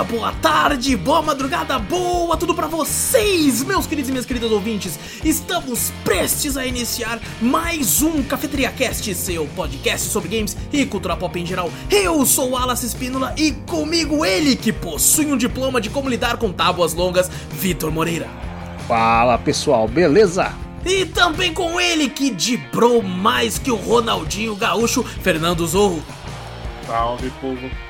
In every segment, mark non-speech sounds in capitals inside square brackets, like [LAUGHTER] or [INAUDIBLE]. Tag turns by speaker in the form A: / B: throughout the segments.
A: dia, boa tarde, boa madrugada, boa tudo pra vocês, meus queridos e minhas queridas ouvintes. Estamos prestes a iniciar mais um Cafeteria Cast, seu podcast sobre games e cultura pop em geral. Eu sou o Alas Espínola e comigo ele que possui um diploma de como lidar com tábuas longas, Vitor Moreira.
B: Fala pessoal, beleza?
A: E também com ele que dibrou mais que o Ronaldinho Gaúcho, Fernando Zorro.
C: Salve, povo.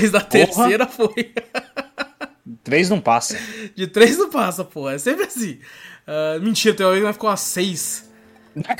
A: Depois da terceira foi.
B: Três não passa.
A: De três não passa, pô. É sempre assim. Ah, mentira, que vai ficar umas seis.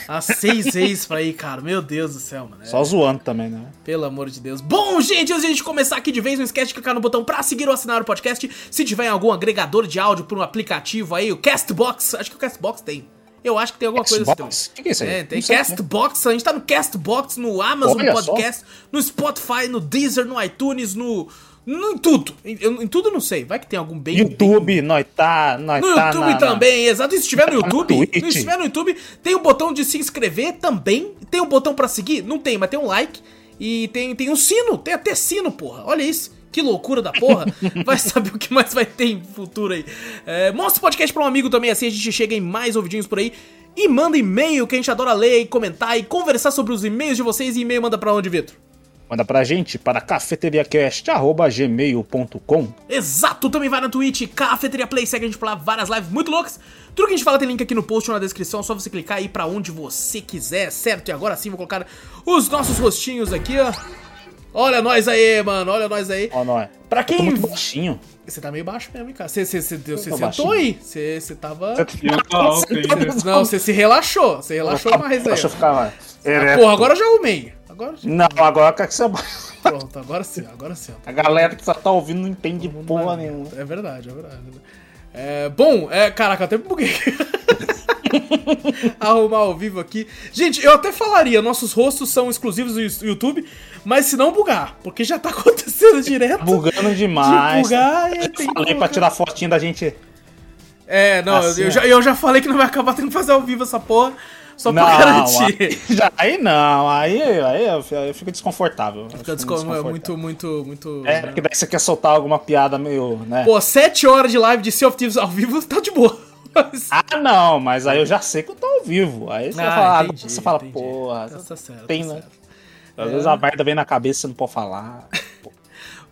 A: As seis vezes pra ir, cara. Meu Deus do céu, mano. É,
B: Só zoando também, né?
A: Pelo amor de Deus. Bom, gente, antes de a gente começar aqui de vez, não esquece de clicar no botão pra seguir ou assinar o podcast. Se tiver algum agregador de áudio por um aplicativo aí, o Castbox. Acho que o Castbox tem. Eu acho que tem alguma coisa
B: Xbox?
A: assim.
B: O que, é isso aí?
A: É, tem
B: né?
A: Castbox, a gente tá no Castbox, no Amazon
B: Olha
A: Podcast, no Spotify, no Deezer, no iTunes, no. no em tudo. Em, em tudo eu não sei. Vai que tem algum bem. bem-
B: YouTube, nós tá. Nós
A: no
B: tá
A: YouTube
B: na- na-
A: também, exato. E se estiver no
B: Tá na
A: YouTube, se estiver no YouTube, tem o botão de se inscrever também. Tem o botão pra seguir? Não tem, mas tem um like. E tem, tem um sino, tem até sino, porra. Olha isso. Que loucura da porra. [LAUGHS] Vai saber o que mais vai ter em futuro aí. É, mostra o podcast pra um amigo também, assim a gente chega em mais ouvidinhos por aí. E manda e-mail, que a gente adora ler e comentar e conversar sobre os e-mails de vocês. E e-mail manda pra onde, Vitor?
B: Manda pra gente para cafeteriacast.gmail.com.
A: Exato, também vai na Twitch, Cafeteria Play, segue a gente por lá, várias lives muito loucas. Tudo que a gente fala tem link aqui no post ou na descrição, é só você clicar aí pra onde você quiser, certo? E agora sim vou colocar os nossos rostinhos aqui, ó. Olha nós aí, mano, olha nós aí.
B: Ó, nós.
A: Pra
B: Tô
A: quem...
B: muito baixinho.
A: Você tá meio baixo mesmo, hein, cara? Você, você, você, você
B: tô
A: sentou aí, você, você tava...
C: Tô [LAUGHS] ainda.
A: Não, você se relaxou, você relaxou mais aí.
B: Deixa eu ficar mais.
A: Ah. Porra, agora eu já arrumei. Agora,
B: Não, agora quer que você.
A: pronto, agora sim, agora sim.
B: A galera que só tá ouvindo não entende porra nenhuma.
A: É verdade, é verdade. É, bom, é, caraca, eu até buguei. [LAUGHS] [LAUGHS] Arrumar ao vivo aqui. Gente, eu até falaria, nossos rostos são exclusivos do YouTube, mas se não bugar, porque já tá [LAUGHS] acontecendo direto.
B: Bugando
A: de
B: demais.
A: bugar e tem
B: Eu
A: que
B: falei pra tirar fotinha da gente.
A: É, não,
B: Assim,
A: eu, já, eu já falei que não vai acabar tendo que fazer ao vivo essa porra, só pra
B: Não,
A: garantir.
B: aí, [LAUGHS] já, aí não, aí, aí eu, eu fico desconfortável.
A: Fica desco- é
B: desconfortável.
A: muito, muito, muito.
B: É,
A: né?
B: porque daí você quer soltar alguma piada meio, né?
A: Pô, 7 horas de live de Sea of Thieves ao vivo tá de boa.
B: Ah, não, mas aí eu já sei que eu tô ao vivo. Aí você
A: Ah,
B: fala,
A: entendi,
B: você fala,
A: entendi.
B: porra,
A: Tá- tá certo,
B: tem,
A: tá
B: né? Às vezes a merda vem na cabeça e você não pode falar. [LAUGHS]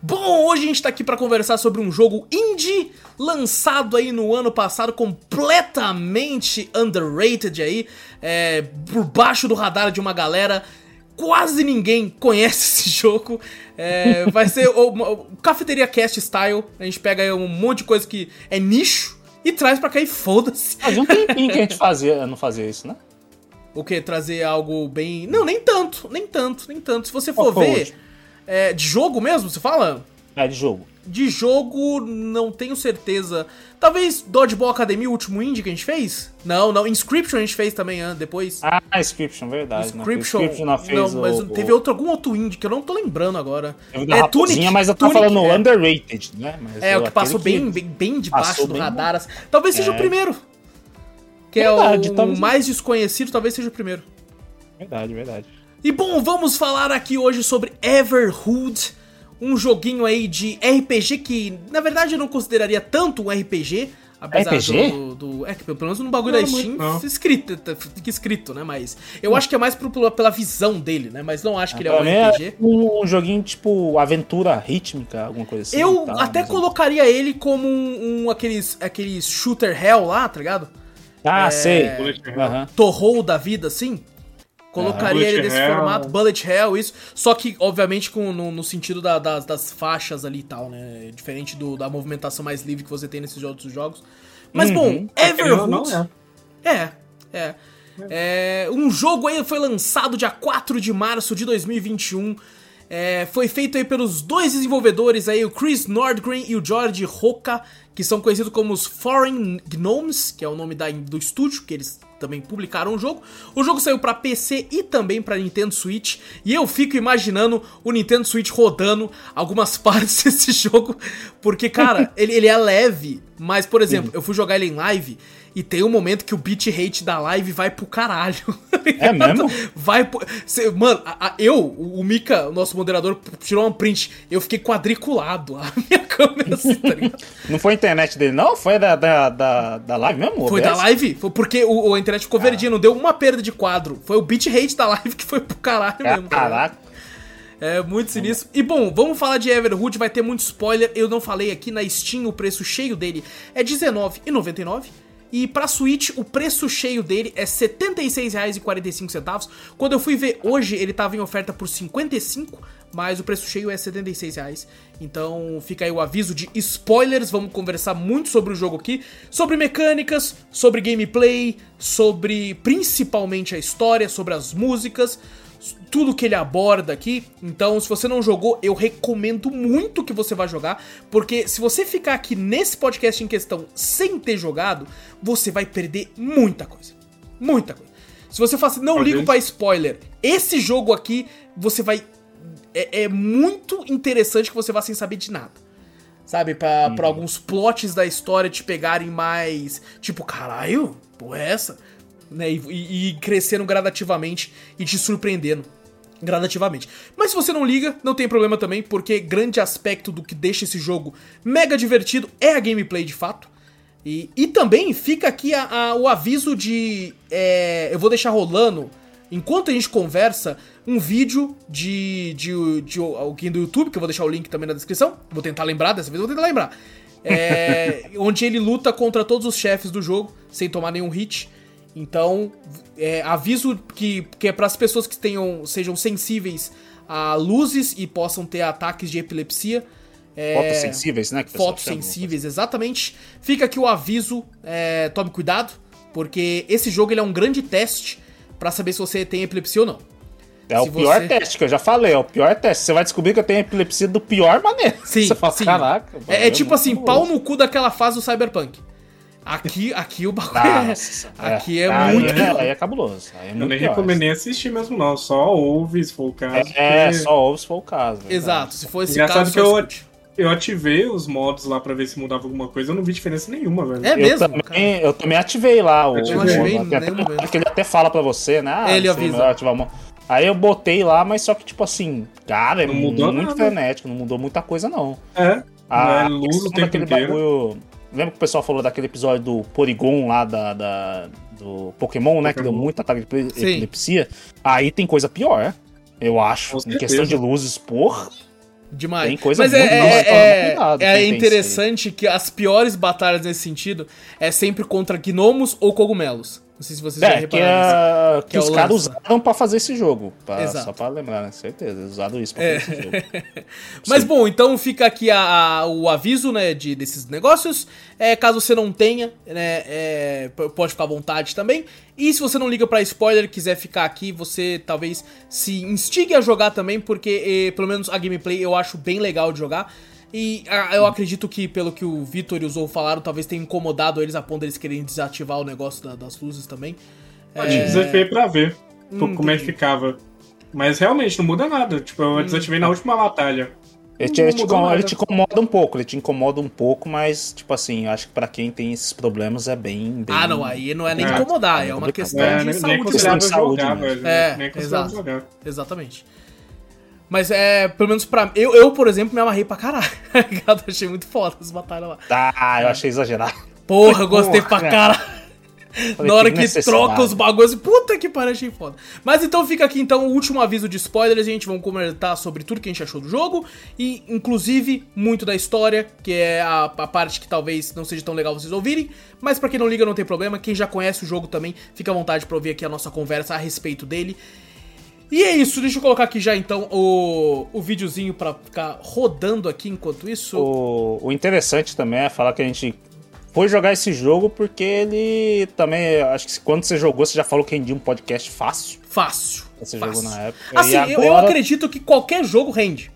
A: Bom, hoje a gente tá aqui pra conversar sobre um jogo indie lançado aí no ano passado, completamente underrated aí, é, por baixo do radar de uma galera. Quase ninguém conhece [LAUGHS] esse jogo. É, vai ser o, o Cafeteria Cast Style. A gente pega aí um monte de coisa que é nicho e traz pra cá e foda-se.
B: Fazia um tempinho que a gente fazia, não fazia isso, né?
A: O que? Trazer algo bem. Não, nem tanto, nem tanto, nem tanto. Se você for
B: foi o
A: ver. é, de jogo mesmo, você fala?
B: É de jogo.
A: De jogo, não tenho certeza. Talvez Dodgeball Academy, o último indie que a gente fez? Não, não. Inscription a gente fez também ah, depois.
B: Ah, Inscription, verdade. né?
A: Inscription.
B: Inscription não fez
A: não, mas
B: o,
A: teve
B: o...
A: outro, algum outro indie que eu não tô lembrando agora.
B: Da Raposinha, mas eu tô
A: Tunic,
B: falando
A: é.
B: underrated, né? Mas
A: É, o que passou
B: que-
A: bem, bem, bem debaixo do
B: bem
A: radar. assim. Talvez seja o
B: É.
A: primeiro. Que
B: Verdade,
A: é o
B: talvez-
A: mais desconhecido, talvez seja o primeiro.
B: Verdade, verdade.
A: E bom, vamos falar aqui hoje sobre Everhood, um joguinho aí de RPG que, na verdade, eu não consideraria tanto um RPG, apesar
B: RPG?
A: do, do- É, que pelo menos no bagulho
C: Não,
A: da Steam,
C: não.
A: escrito, tá- fica escrito, né? Mas eu acho que é mais pro- pela, visão dele, né? Mas não acho que ele é um RPG.
B: é um, um joguinho tipo aventura rítmica, alguma coisa assim.
A: Eu
B: tá?
A: até
B: Mas-
A: colocaria ele como um, um aqueles, aqueles shooter hell lá, tá ligado?
B: Ah,
A: É,
B: sei. Aham.
A: Torrou da vida, assim. Colocaria
C: Bullet
A: ele nesse
C: Hell.
A: formato, Bullet Hell, isso. Só que, obviamente, com, no, no sentido da- das, das faixas ali e tal, né? Diferente do- da movimentação mais livre que você tem nesses outros jogos. Mas, bom, Everhood.
C: Não, não é.
A: É, é. É, um jogo aí foi lançado dia 4 de março de 2021. É, foi feito aí pelos dois desenvolvedores aí, o Chris Nordgren e o George Roca, que são conhecidos como os Foreign Gnomes, que é o nome da, do estúdio, que eles também publicaram o jogo. O jogo saiu pra PC e também pra Nintendo Switch, e eu fico imaginando o Nintendo Switch rodando algumas [LAUGHS] partes desse jogo, porque, cara, [LAUGHS] ele, ele é leve, mas, por exemplo, eu fui jogar ele em live e tem um momento que o bit rate da live vai pro caralho.
B: É [LAUGHS] mesmo?
A: Vai pro... Cê- mano, a- a- eu, o Mika, o nosso moderador, tirou um print. Eu fiquei quadriculado. A [LAUGHS] minha câmera, assim, tá ligado? [LAUGHS]
B: Não foi a internet dele, não? Foi da, da, da, da live mesmo?
A: Foi da live? Foi porque o, a internet ficou verdinha, não deu uma perda de quadro. Foi o bit rate da live que foi pro caralho mesmo. tá?
B: Caraca.
A: É muito sinistro. E bom, vamos falar de Everhood, vai ter muito spoiler. Eu não falei aqui na Steam, o preço cheio dele é R$19,99. E pra Switch, o preço cheio dele é R$ 76,45. Quando eu fui ver hoje, ele tava em oferta por 55, mas o preço cheio é 76 reais. Então fica aí o aviso de spoilers. Vamos conversar muito sobre o jogo aqui, sobre mecânicas, sobre gameplay, sobre principalmente a história, sobre as músicas tudo que ele aborda aqui. Então, se você não jogou, eu recomendo muito que você vá jogar, porque se você ficar aqui nesse podcast em questão sem ter jogado, você vai perder muita coisa. Muita coisa. Se você fala assim, não ligo pra spoiler, esse jogo aqui, você vai. É, é muito interessante que você vá sem saber de nada. Sabe? Pra, pra alguns plots da história te pegarem mais. Tipo, caralho, porra é essa? Né? E, e, crescendo gradativamente e te surpreendendo. Gradativamente. Mas se você não liga, não tem problema também, porque grande aspecto do que deixa esse jogo mega divertido é a gameplay de fato. E, e também fica aqui a- a- o aviso de. é, eu vou deixar rolando, enquanto a gente conversa, um vídeo de, de, de alguém do YouTube, que eu vou deixar o link também na descrição. Vou tentar lembrar, dessa vez eu vou tentar lembrar. É, [LAUGHS] onde ele luta contra todos os chefes do jogo, sem tomar nenhum hit. Então, é, aviso que, que é para as pessoas que tenham, sejam sensíveis a luzes e possam ter ataques de epilepsia. É,
B: Fotos sensíveis, né? o
A: Fotos sensíveis, exatamente. Fica aqui o aviso, é, tome cuidado, porque esse jogo ele é um grande teste pra saber se você tem epilepsia ou não.
B: É o
A: Se
B: pior
A: você-
B: teste que eu já falei, é o pior teste. Você vai descobrir que eu tenho epilepsia do pior maneira.
A: Sim, [LAUGHS]
B: Você fala,
A: sim.
B: caraca.
A: É, é tipo assim, pau no cu daquela fase do Cyberpunk. Aqui, aqui o bagulho é.
B: Nossa,
A: Aqui é
B: aí
A: muito.
B: É, aí é cabuloso. Aí é
C: Eu
B: muito
C: nem
B: pior.
C: recomendo nem assistir mesmo, não. Só ouve, se for o caso.
B: É,
C: porque
B: só ouve se for o caso. verdade.
A: Exato, se for esse
C: Engraçado
A: caso,
C: que eu,
A: escute.
C: eu ativei os mods lá pra ver se mudava alguma coisa. Eu não vi diferença nenhuma, velho.
A: É
B: Eu
A: mesmo,
B: também,
A: cara?
B: eu também ativei lá o.
C: Eu não
B: o-
A: ativei em
B: até
A: nenhum
B: uma
A: momento.
B: hora que ele até fala pra você, né? Ah,
A: Ele
B: você
A: avisa.
B: ativar uma- Aí eu botei lá, mas só que, tipo assim, cara, é
C: Não mudou
B: muito
C: nada.
B: frenético, não mudou muita coisa, não.
C: É.
B: Ah,
C: é luz o
B: questão
C: tempo
B: daquele
C: inteiro.
B: bagulho- Lembra que o pessoal falou daquele episódio do Porygon lá da, da- do Pokémon, né? Que deu
C: Pokémon.
B: muito ataque de
A: Sim.
B: epilepsia. Aí tem coisa pior, eu acho. Em questão de luzes, porra.
A: Demais.
B: Tem coisa
A: Mas
B: muito-
A: é,
B: Nossa,
A: é,
B: toma
A: é,
B: cuidado
A: é
B: tem
A: interessante que as piores batalhas nesse sentido é sempre contra gnomos ou cogumelos. Não sei se vocês já
B: É, que,
A: repararam nisso.
B: é, que,
A: Que é
B: os caras usaram pra fazer esse jogo. pra-
A: Exato.
B: só pra lembrar, né? Certeza, usaram isso pra
A: É.
B: fazer esse jogo. [LAUGHS]
A: Mas
B: Sim.
A: bom, então fica aqui a- a- o aviso, né, de, desses negócios. É, caso você não tenha, né, é, pode ficar à vontade também. E se você não liga pra spoiler, quiser ficar aqui, você talvez se instigue a jogar também, porque eh, pelo menos a gameplay eu acho bem legal de jogar. E ah, eu acredito que, pelo que o Vitor e o Zou falaram, talvez tenha incomodado eles a ponto deles quererem desativar o negócio da- das luzes também.
C: Pode desafiei pra ver
A: Hum,
C: co- como é que ficava. Mas realmente não muda nada. Tipo, eu desativei na última batalha.
B: Ele te, ele te
C: mudou
B: incom- ele te incomoda um pouco, ele te incomoda um pouco, mas, tipo assim, eu acho que pra quem tem esses problemas é bem. bem
A: Ah, não, aí não é nem
C: É,
A: incomodar, é
B: é
A: uma
B: complicado.
A: questão
C: É,
A: de
C: nem,
A: saúde.
C: nem
B: de saúde
C: jogar,
B: mesmo.
C: velho.
A: É,
C: nem considerava
A: exato.
C: jogar.
A: Exatamente. Mas é, pelo menos pra eu, eu, por exemplo, me amarrei pra caralho. [LAUGHS] tá ligado? Achei muito foda as batalhas lá.
B: Ah, eu achei exagerado.
A: Porra, eu gostei pra
B: Porra.
A: caralho.
B: Falei,
A: Na hora que
B: necessidade.
A: troca os bagulhos, puta que pariu, achei foda. Mas então fica aqui então o último aviso de spoilers, gente. Vamos comentar sobre tudo que a gente achou do jogo. E inclusive muito da história, que é a, a parte que talvez não seja tão legal vocês ouvirem. Mas pra quem não liga, não tem problema. Quem já conhece o jogo também, fica à vontade pra ouvir aqui a nossa conversa a respeito dele. E é isso, deixa eu colocar aqui já então o, o videozinho pra ficar rodando aqui enquanto isso.
B: O, o interessante também é falar que a gente foi jogar esse jogo porque ele também, acho que quando você jogou, você já falou que rendia um podcast fácil.
A: Fácil.
B: Você
A: fácil.
B: jogou na época.
A: Assim,
B: e
A: eu, eu
B: agora-
A: acredito que qualquer jogo rende.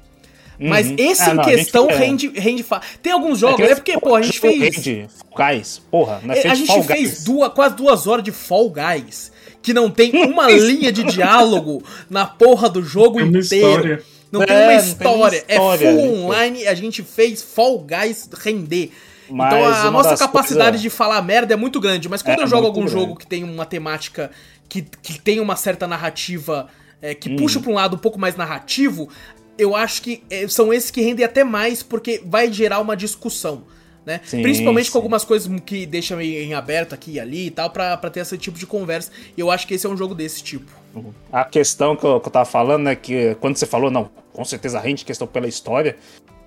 A: Mas
B: Uhum.
A: esse
B: Ah,
A: em
B: não,
A: questão rende, rende fácil. Tem alguns jogos,
B: que
A: é porque, pô, a gente
B: jogo
A: fez.
B: Rende, Fall Guys, porra, não é
A: É, a gente fez duas, quase duas horas de Fall Guys. Que não tem uma [LAUGHS] linha de diálogo na porra do jogo inteiro.
C: história.
A: Não
B: É,
A: tem uma
B: não tem
A: história.
B: uma história,
A: é full
B: gente.
A: online. A gente fez Fall Guys render.
B: Mas
A: então a nossa capacidade
B: coisas-
A: de falar merda é muito grande. Mas quando
B: É
A: eu jogo algum
B: grande.
A: jogo que tem uma temática que, que tem uma certa narrativa é,
B: Hum.
A: que puxa pra um lado um pouco mais narrativo, eu acho que é, são esses que rendem até mais porque vai gerar uma discussão. Né?
B: Sim,
A: Principalmente
B: sim.
A: com algumas coisas que deixam em aberto aqui e ali e tal, pra, pra ter esse tipo de conversa. E eu acho que esse é um jogo desse tipo.
B: A questão que eu, que eu tava falando é que quando você falou, não, com certeza rende questão pela história,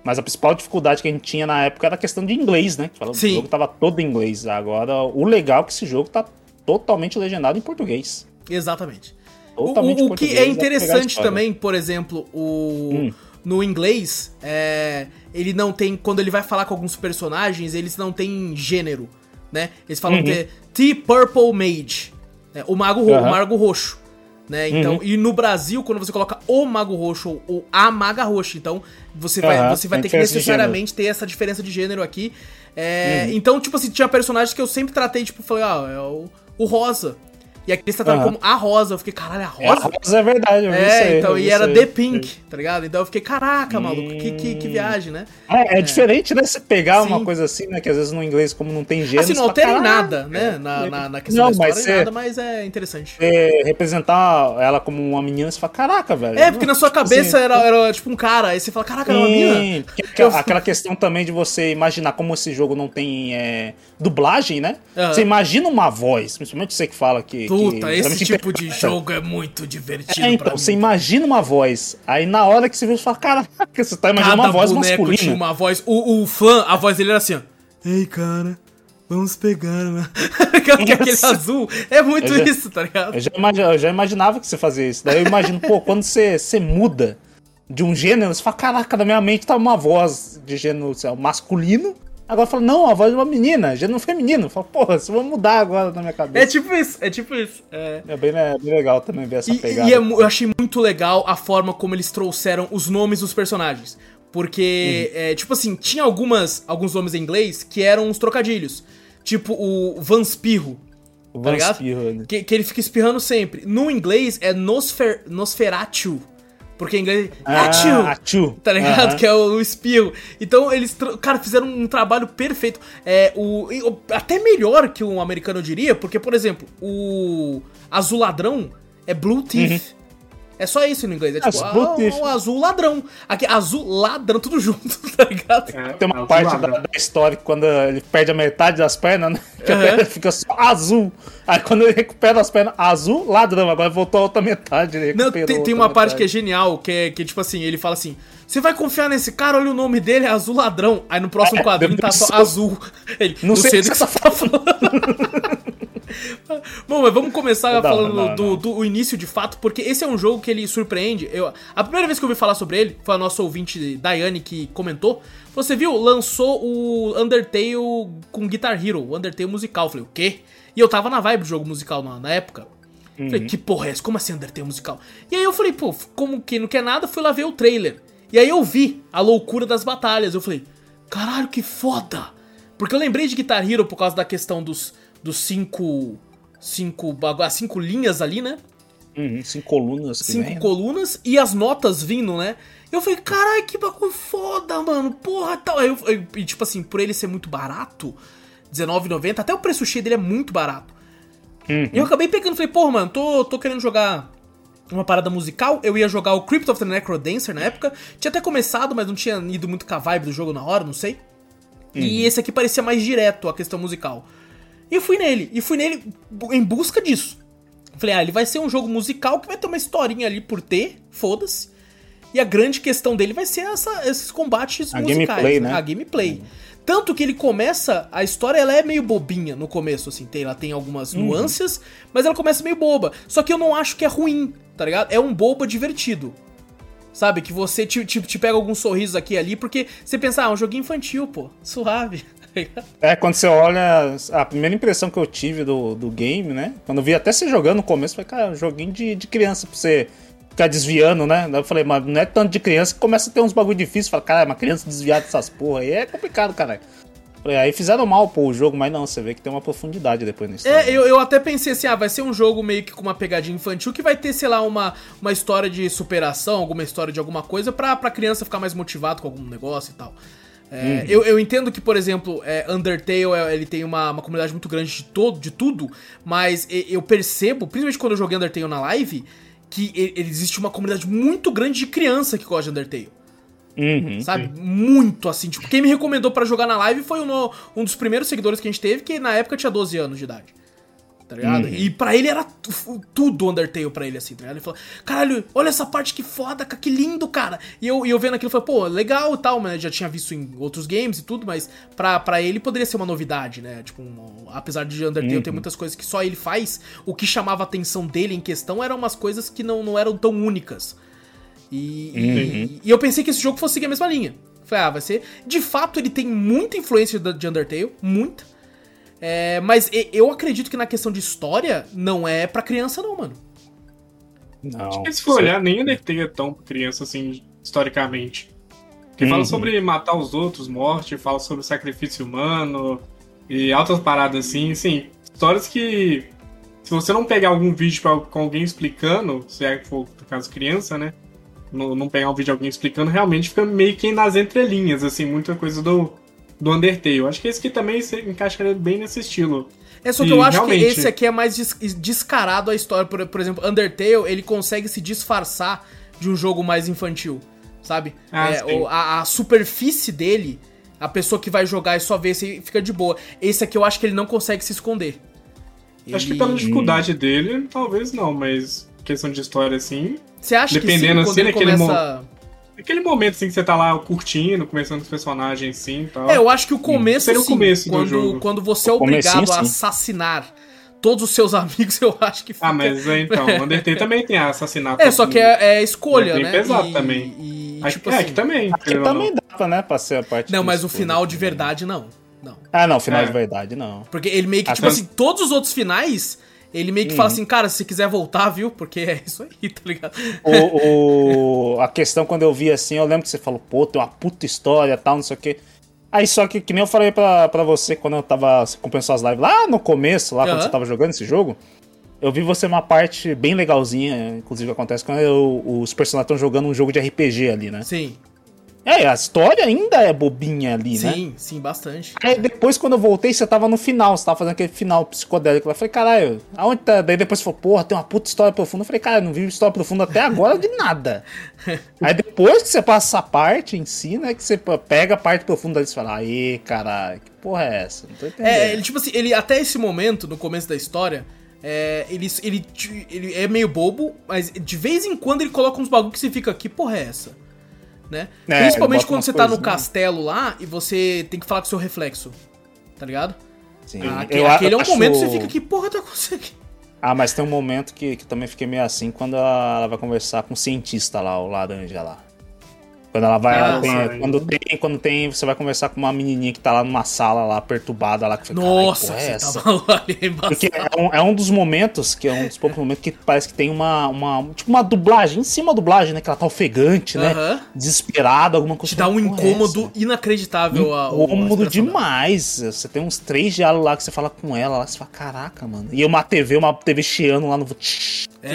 B: mas a principal dificuldade que a gente tinha na época era a questão de inglês, né? Falava,
A: Sim.
B: O jogo tava todo em inglês. Agora, o legal é que esse jogo tá totalmente legendado em português.
A: Exatamente. O,
B: Totalmente
A: o- o que é interessante também, por exemplo, o
B: Hum.
A: No inglês, é, ele não tem quando ele vai falar com alguns personagens, eles não têm gênero, né? Eles falam
B: Uhum.
A: que é The Purple Mage, né? o mago.
B: Uhum.
A: o mago roxo, né? Então, e no Brasil, quando você coloca o mago roxo ou, a maga roxa, então você vai,
B: Aham,
A: você vai ter que
B: de
A: necessariamente ter essa diferença de gênero aqui. É,
B: Uhum.
A: Então, tipo assim, tinha personagens que eu sempre tratei, tipo, falei, ah, é o, o rosa. E aqui eles trataram
B: Aham.
A: como a rosa. Eu fiquei, caralho, a
B: É, a
A: rosa?
B: rosa é verdade, eu
A: É,
B: aí,
A: então,
B: eu
A: e era
B: aí.
A: The Pink, tá ligado? Então eu fiquei, caraca, maluco, que, que, que viagem, né?
B: É, é, diferente, né? Você pegar
A: Sim.
B: uma coisa assim, né? Que às vezes no inglês, como não tem gênero.
A: Assim, não altera em
B: "Caraca,
A: nada, né? Na, na, na questão
B: Não,
A: da
B: mas você-
A: nada, mas é interessante.
B: é, representar ela como uma menina, você fala, caraca, velho.
A: É, porque na sua
B: Tipo
A: cabeça
B: assim,
A: era, era tipo um cara, aí você fala, caraca, era uma
B: que-
A: Eu-
B: aquela questão também de você imaginar como esse jogo não tem é, dublagem, né?
A: Aham.
B: Você imagina uma voz, principalmente você que fala que.
A: Puta, esse tipo de jogo é muito divertido
B: É, então, você imagina uma voz, aí na hora que você vê, você fala, caraca, você tá imaginando
A: Cada
B: uma voz masculina.
A: tinha uma voz. O, o fã, a voz dele era assim, ó. Ei, cara, vamos pegar, né? [LAUGHS] Aquele azul. É muito
B: já-
A: isso, tá ligado?
B: Eu já, eu já imaginava que você fazia isso. Daí eu imagino, pô, quando você, você muda de um gênero, você fala, caraca, na minha mente tá uma voz de gênero sei lá, masculino. Agora fala, não, a voz de uma menina, gênero feminino. Fala, porra, isso vai mudar agora na minha
A: É
B: cabeça.
A: tipo isso, é tipo isso. É.
B: É bem, é bem legal também ver essa
A: E,
B: pegada.
A: e é eu achei muito legal a forma como eles trouxeram os nomes dos personagens. Porque,
B: Uhum.
A: é, tipo assim, tinha algumas, alguns nomes em inglês que eram uns trocadilhos. Tipo o Vanspirro,
B: o
A: tá?
B: Vanspirro, né?
A: que, que ele fica espirrando sempre. No inglês é Nosfer, Nosferatu. Porque em inglês é
B: Ah,
A: Achoo,
B: Achoo.
A: tá ligado? Que é o espirro. Então eles, cara, fizeram um trabalho perfeito. É, o, o- até melhor que um americano diria, porque, por exemplo, o azul ladrão é Blue Teeth. É só isso no inglês. É tipo,
B: Ah,
A: ah, o azul ladrão. Aqui, azul ladrão, tudo junto, [LAUGHS] tá ligado?
C: É,
B: Tem uma
C: azul
B: parte
C: ladrão.
B: da, da história que quando ele perde a metade das pernas, né? Que [LAUGHS] a
A: Aham.
B: perna fica só azul. Aí quando ele recupera as pernas azul, ladrão. Agora voltou a outra metade.
A: Não, tem, tem uma parte que é
B: metade.
A: genial, que é que, tipo assim, ele fala assim: Você vai confiar nesse cara? Olha o nome dele, é Azul Ladrão. Aí no próximo
B: É,
A: quadrinho tá só azul. [LAUGHS] Ele,
B: Não sei o que
A: do que você tá falando. [LAUGHS] Bom, mas vamos começar
B: Não,
A: falando
B: não,
A: do,
B: não.
A: do o início de fato, porque esse é um jogo que ele surpreende. Eu, a primeira vez que eu ouvi falar sobre ele foi a nossa ouvinte Daiane que comentou. Você viu? Lançou o Undertale com Guitar Hero, o Undertale musical. Eu falei, o quê? E eu tava na vibe do jogo musical na, na época. Falei, que porra é essa? Como assim Undertale musical? E aí eu falei, pô, como que não quer nada, fui lá ver o trailer. E aí eu vi a loucura das batalhas. Eu falei, caralho, que foda! Porque eu lembrei de Guitar Hero por causa da questão dos, dos cinco. Cinco, cinco linhas ali, né?
B: Uhum, cinco colunas
A: Cinco
B: vem, né?
A: colunas e as notas vindo, né? Eu falei, caralho, que bagulho foda, mano. Porra, tal. Aí eu, eu- e tipo assim, por ele ser muito barato, R$19,90, até o preço cheio dele é muito barato.
B: Uhum.
A: E eu acabei pegando, falei, porra, mano, tô, tô querendo jogar uma parada musical. Eu ia jogar o Crypt of the Necrodancer na época. Tinha até começado, mas não tinha ido muito com a vibe do jogo na hora, não sei. E esse aqui parecia mais direto a questão musical. E eu fui nele, e fui nele em busca disso. Falei, ah, ele vai ser um jogo musical que vai ter uma historinha ali por ter, foda-se. E a grande questão dele vai ser essa- esses combates
B: A
A: musicais,
B: gameplay, né?
A: A gameplay. Tanto que ele começa, a história ela é meio bobinha no começo, assim, tem, ela tem algumas
B: Uhum.
A: nuances, mas ela começa meio boba. Só que eu não acho que é ruim, tá ligado? É um boba divertido. Sabe? Que você te, te, te pega alguns sorrisos aqui e ali, porque você pensa, ah, é um joguinho infantil, pô, [LAUGHS] suave. tá?
B: É, quando você olha, a primeira impressão que eu tive do, do game, né? Quando eu vi até você jogando no começo, falei, cara, é um joguinho de, de criança pra você ficar desviando, né? Eu falei, mas não é tanto de criança que começa a ter uns bagulho difíceis. Fala, cara, uma criança desviar dessas porra aí é complicado, caralho. Falei, aí fizeram mal, pô, o jogo, mas não, você vê que tem uma profundidade depois na história.
A: É, eu, eu até pensei assim, ah, vai ser um jogo meio que com uma pegadinha infantil que vai ter, sei lá, uma, uma história de superação, alguma história de alguma coisa pra, pra criança ficar mais motivado com algum negócio e tal. É, eu, eu entendo que, por exemplo, é, Undertale é, ele tem uma, uma comunidade muito grande de, todo, de tudo, mas eu percebo, principalmente quando eu joguei Undertale na live, que e- existe uma comunidade muito grande de criança que gosta de Undertale.
B: Uhum.
A: Sabe? Muito assim. Tipo, quem me recomendou pra jogar na live foi um, um dos primeiros seguidores que a gente teve, que na época tinha 12 anos de idade. Tá ligado? E pra ele era tu- tudo Undertale pra ele, assim, tá ligado? Ele falou, caralho, olha essa parte que foda, cara, que lindo, cara. E eu, e eu vendo aquilo, falei, pô, legal e tal, mas já tinha visto em outros games e tudo, mas pra, pra ele poderia ser uma novidade, né? Tipo, um- apesar de Undertale ter muitas coisas que só ele faz, o que chamava a atenção dele em questão eram umas coisas que não, não eram tão únicas. E, e- e eu pensei que esse jogo fosse seguir a mesma linha. Falei, ah, vai ser. De fato, ele tem muita influência de Undertale, muita. É, mas eu acredito que na questão de história, não é pra criança, não, mano.
B: Não.
C: Porque se for olhar, nem Undertale é tão pra criança assim, historicamente. Porque fala
B: Uhum.
C: sobre matar os outros, morte, fala sobre sacrifício humano e altas paradas assim, sim. Histórias que. Se você não pegar algum vídeo pra, com alguém explicando, se é que for, no caso, criança, né? Não, não pegar um vídeo de alguém explicando, realmente fica meio que nas entrelinhas, assim, muita coisa do, do Undertale. Acho que esse aqui também se encaixa bem nesse estilo.
A: É só que
C: E,
A: eu acho que
C: realmente-
A: esse aqui é mais des- descarado a história. Por, por exemplo, Undertale, ele consegue se disfarçar de um jogo mais infantil, sabe?
C: Ah,
A: É, a, a superfície dele, a pessoa que vai jogar e só vê se fica de boa. Esse aqui eu acho que ele não consegue se esconder.
C: Acho que pela dificuldade dele, talvez não, mas questão de história assim.
A: Você acha
C: Dependendo,
A: que sim, quando
C: assim,
A: ele começa...
C: Aquele momento assim que você tá lá curtindo, começando com os personagens assim e tal.
A: É, eu acho que o começo,
C: o
A: sim,
C: começo do
A: quando,
C: jogo.
A: quando você é
B: O
A: obrigado a
B: sim.
A: assassinar todos os seus [LAUGHS] amigos, eu acho que fica...
C: Ah, mas é, então, o Undertale também tem assassinato.
A: É, só que é, é escolha,
C: É bem
A: né?
C: pesado
A: E-
C: também.
A: E,
C: Aqui,
A: tipo
C: é,
A: assim...
C: aqui também.
B: Aqui também
C: não.
B: dava, né, pra ser a parte
A: Não, mas o final de
B: também.
A: verdade, não. Não.
B: Ah, não, final
C: É.
B: de verdade, não.
A: Porque ele meio que,
C: Ah,
A: tipo assim, todos os outros finais, ele meio que
B: Uhum.
A: fala assim, cara, se quiser voltar, viu? Porque é isso aí, [LAUGHS] tá ligado?
B: O, o- a questão, quando eu vi assim, eu lembro que você falou, pô, tem uma puta história e tal, não sei o quê. Aí só que, que nem eu falei pra, pra você quando eu tava acompanhando suas lives lá no começo, lá quando
A: Aham.
B: você tava jogando esse jogo, eu vi você uma parte bem legalzinha, inclusive acontece quando eu- os personagens estão jogando um jogo de RPG ali, né?
A: Sim,
B: É, a história ainda é bobinha ali, né?
A: sim, sim, bastante.
B: Aí depois, quando eu voltei, você tava no final, você tava fazendo aquele final psicodélico. Eu falei, caralho, aonde tá? Daí depois você falou, porra, tem uma puta história profunda. Eu falei, cara, eu não vi história profunda até agora de nada. [LAUGHS] Aí depois que você passa essa parte em si, né, que você pega a parte profunda ali e fala, aí, caralho, que porra é essa? Não tô entendendo.
A: É, ele, tipo assim, ele até esse momento, no começo da história, é, ele, ele, ele é meio bobo, mas de vez em quando ele coloca uns bagulho que você fica, que porra é essa? Né?
B: É,
A: Principalmente quando você tá no
B: coisinhas.
A: castelo lá e você tem que falar com o seu reflexo. Tá ligado?
B: Sim.
A: Ah, aque-
B: Eu
A: aquele é um
B: acho-
A: momento que você fica, que porra tá aqui?
B: Ah, mas tem um momento que, que também fiquei meio assim quando ela, ela vai conversar com o cientista lá, o laranja lá. Quando ela vai.
A: Ah,
B: ela tem- quando tem, quando tem, você vai conversar com uma menininha que tá lá numa sala lá, perturbada lá. Que fica,
A: Nossa,
B: "Caralho, porra é essa?" [LAUGHS] Porque é um, é um dos momentos, que é um dos poucos momentos que parece que tem uma, uma. Tipo uma dublagem, em cima da dublagem, né? Que ela tá ofegante, né?
A: Aham.
B: Desesperada, alguma coisa.
A: Te dá um
B: é
A: incômodo
B: essa?
A: inacreditável a, o- a
B: Incômodo
A: expressão dela.
B: demais. Você tem uns três diálogos lá que você fala com ela, lá você fala, caraca, mano. E uma TV, uma TV chiando lá no. Fala,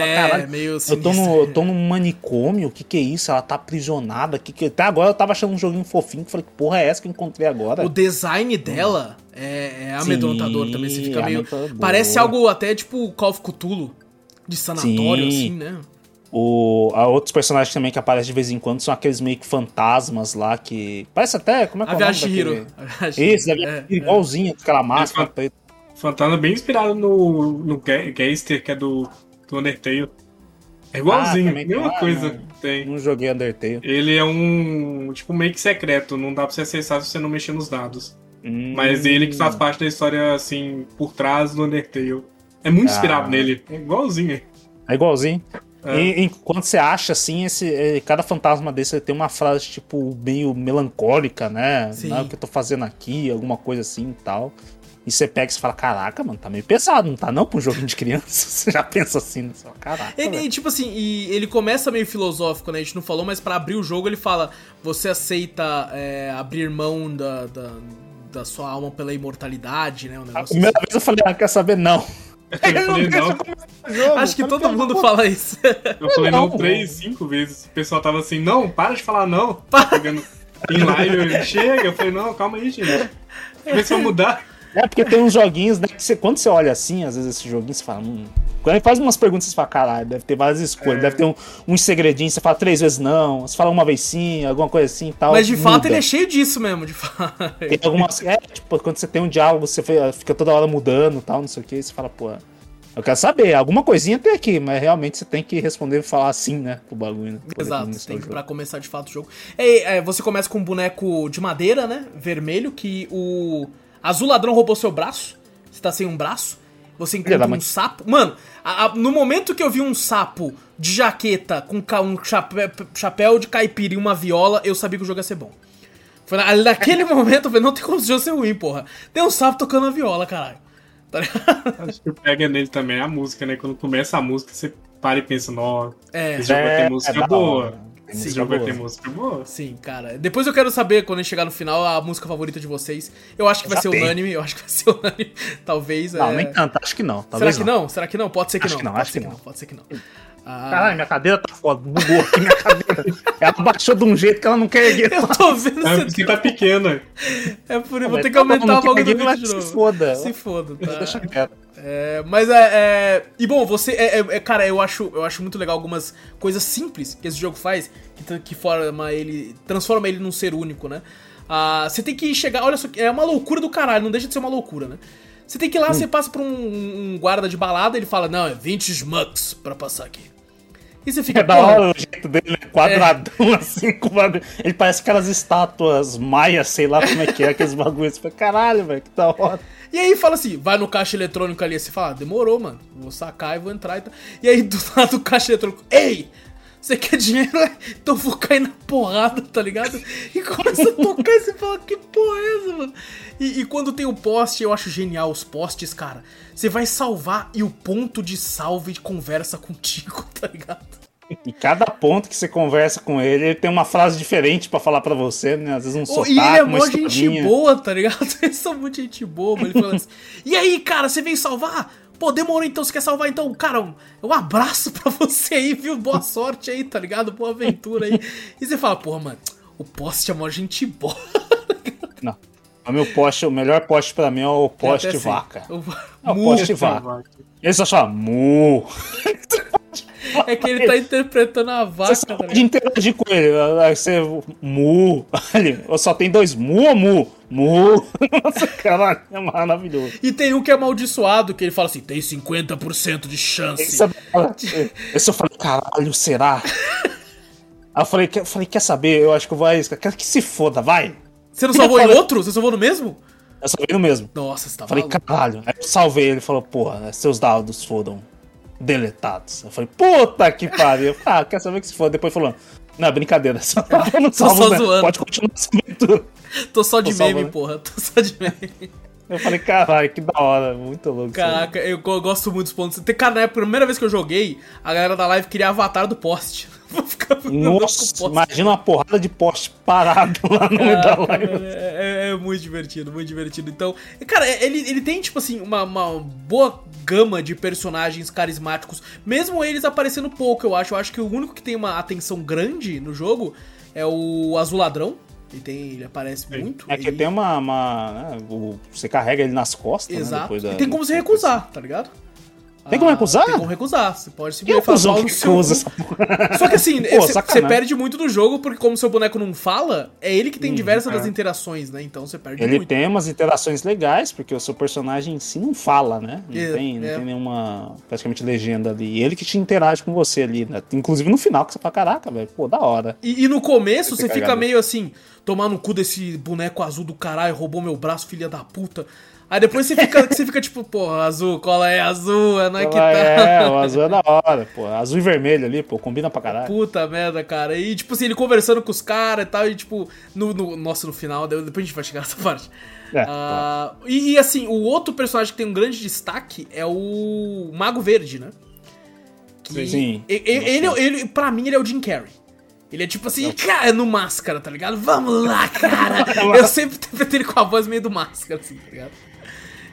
A: É,
B: "Caralho,
A: meio
B: eu tô, no, eu tô num manicômio, o que que é isso? Ela tá aprisionada. Que que... Até agora eu tava achando um joguinho fofinho, que falei, que porra é essa que eu encontrei agora?
A: O design dela é, é amedrontador
B: Sim,
A: também. Você fica
B: é
A: meio. Parece algo até tipo Call of Cthulhu. De sanatório,
B: Sim.
A: assim, né?
B: O, a outros personagens também que aparecem de vez em quando são aqueles meio que fantasmas lá que. Parece até. Como é que
A: A
B: é o nome daquele- Isso, é,
A: É,
B: igualzinho, aquela máscara. preta.
C: Fantasma bem inspirado no, no Geister, que é do, do Undertale. É igualzinho,
B: Ah,
C: mesma
B: tem,
C: coisa
B: não.
C: tem.
B: Não joguei Undertale.
C: Ele é um tipo meio que secreto, não dá pra você acessar se você não mexer nos dados.
B: Hum.
C: Mas ele que faz parte da história, assim, por trás do Undertale. É muito inspirado
B: Ah.
C: nele. É igualzinho.
B: É igualzinho.
C: É.
B: E, e quando você acha assim, esse, eh, cada fantasma desse tem uma frase, tipo, meio melancólica, né?
A: Sim.
B: Não é o que eu tô fazendo aqui, alguma coisa assim e tal. E você pega e você fala, caraca, mano, tá meio pesado, não tá não pra um joguinho de criança? [LAUGHS] Você já pensa assim, né? Fala, caraca.
A: Ele,
B: velho.
A: e, tipo assim, e ele começa meio filosófico, né? A gente não falou, mas pra abrir o jogo ele fala: você aceita é, abrir mão da, da, da sua alma pela imortalidade, né? Um
B: A
A: negócio
B: primeira vez eu falei, ah, quer saber? Não. [LAUGHS]
C: Eu falei não.
A: assim. Acho que todo mundo fala isso.
C: Eu falei não
B: Não.
C: três, cinco vezes. O pessoal tava assim, não, para de falar não. Pegando em live, chega. Eu falei, não, calma aí, gente. Vê se vai mudar.
B: É porque tem uns joguinhos, né? Que você, quando você olha assim, às vezes esse joguinho, você fala, hum. Quando ele faz umas perguntas, você fala, caralho, deve ter várias escolhas,
C: É.
B: deve ter um, uns segredinhos, você fala três vezes não, você fala uma vez sim, alguma coisa assim e tal.
A: Mas de fato
B: muda.
A: ele é cheio disso mesmo, de fato.
B: Tem algumas. É, tipo, quando você tem um diálogo, você fica toda hora mudando e tal, não sei o que, e você fala, pô, eu quero saber, alguma coisinha tem aqui, mas realmente você tem que responder e falar assim, né? Pro bagulho, né?
A: Exato, tem
B: o
A: que, pra começar de fato o jogo. É, é, você começa com um boneco de madeira, né? Vermelho, que o azul ladrão roubou seu braço. Você tá sem um braço. Você encontra um sapo. Mano, a- a- no momento que eu vi um sapo de jaqueta com ca- um chapéu, chapéu de caipira e uma viola, eu sabia que o jogo ia ser bom. Foi na- naquele [LAUGHS] momento eu falei, não tem como esse jogo ser ruim, porra. Tem um sapo tocando a viola, caralho. Tá?
C: Acho que pega nele também a música, né? Quando começa a música, você para e pensa, nossa,
A: É.
C: esse jogo vai ter música
B: da
C: boa.
B: hora. Tem
C: Esse jogo vai
B: boa.
C: ter música boa.
A: Sim, cara. Depois eu quero saber, quando a gente chegar no final, a música favorita de vocês. Eu acho que vai
B: Já
A: ser
B: tem.
A: unânime, eu acho que vai ser [LAUGHS] unânime. Talvez.
B: Não,
A: é...
B: nem tanto, acho que não.
A: Será
B: Talvez
A: que não? Será que não? Pode ser que
B: Acho
A: não.
B: que não,
A: Pode
B: acho
A: ser
B: que
A: que
B: não.
A: não. Pode ser que não. Ah,
B: Caralho, minha cadeira tá foda, bugou aqui minha [LAUGHS] cadeira. Ela baixou de um jeito que ela não quer erguer.
A: eu tô vendo
C: É
A: você.
C: porque tá pequena.
A: É por isso, vou ter que
B: tá
A: aumentar
B: não
A: o bagulho do vídeo de novo.
B: Se foda.
A: Se foda, tá?
B: Deixa quieto.
A: É, mas é, é- E bom, você. É, é- é- cara, eu acho, eu acho muito legal algumas coisas simples que esse jogo faz, que, que forma ele. transforma ele num ser único, né? Ah, você tem que chegar. Olha só, é uma loucura do caralho, não deixa de ser uma loucura, né? Você tem que ir lá, você passa por um, um guarda de balada, ele fala, não, é 20 schmucks pra passar aqui. E você fica,
B: É da
A: "Porra,
B: hora o jeito dele, né? quadradão assim, com bagulho. Ele parece aquelas estátuas maias, sei lá como é que é, aqueles bagulhos. Você fala, caralho, velho, que da hora.
A: E aí fala assim, vai no caixa eletrônico ali, você fala, ah, demorou, mano, vou sacar e vou entrar e tal. E aí do [LAUGHS] lado do caixa eletrônico, ei, você quer dinheiro? É? Então vou cair na porrada, tá ligado? E começa a tocar e você fala, que porra é essa, mano? E, e quando tem o poste, eu acho genial os postes, cara. Você vai salvar e o ponto de salve conversa contigo, [LAUGHS] tá ligado?
B: E cada ponto que você conversa com ele, ele tem uma frase diferente pra falar pra você, né? Às vezes um sotaque,
A: e ele é mó gente boa, tá ligado? [LAUGHS] Eles são muito gente boa, mas ele fala assim, E aí, cara, você veio salvar? Pô, demorou então, você quer salvar então? Cara, um, um abraço [LAUGHS] pra você aí, viu? Boa sorte aí, tá ligado? Boa aventura aí. E você fala, porra, mano, o poste é mó gente boa. [LAUGHS]
B: Não. O meu poste, o melhor poste pra mim é o poste
A: Até assim,
B: vaca.
A: o-
B: É o poste vaca. Ele só chama mu.
A: É que ele tá interpretando a vaca,
B: Você
A: tá
B: pode
A: ligado?
B: interagir com ele. Aí você. Mu. Ali, só tem dois mu ou mu? Mu. [LAUGHS] Nossa, caralho, é maravilhoso.
A: E tem um que é amaldiçoado, que ele fala assim, tem 50% de chance. [LAUGHS]
B: Esse eu, eu falei, caralho, será? Aí eu falei, quer, falei, quer saber? Eu acho que eu vou arriscar. Quer que se foda, vai.
A: Você não salvou
B: Eu
A: em
B: falei-
A: outro? Você salvou no mesmo?
B: Eu salvei no mesmo.
A: Nossa, você tá
B: Falei,
A: maluco.
B: caralho. Aí eu salvei ele falou, porra, seus dados foram deletados. Eu falei, puta que pariu. Eu Ah, quer saber que se for? Depois falou, não, é brincadeira. [LAUGHS] Só, eu não salvo,
A: só
B: né?
A: zoando.
B: Pode continuar essa [LAUGHS] aventura.
A: Tô só de
B: Tô
A: meme,
B: salvando.
A: porra. Tô só de meme.
B: Eu falei, caralho, que da hora. Muito louco.
A: Caraca, eu, go- gosto muito dos pontos. Tem, cara, na época, a primeira vez que eu joguei, a galera da live queria avatar do poste. [LAUGHS] [LAUGHS] Vou ficar
B: Nossa, imagina uma porrada de poste parado lá no meio da
A: Caraca,
B: live.
A: é, é- é muito divertido, muito divertido. Então, cara, ele, ele tem, tipo assim, uma, uma boa gama de personagens carismáticos, mesmo eles aparecendo pouco, eu acho. Eu acho que o único que tem uma atenção grande no jogo é o Azul Ladrão. Ele, tem, ele aparece muito.
B: É que
A: ele-
B: tem uma. uma né, o- você carrega ele nas costas, né?
A: Exato.
B: Depois da,
A: e tem como você recusar, tá ligado?
B: Tem como recusar?
A: Tem como recusar. Você pode
B: recusou
A: pau
B: que
A: seu
B: recusa porra?
A: Só que assim, [LAUGHS] você- perde muito do jogo, porque como seu boneco não fala, é ele que tem diversas
C: é.
A: das interações, né? Então você perde
B: Ele
A: muito.
B: tem umas interações legais, porque o seu personagem em si não fala, né? Não,
A: É,
B: tem, não
A: é.
B: tem nenhuma, praticamente, legenda ali. Ele que te interage com você ali, né? Inclusive no final, que você fala, caraca, velho, pô, da hora.
A: E, e no começo você fica meio assim, tomar no cu desse boneco azul do caralho, roubou meu braço, filha da puta. Aí depois você fica, você fica tipo, porra, azul, cola é azul, é não é que tá.
B: É, o azul é da hora, pô. Azul e vermelho ali, pô, combina pra caralho.
A: Puta merda, cara. E tipo assim, ele conversando com os caras e tal, e tipo, no, no- nossa, no final, depois a gente vai chegar nessa [LAUGHS] parte.
B: É,
A: Ah, e, e, assim, o outro personagem que tem um grande destaque é o Mago Verde, né? Que-
B: Sim.
A: e- e- Ele, ele, pra mim, ele é o Jim Carrey. Ele é tipo assim, cara, no máscara, tá ligado? Vamos lá, cara! [LAUGHS] Eu sempre [LAUGHS] interpretei ele com a voz meio do máscara, assim, tá ligado?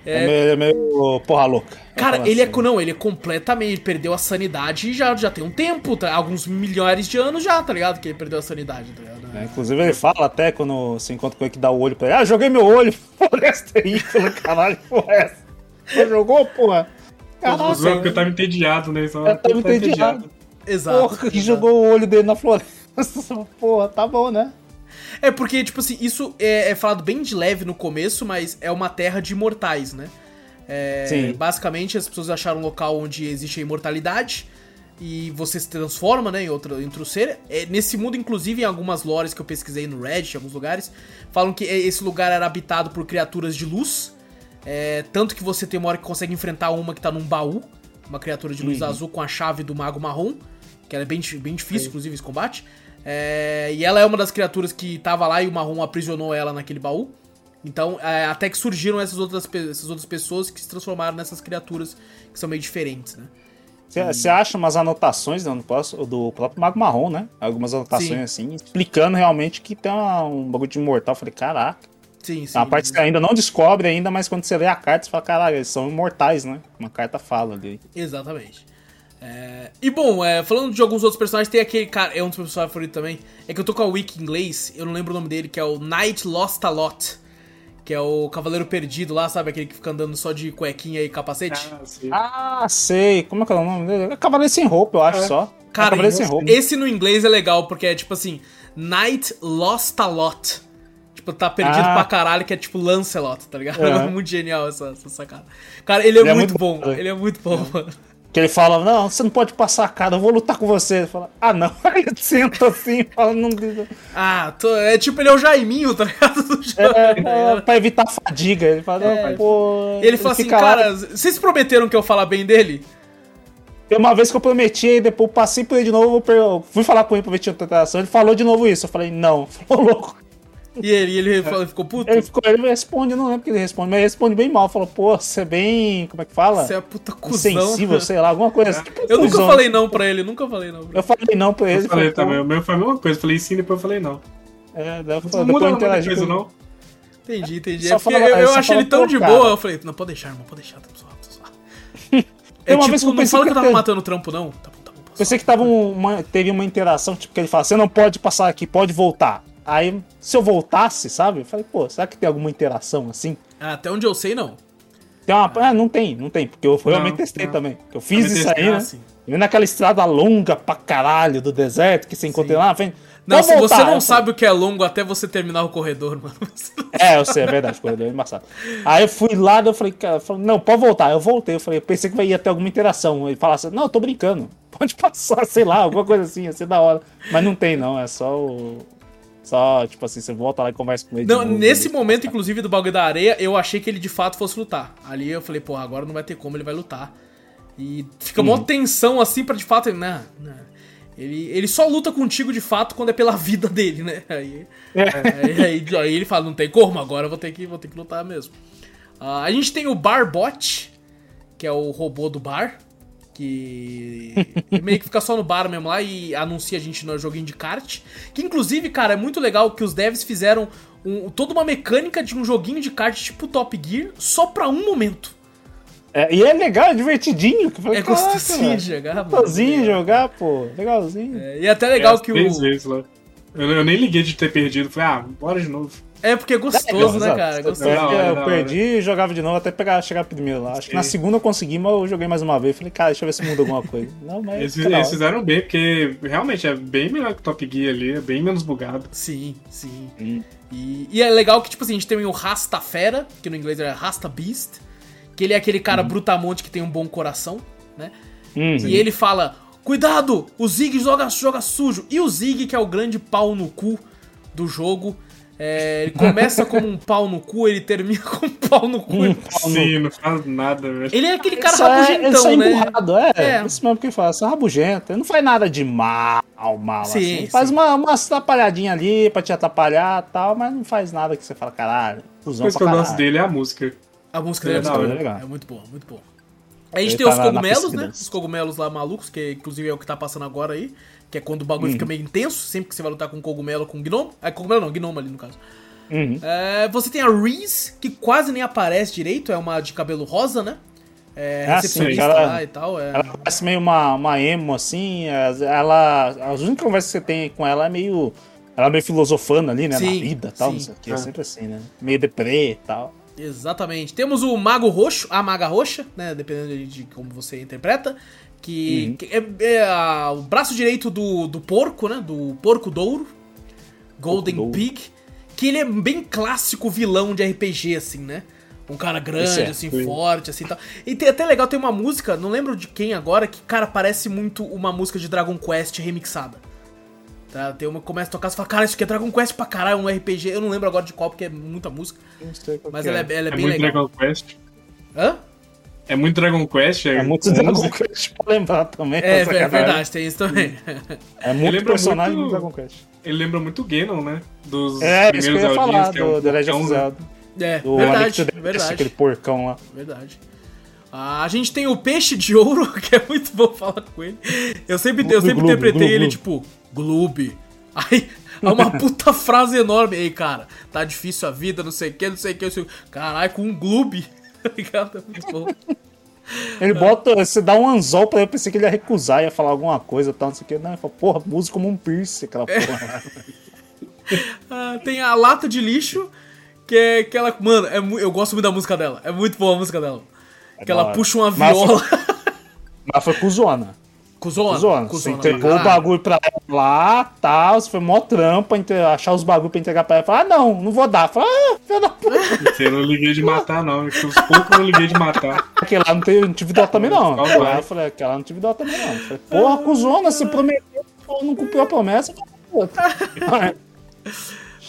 B: É, meio, é meio porra louca.
A: Cara,
B: Fala
A: ele é.
B: assim.
A: Não, ele é completamente. Ele perdeu a sanidade já, já tem um tempo, tá? alguns milhares de anos já, tá ligado? Que ele perdeu a sanidade, tá ligado?
B: É, inclusive ele fala até quando você encontra com ele que dá o olho pra ele. Ah, joguei meu olho. [LAUGHS] Floresta aí, falei, caralho, porra é essa? Você jogou, porra?
C: Porque eu
B: Caraca,
C: tava entediado, né? Só-
B: Eu tava
C: tô
B: entediado.
A: Exato.
B: porra, que
A: exato.
B: jogou o olho dele na floresta. [LAUGHS] Porra, tá bom, né?
A: É porque, tipo assim, isso é, é falado bem de leve no começo, mas é uma terra de imortais, né? É,
B: Sim.
A: Basicamente, as pessoas acharam um local onde existe a imortalidade e você se transforma, né, em outro, em outro ser. É, nesse mundo, inclusive, em algumas lores que eu pesquisei no Reddit, em alguns lugares, falam que é, esse lugar era habitado por criaturas de luz. É, tanto que você tem uma hora que consegue enfrentar uma que tá num baú, uma criatura de luz azul com a chave do mago marrom, que ela é bem, bem difícil, inclusive, esse combate. É, e ela é uma das criaturas que tava lá e o marrom aprisionou ela naquele baú. Então, é, até que surgiram essas outras, essas outras pessoas que se transformaram nessas criaturas que são meio diferentes, né?
B: Você acha umas anotações né, do próprio Mago Marrom, né? Algumas anotações
A: Sim.
B: assim, explicando realmente que tem uma- um bagulho de imortal. Eu falei, caraca.
A: Sim, sim.
B: É uma parte que você ainda não descobre ainda, mas quando você lê a carta, você fala, caralho, eles são imortais, né? Uma carta fala ali.
A: Exatamente. É, E bom, é, falando de alguns outros personagens, tem aquele cara, é um dos meus personagens favoritos também. É que eu tô com a wiki em inglês, eu não lembro o nome dele, que é o Knight Lost a Lot. Que é o Cavaleiro Perdido lá, sabe? Aquele que fica andando só de cuequinha e capacete.
C: Ah, sim.
B: Ah, sei. Como é que é o nome dele? É Cavaleiro Sem Roupa, eu acho
C: É.
B: só. É
A: Cara,
B: Cavaleiro Sem Roupa.
A: esse no inglês é legal, porque é tipo assim, Knight Lost a Lot. Tipo, tá perdido
B: Ah.
A: pra caralho, que é tipo Lancelot, tá ligado?
B: É.
A: É [LAUGHS] muito genial essa, essa sacada. Cara, ele é,
B: Ele é
A: muito,
B: muito
A: bom,
B: bom,
A: ele é muito bom, mano.
B: Que ele fala, não, você não pode passar a cara, eu vou lutar com você. Ele fala, ah, não. [LAUGHS] Aí ele senta assim, fala, não.
A: Ah, tô- é tipo, ele é o Jaiminho, tá ligado? [LAUGHS] Do
B: É,
A: tá
B: é, pra evitar fadiga. Ele fala,
A: É.
B: não, pô.
A: Ele fala assim,
B: fica lá.
A: cara, vocês prometeram que eu falar bem dele?
B: Tem uma vez que eu prometi, e depois passei por ele de novo, eu fui falar com ele pra ver se tinha tentação, ele falou de novo isso. Eu falei, não, [LAUGHS] falou louco.
A: E ele, ele falou- ficou puto?
B: Ele, ficou, ele responde, eu não lembro que ele responde, mas ele responde bem mal. Falou, pô, você é bem. Como é que fala?
A: Você é puta cuzão.
B: Insensível, sei lá, alguma coisa assim. Tipo,
A: Eu nunca
B: cuzão.
A: falei não pra ele, nunca falei não.
B: Eu falei não pra ele.
C: Eu falei
B: falou,
C: também, o meu foi a mesma coisa. Eu falei sim, depois eu falei não.
B: É, daí eu
C: Não
B: falei, depois eu interagi
C: coisa, não.
A: Entendi, entendi. É
B: fala-
A: eu, eu achei ele tão de
B: cara.
A: boa, eu falei, não, pode deixar, irmão, pode deixar, tô suave, tô suave. [LAUGHS] É
B: uma
A: tipo,
B: vez que eu
A: não fala que
B: que
A: eu tava matando o trampo, não. Tá bom, tá bom. posso
B: Pensei que tava um- uma, teve uma interação, tipo, que ele fala, você não pode passar aqui, pode voltar. Aí, se eu voltasse, sabe? Eu falei, pô, será que tem alguma interação assim?
A: Ah, Até onde eu sei, não.
B: Tem uma. Ah, não tem, não tem, porque eu realmente testei
C: não.
B: também. Eu fiz
C: Também
B: isso aí,
A: ah,
B: né?
A: sim.
B: E naquela estrada longa pra caralho do deserto que você encontra lá na frente.
A: Não,
B: "Pode
A: se
B: voltar."
A: você
B: Eu
A: não
B: falei,
A: sabe o que é longo até você terminar o corredor, [LAUGHS] mano.
B: É, eu sei, é verdade, o corredor é embaçado. Aí eu fui lá, eu falei, cara, eu falei, não, pode voltar. Eu voltei, eu falei, eu pensei que ia ter alguma interação. Ele falasse, não, eu tô brincando. [LAUGHS] Pode passar, sei lá, alguma coisa assim, ia ser da hora. Mas não tem, não, é só o. Só, tipo assim, você volta lá e conversa com ele.
A: Não,
B: novo,
A: nesse momento, inclusive, do bagulho da areia, eu achei que ele de fato fosse lutar. Ali eu falei, porra, agora não vai ter como, ele vai lutar. E fica
B: Uhum.
A: uma tensão assim pra de fato. Ele, não, não. Ele, ele só luta contigo de fato quando é pela [LAUGHS] vida dele, né? Aí,
B: É.
A: aí, aí- aí ele fala, não tem como, agora eu vou ter que, vou ter que lutar mesmo. Ah, a gente tem o Barbot, que é o robô do bar. Que [LAUGHS] meio que fica só no bar mesmo lá e anuncia a gente no joguinho de kart. Que inclusive, cara, é muito legal que os devs fizeram um- toda uma mecânica de um joguinho de kart tipo Top Gear só pra um momento.
B: É, e é legal, é divertidinho. falei,
A: É
B: "Caraca,
A: gostosinho de jogar, mano."
B: Gostosinho jogar, pô. Legalzinho.
A: É, e é até legal
C: É,
A: que o.
C: vezes lá. Eu, eu nem liguei de ter perdido. Falei, ah, bora de novo.
A: É porque é gostoso, né,
B: exato.
A: cara? É
B: Eu,
A: gostoso.
C: Hora,
B: eu
C: da
B: perdi e jogava de novo até pegar, chegar primeiro lá. Acho que na
C: Sim.
B: segunda eu consegui, mas eu joguei mais uma vez. Falei, cara, deixa eu ver se muda alguma coisa. [LAUGHS] Não, mas.
C: Eles,
B: da
C: eles fizeram bem, porque realmente é bem melhor que o Top Gear ali, é bem menos bugado.
A: Sim, sim.
B: Hum.
A: E, e é legal que, tipo assim, a gente tem o Rasta Fera, que no inglês é Rasta Beast, que ele é aquele cara brutamonte que tem um bom coração, né?
B: Hum,
A: E ele fala: Cuidado, o Zig joga, joga sujo. E o Zig, que é o grande pau no cu do jogo, é, ele começa como um pau no cu, ele termina com um pau no cu.
C: Sim, não faz nada, velho.
A: Ele é aquele cara
B: Isso é-
A: rabugentão,
B: isso é
A: né?
B: emburrado, é,
A: É.
B: Isso mesmo que ele fala, é rabugento. Ele não faz nada de mal, mal,
A: Sim,
B: assim.
A: sim.
B: Faz uma, uma atrapalhadinha ali pra te atrapalhar e tal, mas não faz nada que você fala, caralho,
C: A
B: fusão
C: coisa que
B: pra
C: eu gosto dele é a música.
A: A música dele é,
C: É
B: legal.
A: É muito boa, muito boa. Aí a gente
B: Ele
A: tem
B: tá
A: os cogumelos, né? Os cogumelos lá malucos, que inclusive é o que tá passando agora aí. Que é quando o bagulho fica meio intenso, sempre que você vai lutar com cogumelo com gnomo. É cogumelo não, gnomo ali no caso.
B: Uhum.
A: É, você tem a Reese, que quase nem aparece direito, é uma de cabelo rosa, né? É
B: Ah,
A: recepcionista
B: sim, ela-
A: lá e tal. É...
B: Ela parece meio uma, uma emo, assim. as- Ela, as únicas conversas que você tem com ela é meio. Ela é meio filosofando ali, né?
A: Sim,
B: na vida e tal,
A: sim.
B: não sei o que. É
C: É.
B: sempre assim, né? Meio deprê e tal.
A: Exatamente. Temos o Mago Roxo, a Maga Roxa, né? Dependendo de, de como você interpreta. Que,
B: Uhum.
A: que é, é a- o braço direito do, do porco, né? Do porco douro. Golden
B: Douro.
A: Pig. Que ele é bem clássico vilão de RPG, assim, né? Um cara grande,
B: é,
A: assim,
C: sim.
A: forte, assim e tal. E tem até legal, tem uma música, não lembro de quem agora, que, cara, parece muito uma música de Dragon Quest remixada. Tá? Tem uma que começa a tocar, você fala, cara, isso aqui é Dragon Quest pra caralho, um RPG. Eu não lembro agora de qual, porque é muita música.
B: Não sei qual
A: Mas
B: que
A: ela é,
B: é.
A: ela é
C: É
A: bem
C: muito
A: legal.
C: Dragon Quest.
A: Hã?
C: É muito Dragon Quest.
B: É muito Dragon Quest pra lembrar também.
A: É, é verdade, tem isso também.
B: É muito personagem
C: muito-
B: do Dragon Quest.
C: Ele lembra muito Ganon, né? Dos
B: É, isso que eu
C: primeiros
B: ia falar,
C: Eldins, que é
B: do The Legend of
C: né?
B: Zelda.
A: É,
B: Do
A: verdade, verdade.
B: aquele porcão lá.
A: Verdade. Ah, a gente tem o peixe de ouro, [LAUGHS] que é muito bom falar com ele. Eu sempre, eu sempre
B: Gloob,
A: interpretei
B: gloob,
A: ele tipo, Gloob. Aí, é uma [LAUGHS] puta frase enorme. Ei, cara, tá difícil a vida, não sei o que, não sei o que. não sei o que. Caralho, com um Gloob. Tá [LAUGHS] ligado? É muito bom.
B: Ele bota, você dá um anzol pra ele, eu pensei que ele ia recusar, ia falar alguma coisa e tal, não sei o que. Não, ele fala, porra, usa como um piercing, aquela
A: É.
B: porra. [LAUGHS]
A: Ah, tem a lata de lixo, que é aquela. Mano, é eu gosto muito da música dela. É muito boa a música dela. que
B: da
A: ela
B: hora.
A: puxa uma
B: Mas
A: viola.
B: Mas foi cuzona.
A: Cusona.
B: Cuzona. Você entregou
A: caralho.
B: o bagulho pra ela lá, tal, você foi mó trampa, entre- achar os bagulhos pra entregar pra ela. Fala, ah, não, não vou dar. Fala, ah, filho da puta.
C: Você não liguei de matar, não. Os poucos eu não liguei de matar.
B: Aquele lá não, teve, não tive dó também, não.
C: Calma,
B: Aí
C: vai.
B: eu falei, aquela lá não tive dó também, não. Eu falei, porra, cuzona, você prometeu, não cumpriu a promessa. [LAUGHS]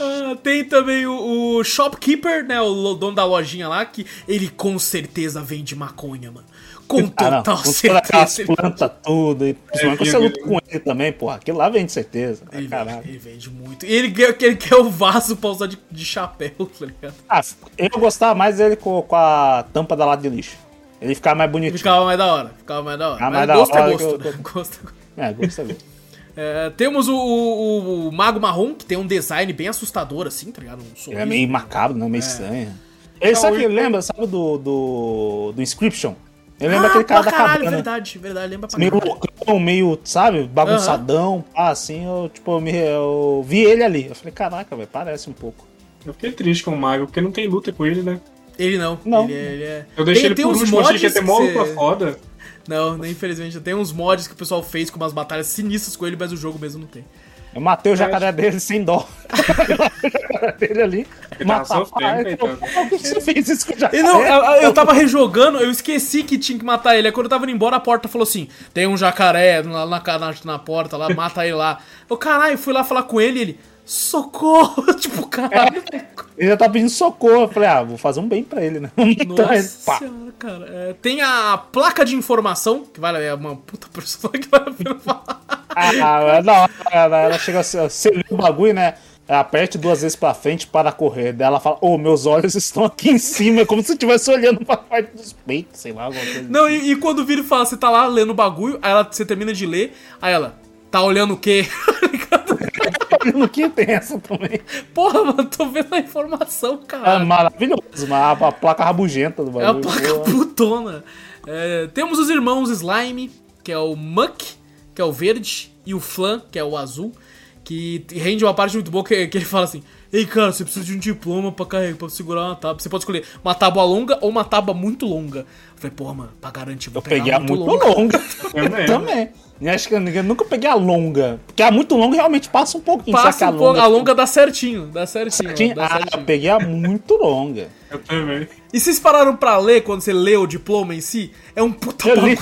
A: Ah, tem também o, o shopkeeper, né? O dono da lojinha lá, que ele com certeza vende maconha, mano. Com
B: Ah, não,
A: total
B: todas aquelas
A: certeza. Ele,
B: plantas, tudo. E principalmente quando
C: É,
B: você luta com ele também, porra. Aquilo lá vende certeza. Ah,
A: ele,
B: caralho.
A: ele vende muito. E ele, quer- ele quer o vaso pra usar de, de chapéu, tá ligado?
B: Ah, eu gostava mais dele com, com a tampa da lata de lixo. Ele ficava mais bonitinho.
A: Ficava mais da hora. Ficava mais da hora.
B: Ah,
A: Mas
B: mais da
A: gosto é
B: hora
A: gosto,
B: que eu
A: né? Gosto é gosto.
B: É, gostei. [LAUGHS]
A: É, temos o, o- o Mago Marrom, que tem um design bem assustador, assim, tá ligado? Um
B: Ele
A: sorriso.
B: é meio macabro, não, meio estranho. Ele
C: Não,
B: sabe lembra, sabe do, do, do Inscription? Ele lembra
A: ah,
B: aquele cara da
A: caralho,
B: cabana.
A: verdade, verdade. Lembra pra
B: Meio loucão, meio, sabe, bagunçadão, pá, assim, eu, tipo, eu, me, eu vi ele ali. Eu falei, caraca, velho, parece um pouco.
C: Eu fiquei triste com o Mago, porque não tem luta com ele, né?
A: Ele não.
B: Não.
A: Ele, é- ele é...
C: Eu deixei
A: Tem-
C: ele por último, achei que ia ter mó luta
A: você-
C: foda.
A: Não, infelizmente. Tem uns mods que o pessoal fez com umas batalhas sinistras com ele, mas o jogo mesmo não tem.
B: Eu matei o jacaré dele sem dó. o jacaré dele ali.
C: Ele tava sofrendo, coitado.
B: Por que você fez isso com o jacaré?
A: Não, eu, eu tava rejogando, eu esqueci que tinha que matar ele. Aí quando eu tava indo embora, a porta falou assim: tem um jacaré na, na, na, na porta lá, mata ele lá. Eu, caralho, fui lá falar com ele e ele. Socorro! [LAUGHS] tipo, caralho.
B: Ele já tá pedindo socorro. Eu falei, ah, vou fazer um bem pra ele, né? [LAUGHS] Então,
A: Nossa
B: pá.
A: senhora, cara. É, tem a placa de informação, que vale é uma puta [LAUGHS] personagem que vale a pena falar.
B: Ah, é da hora, ela, ela chega assim, você lê o bagulho, né? Aperte duas vezes pra frente para correr. Daí ela fala, ô, meus olhos estão aqui em cima, é como se eu estivesse olhando pra parte dos peitos, sei lá, alguma coisa.
A: Não,
B: assim.
A: e, e quando vira e fala, você tá lá lendo o bagulho, aí ela, você termina de ler, aí ela, tá olhando o quê?
B: No que tem essa também.
A: Porra, mano, tô vendo a informação,
B: É
A: cara.
B: maravilhoso, mas a, a placa rabugenta do
A: É a
B: bagulho.
A: placa
B: pô.
A: putona. É, temos os irmãos Slime, que é o Muck, que é o verde, e o Flan, que é o azul. Que rende uma parte muito boa que, que ele fala assim: Ei, cara, você precisa de um diploma pra carregar, pra segurar uma tábua. Você pode escolher uma tábua longa ou uma tábua muito longa. Eu falei, porra, mano, pra garantir, vou
B: Eu peguei a muito longa. [LAUGHS]
C: Também.
B: Também. Eu acho que eu, nunca peguei a longa. Porque a muito longa realmente passa um pouquinho.
A: Passa
B: a
A: um pouco, a longa dá certinho, dá certinho.
B: Tinha-
A: dá
B: Ah,
A: certinho.
B: eu peguei a muito longa.
C: Eu também.
A: E vocês pararam pra ler quando você lê o diploma em si? É um puta
B: Eu li.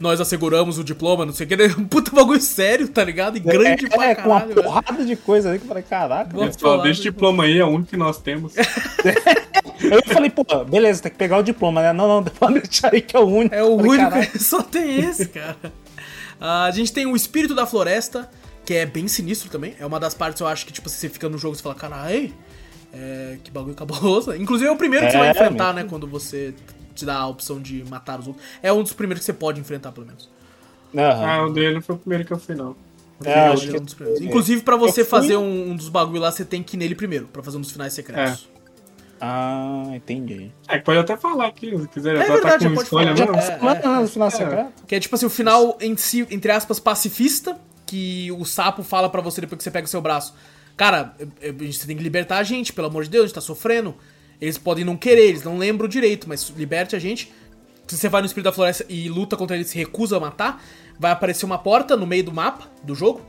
A: Nós asseguramos o diploma, não sei o que. É um [LAUGHS] puta bagulho sério, tá ligado? E grande
B: é,
A: pra
B: é, com uma
A: velho.
B: porrada de coisa aí que eu falei, caraca.
A: Boa.
C: Eu falo,
A: falar,
C: desse
A: né?
C: diploma aí é o único que nós temos. [LAUGHS]
B: Eu falei, pô, beleza, tem que pegar o diploma, né? Não, não, [LAUGHS] pode deixar aí que é o único.
A: É o
B: Falei,
A: único,
B: caraca.
A: só tem esse, cara. Ah, a gente tem o Espírito da Floresta, que é bem sinistro também. É uma das partes eu acho que, tipo, você fica no jogo e você fala, caralho, é, que bagulho cabuloso. Inclusive é o primeiro que você
B: É,
A: vai enfrentar,
B: mesmo.
A: né? Quando você te dá a opção de matar os outros. É um dos primeiros que você pode enfrentar, pelo menos.
B: Aham.
C: Ah, o dele não foi o primeiro que eu fui, não.
B: É,
A: É,
B: que
A: é um dos primeiros. Inclusive, pra você
B: Eu fui-
A: fazer um, um dos bagulho lá, você tem que ir nele primeiro, pra fazer um dos finais secretos.
B: Ah, entendi.
C: É, que pode até falar aqui, se quiser.
A: É verdade,
C: tá
A: já
C: com
A: pode
C: escolha
A: falar.
C: mesmo.
A: É,
B: no final secreto?
A: Que é tipo assim, o final em si, entre aspas, pacifista, que o sapo fala pra você depois que você pega o seu braço. Cara, você tem que libertar a gente, pelo amor de Deus, a gente tá sofrendo. Eles podem não querer, eles não lembram direito, mas liberte a gente. Se você vai no Espírito da Floresta e luta contra ele e se recusa a matar, vai aparecer uma porta no meio do mapa do jogo.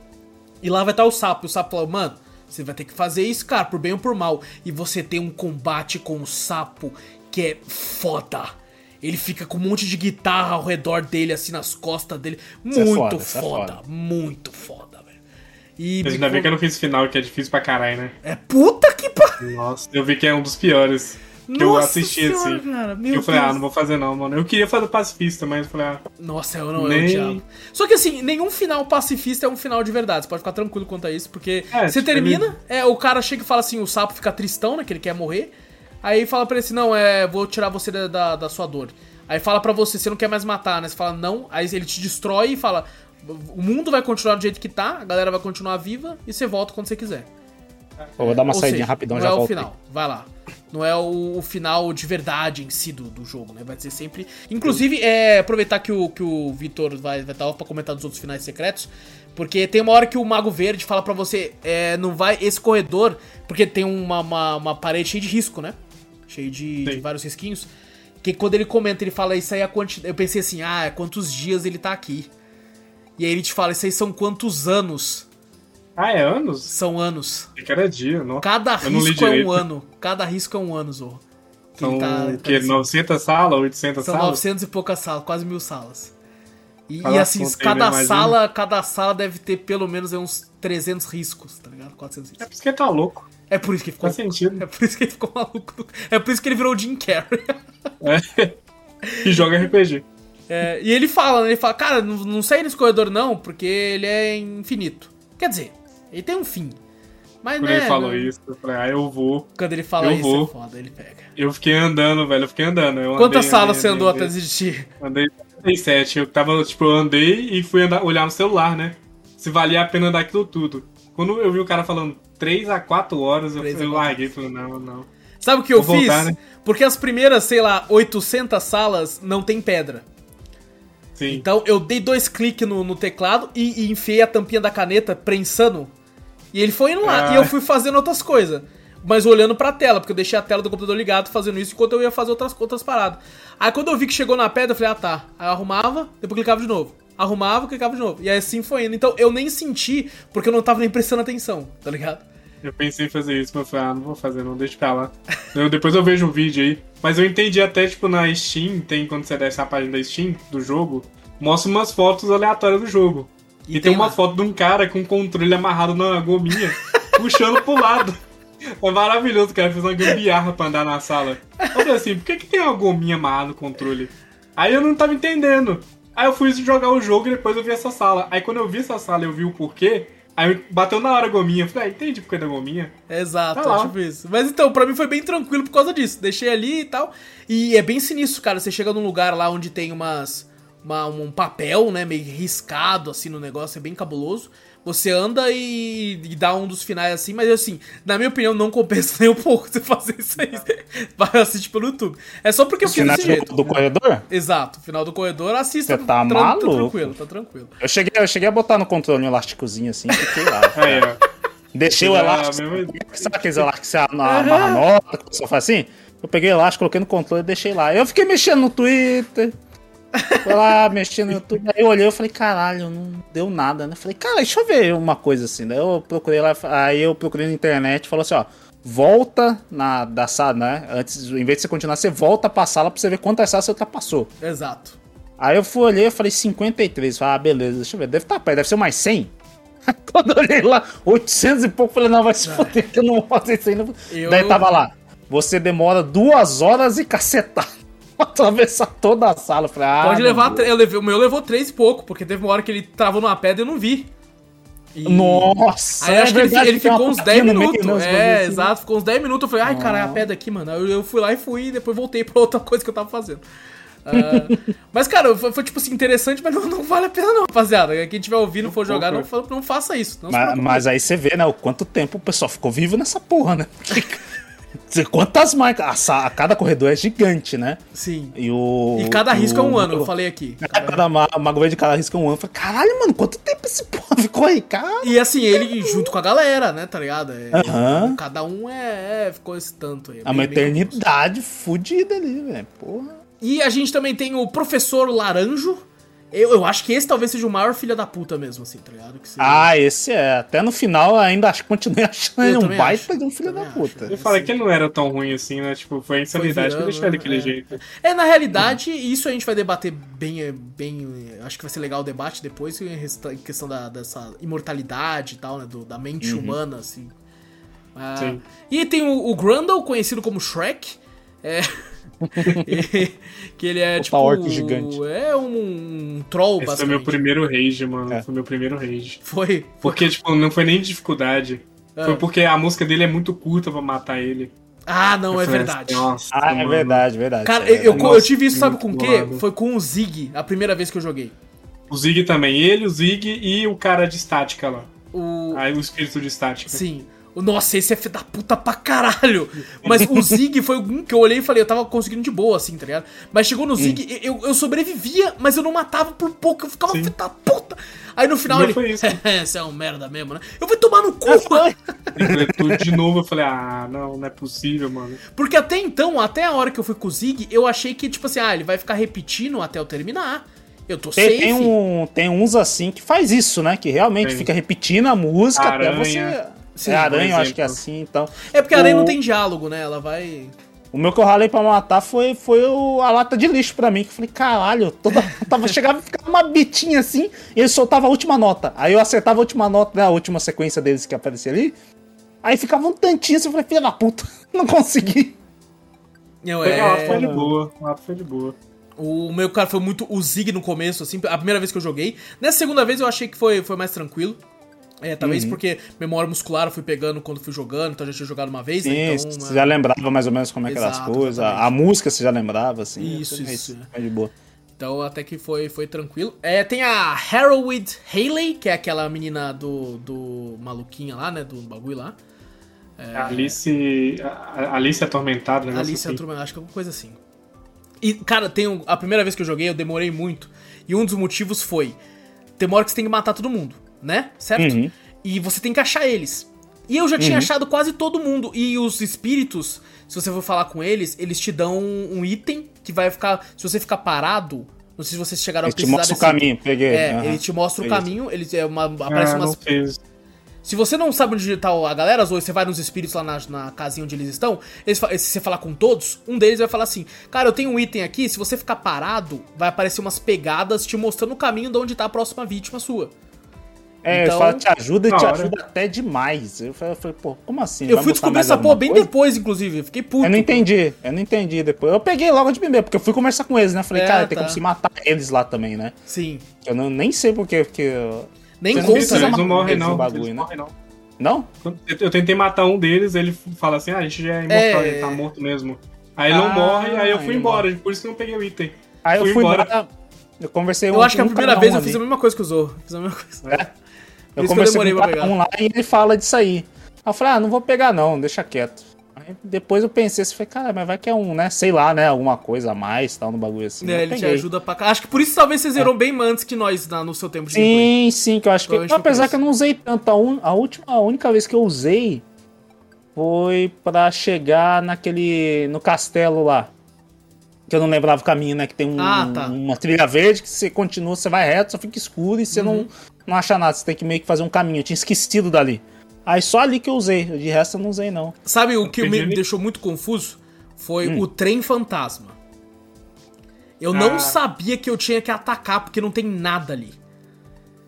A: E lá vai estar o sapo. E o sapo fala, mano, você vai ter que fazer isso, cara, por bem ou por mal. E você tem um combate com o sapo que é foda. Ele fica com um monte de guitarra ao redor dele, assim, nas costas dele.
B: Isso é
A: Muito
B: foda, isso é
A: foda,
B: foda.
A: muito foda, velho. E
C: Mas ainda bem que eu não fiz final, que é difícil pra caralho, né?
A: é puta.
C: Nossa, eu vi que é um dos piores. Que eu assisti
A: senhora,
C: assim.
A: cara, meu
C: eu falei,
A: Deus.
C: ah, não vou fazer não, mano. Eu queria fazer pacifista, mas eu falei, ah,
A: Nossa, eu não
C: Nem-
A: eu odiava. Só que assim, nenhum final pacifista é um final de verdade. Você pode ficar tranquilo quanto a isso, porque
C: É,
A: você
C: tipo,
A: termina, é, o cara chega e fala assim, o sapo fica tristão, né? Que ele quer morrer. Aí fala pra ele assim, não, é, vou tirar você da, da, da sua dor. Aí fala pra você, você não quer mais matar, né? Você fala, não. Aí ele te destrói e fala, o mundo vai continuar do jeito que tá, a galera vai continuar viva e você volta quando você quiser.
B: Eu vou dar uma
A: Ou
B: saidinha
A: seja,
B: rapidão,
A: não
B: já
A: é
B: volto.
A: o final, vai lá. Não é o, o final de verdade em si do, do jogo, né? Vai ser sempre. Inclusive, é, aproveitar que o, que o Vitor vai estar vai tá pra comentar dos outros finais secretos. Porque tem uma hora que o Mago Verde fala pra você, é, não vai. Esse corredor. Porque tem uma, uma, uma parede cheia de risco, né? Cheio de, de vários risquinhos. Que quando ele comenta, ele fala isso aí é a quantidade. Eu pensei assim, ah, é quantos dias ele tá aqui. E aí ele te fala, isso aí são quantos anos?
C: Ah, é anos?
A: São anos.
C: Que era dia, não.
A: Cada risco é um ano. Cada risco é um ano, Zorro. Que
C: São
A: tá- nesse-
C: 900 salas, 800
A: São
C: salas?
A: 900 e poucas salas, quase mil salas. E, e assim, cada
C: né,
A: sala, cada sala deve ter pelo menos uns 300 riscos, tá ligado? 400
C: É
A: riscos.
C: por isso que ele tá louco.
A: É por isso que ele ficou
C: Faz sentido. [LAUGHS]
A: É por isso que ele ficou maluco. É por isso que ele virou o Jim Carrey.
C: É. [LAUGHS] E joga RPG.
A: É, e ele fala, né? Ele fala, cara, não, não sai nesse corredor não, porque ele é infinito. Quer dizer, ele tem um fim. Mas
C: Quando
A: né,
C: ele falou
A: né,
C: isso, eu falei, ah, eu vou.
A: Quando ele fala isso,
C: vou.
A: é foda, ele pega.
C: Eu fiquei andando, velho, eu fiquei andando. Eu
A: Quantas
C: andei,
A: salas
C: andei,
A: você andou
C: andei,
A: até desistir?
C: Andei 37. Eu tava, tipo, eu andei e fui andar, olhar no celular, né? Se valia a pena andar aquilo tudo. Quando eu vi o cara falando 3 a 4 horas, eu, eu larguei e falei, não, não.
A: Sabe o que eu
C: Vou
A: fiz?
C: voltar, né?
A: Porque as primeiras, sei lá, 800 salas não tem pedra.
C: Sim.
A: Então eu dei dois cliques no, no teclado e, e enfiei a tampinha da caneta prensando. E ele foi indo lá.
C: Ah.
A: E eu fui fazendo outras coisas. Mas olhando pra tela, porque eu deixei a tela do computador ligado fazendo isso enquanto eu ia fazer outras, outras paradas. Aí quando eu vi que chegou na pedra, eu falei, ah tá. Aí eu arrumava, depois clicava de novo. Arrumava, clicava de novo. E aí assim foi indo. Então eu nem senti, porque eu não tava nem prestando atenção, tá ligado?
C: Eu pensei em fazer isso, mas eu falei, ah, não vou fazer, não, deixa pra lá. Eu- depois eu vejo um vídeo aí. Mas eu entendi até, tipo, na Steam, tem quando você desce a página da Steam, do jogo, mostra umas fotos aleatórias do jogo.
A: E
C: E,
A: tem
C: uma
A: lá.
C: foto de um cara com o controle amarrado na gominha, puxando pro lado. É maravilhoso, cara. Fez uma gambiarra pra andar na sala. Eu falei assim, por que, que tem uma gominha amarrada no controle? Aí eu não tava entendendo. Aí eu fui jogar o jogo e depois eu vi essa sala. Aí quando eu vi essa sala eu vi o porquê. Aí bateu na hora a gominha. Eu falei, ah, entendi por que da gominha.
A: Exato,
C: Tá
A: é tipo isso. Mas então, pra mim foi bem tranquilo por causa disso. Deixei ali e tal. E é bem sinistro, cara. Você chega num lugar lá onde tem umas. Uma- um papel, né? Meio riscado assim no negócio, é bem cabuloso. Você anda e, e dá um dos finais assim, mas assim, na minha opinião, não compensa [LAUGHS] nem um pouco você fazer isso aí. [LAUGHS] Vai assistir pelo YouTube. É só porque eu fiz
B: Final
A: desse
B: do,
A: jeito.
B: do corredor?
A: Exato, final do corredor, assista.
B: Você tá
A: tran-
B: maluco?
A: tranquilo, tá tranquilo.
B: Eu cheguei, eu cheguei a botar no controle um elásticozinho assim, fiquei lá. [LAUGHS]
C: Aí, ó.
B: Deixei o elástico. Sabe aqueles elásticos que você ama- amarra a nota, que pessoal faz assim? Eu peguei o elástico, coloquei no controle e deixei lá. Eu fiquei mexendo no Twitter. Foi lá, mexendo no YouTube. Aí eu olhei e falei, caralho, não deu nada, né? Falei, cara, deixa eu ver uma coisa assim. Daí eu procurei lá, aí eu procurei na internet e falou assim, ó. Volta na da sala, né? Antes, em vez de você continuar, você volta pra sala pra você ver quantas salas você ultrapassou.
A: Exato.
B: Aí eu fui olhei e falei 53. Falei, ah, beleza, deixa eu ver. Deve estar perto, deve ser mais 100. [LAUGHS] Quando eu olhei lá, 800 e pouco, falei, não, vai se foder que eu não vou fazer isso ainda.
A: Eu-
B: Daí tava lá, você demora duas horas e cacetar pra [LAUGHS] atravessar toda a sala. Eu falei, ah,
A: Pode levar. Eu levei, o meu levou três e pouco, porque teve uma hora que ele travou numa pedra e eu não vi. E-
B: Nossa,
A: Aí
B: é
A: acho que ele, ele ficou uns
B: plaquinha
A: 10
B: no meio,
A: minutos.
B: uns
A: é,
B: assim.
A: exato, ficou uns 10 minutos. Eu falei, ai, cara, é a pedra aqui, mano. Eu, eu fui lá e fui, e depois voltei pra outra [LAUGHS] coisa que eu tava fazendo. Ah, mas, cara, foi, foi, tipo assim, interessante, mas não, não vale a pena, não, rapaziada. Quem tiver ouvindo e for jogar, não, não faça isso. Não
B: Mas, mas aí você vê, né, o quanto tempo o pessoal ficou vivo nessa porra, né? Porque- [LAUGHS] Quantas marcas? A, cada corredor é gigante, né?
A: Sim.
B: E o.
A: E cada risco é um
B: o-
A: ano, eu falei aqui.
B: Cada ma- mago de cada risco é um ano. Eu falei, caralho, mano, quanto tempo esse porra [LAUGHS] ficou aí, cara?
A: E assim, ele junto com a galera, né, tá ligado? É. Cada um é, é, ficou esse tanto aí.
B: É uma eternidade fudida ali, velho. Porra.
A: E a gente também tem o Professor Laranjo. Eu, eu acho que esse talvez seja o maior filho da puta mesmo, assim, tá ligado? Que seja-
B: Ah, esse é. Até no final ainda acho, continuei [LAUGHS] achando ele um baita
A: acho.
B: de um filho da
A: acho.
B: puta.
C: Eu falei que ele não era tão ruim assim, né? Tipo, foi a insanidade que
A: virando,
C: deixou ele daquele
A: é.
C: jeito.
A: É, na realidade, isso a gente vai debater bem, é, bem. é, Acho que vai ser legal o debate depois, em questão da, dessa imortalidade e tal, né? do- da mente humana, assim. Ah,
C: Sim.
A: E tem o, o Grundle, conhecido como Shrek. É. [LAUGHS] [LAUGHS] que ele é tipo.
B: orc gigante.
A: É um, um troll,
C: Esse foi
A: basicamente.
C: meu primeiro rage, mano.
B: É.
C: Foi meu primeiro rage.
A: Foi.
C: Porque, tipo, não foi nem de dificuldade.
A: Ah.
C: Foi porque a música dele é muito curta pra matar ele.
A: Ah, não, é
C: Eu falei
A: verdade.
C: assim, Nossa,
B: Ah, é
C: mano.
B: verdade, verdade.
A: Cara,
B: é
A: eu, eu,
B: verdade.
A: eu tive isso, sabe com o quê? Foi com o Zig, a primeira vez que eu joguei.
C: O Zig também. Ele, o Zig e o cara de estática lá.
A: O.
C: Aí o espírito de estática.
A: Sim. Nossa, esse é filho da puta pra caralho. Mas o Zig foi um que eu olhei e falei, eu tava conseguindo de boa, assim, tá ligado? Mas chegou no Zig, eu, eu sobrevivia, mas eu não matava por pouco, eu ficava filho da puta. Aí no final
C: Não
A: ele.
C: foi isso. [LAUGHS]
A: Esse é um merda mesmo, né? Eu vou tomar no cu!
C: Ele tudo de novo, eu falei, ah, não, não é possível, mano.
A: Porque até então, até a hora que eu fui com o Zig, eu achei que, tipo assim, ah, ele vai ficar repetindo até eu terminar. Eu tô
B: Tem,
A: safe.
B: tem, um, tem uns assim que faz isso, né? Que realmente
C: Tem.
B: fica repetindo a música até
C: Aranha.
B: você.
A: Sim,
B: é aranha, eu acho que é assim, então.
A: É porque a aranha
B: O-
A: não tem diálogo, né? Ela vai.
B: O meu que eu ralei pra matar foi, foi o- a lata de lixo pra mim. Que eu falei, caralho, toda, tava, [LAUGHS] chegava, ficava uma bitinha assim, e ele soltava a última nota. Aí eu acertava a última nota, né, a última sequência deles que aparecia ali. Aí ficava um tantinho assim, eu falei, filha da puta, [LAUGHS] não consegui.
A: Não,
C: Foi, ah,
A: é...
C: foi de boa. Ah, foi de boa.
A: O meu cara foi muito o Zig no começo, assim, a primeira vez que eu joguei. Nessa segunda vez eu achei que foi, foi mais tranquilo. É, talvez
B: Uhum.
A: porque memória muscular eu fui pegando quando fui jogando, então eu já tinha jogado uma vez,
B: Sim,
A: né? Então,
B: você
A: é,
B: já lembrava mais ou menos como é que eram as coisas.
A: exatamente.
B: A música você já lembrava, assim.
A: Isso,
B: é
A: isso,
B: É de boa.
A: Então até que foi, foi tranquilo. É, tem a Harold Haley, que é aquela menina do, do maluquinha lá, né? Do bagulho lá.
C: A Alice. Alice atormentada, né?
A: Alice é Truman, acho que é alguma coisa assim. E, cara, tem um- a primeira vez que eu joguei, eu demorei muito. E um dos motivos foi: hora que você tem que matar todo mundo, né? Certo?
B: Uhum.
A: E você tem que achar eles. E eu já tinha achado quase todo mundo. E os espíritos, se você for falar com eles, eles te dão um item que vai ficar. Se você ficar parado. Não sei se vocês chegaram
B: Ele
A: a
B: te
A: precisar
B: mostra o
A: desse item.
B: caminho, peguei.
A: É,
B: aham.
A: ele te mostra o
B: Peguei.
A: caminho, ele é uma, aparece
C: Ah,
A: umas se você não sabe onde tá a galera, ou você vai nos espíritos lá na, na casinha onde eles estão, eles, se você falar com todos, um deles vai falar assim: Cara, eu tenho um item aqui, se você ficar parado, vai aparecer umas pegadas te mostrando o caminho de onde tá a próxima vítima sua.
B: É,
A: Então-
B: fala, te ajuda e te
C: hora.
B: ajuda até demais. Eu falei, pô, como assim?
A: eu
B: Vai
A: fui descobrir essa porra bem
B: coisa?
A: depois, inclusive. Eu fiquei puto.
B: Eu não entendi, eu não entendi depois. Eu peguei logo de primeiro, porque eu fui conversar com eles, né? Falei,
A: É,
B: cara, tem
A: tá.
B: como se matar eles lá também, né?
A: Sim.
B: Eu não, nem sei porque, porque
A: Nem conta,
C: Eles,
A: né?
C: eles não morrem, não.
B: bagulho,
C: eles
B: né?
C: morrem, não.
B: Não?
C: Eu- Eu tentei matar um deles, ele fala assim: ah, a gente já é imortal,
A: É.
C: ele tá morto mesmo. Aí ele
B: Ah,
C: não morre, aí eu fui
B: ele
C: embora, por isso que eu não peguei o item.
B: Aí eu
C: Fui
B: fui
C: embora.
B: eu conversei
A: Eu
B: um-
A: acho que a primeira vez eu fiz a mesma coisa que o Zorro. Fiz a mesma coisa.
B: É. Eu
A: Isso que eu demorei
B: com
A: pra
B: cada
A: pegar.
B: um lá e ele fala disso aí. Aí eu falei, ah, não vou pegar não, deixa quieto. Aí depois eu pensei assim, falei, cara, mas vai que é um, né, sei lá, né, alguma coisa a mais, tal, no bagulho assim.
A: É, ele te
B: peguei.
A: ajuda pra cá. Acho que por isso talvez você zerou bem antes que nós na- no seu tempo de gameplay.
B: Sim, sim, que eu acho que. Apesar que eu não usei tanto. A, un- a última, a única vez que eu usei foi pra chegar naquele. no castelo lá. Que eu não lembrava o caminho, né? Que tem um-
A: Ah, tá.
B: uma trilha verde que você continua, você vai reto, só fica escuro e você
A: Uhum.
B: não, não acha nada. Você tem que meio que fazer um caminho. Eu tinha esquecido dali. Aí só ali que eu usei. De resto eu não usei, não.
A: Sabe o que me deixou muito confuso? Foi
B: Hum.
A: o trem fantasma. Eu não
C: Ah.
A: sabia que eu tinha que atacar porque não tem nada ali.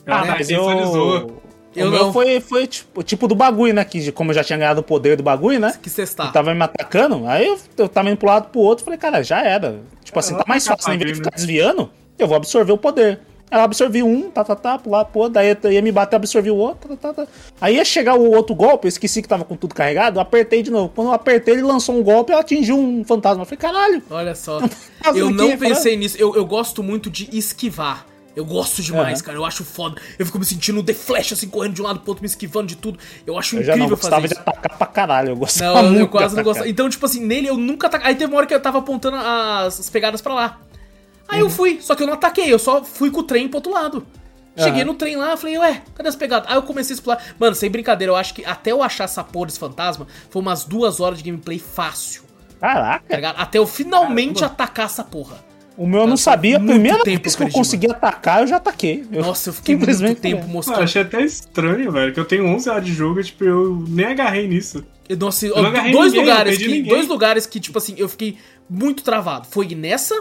C: Ah,
B: mas
C: visualizou.
A: Eu
B: o meu
A: não.
B: foi, foi tipo, tipo do bagulho, né? Que como eu já tinha ganhado o poder do bagulho, né?
A: Quis testar.
B: Ele tava me atacando, aí eu, eu tava indo pro lado pro outro, falei, cara, já era. Tipo assim,
C: eu
B: tá
C: vou
B: mais fácil, né? em vez de ficar desviando, eu vou absorver o poder. Eu absorvi um, tá, tá, tá, pro outro, daí eu ia me bater, absorvi o outro, tá, tá, tá. Aí ia chegar o outro golpe, eu esqueci que tava com tudo carregado, eu apertei de novo. Quando eu apertei, ele lançou um golpe e atingiu um fantasma. Eu falei, caralho,
A: Olha só. [LAUGHS] Eu não
B: quê,
A: pensei nisso. Eu, eu gosto muito de esquivar. Eu gosto demais,
B: Aham.
A: cara. Eu acho foda. Eu fico me sentindo The Flash, assim, correndo de um lado pro outro, me esquivando de tudo. Eu acho
B: eu já não
A: incrível
B: gostava
A: fazer
B: de
A: isso.
B: atacar pra caralho, eu gostava
A: Não, eu-
B: muito
A: eu
B: de
A: quase não gostava. Então, tipo assim, nele eu nunca ataquei. Aí teve uma hora que eu tava apontando as, as pegadas pra lá. Aí
B: Uhum.
A: eu fui, só que eu não ataquei, eu só fui com o trem pro outro lado. Cheguei
B: Aham.
A: no trem lá, falei, ué, cadê as pegadas? Aí eu comecei a explorar. Mano, sem brincadeira, eu acho que até eu achar essa porra desse fantasma, foi umas duas horas de gameplay fácil, tá
B: Caraca,
A: ligado? Até eu finalmente atacar essa porra.
B: o meu eu não sabia, a primeira
A: tempo
B: vez que eu
A: perdi,
B: consegui atacar, eu já ataquei. Eu
A: Nossa, eu fiquei muito tempo
B: falei,
C: Eu
A: mostrando.
C: achei até estranho, velho, que eu tenho 11 horas de jogo e, tipo, eu nem agarrei nisso.
A: Nossa,
C: agarrei
A: dois
C: ninguém,
A: lugares que
C: ninguém.
A: dois lugares que tipo assim, eu fiquei muito travado. Foi nessa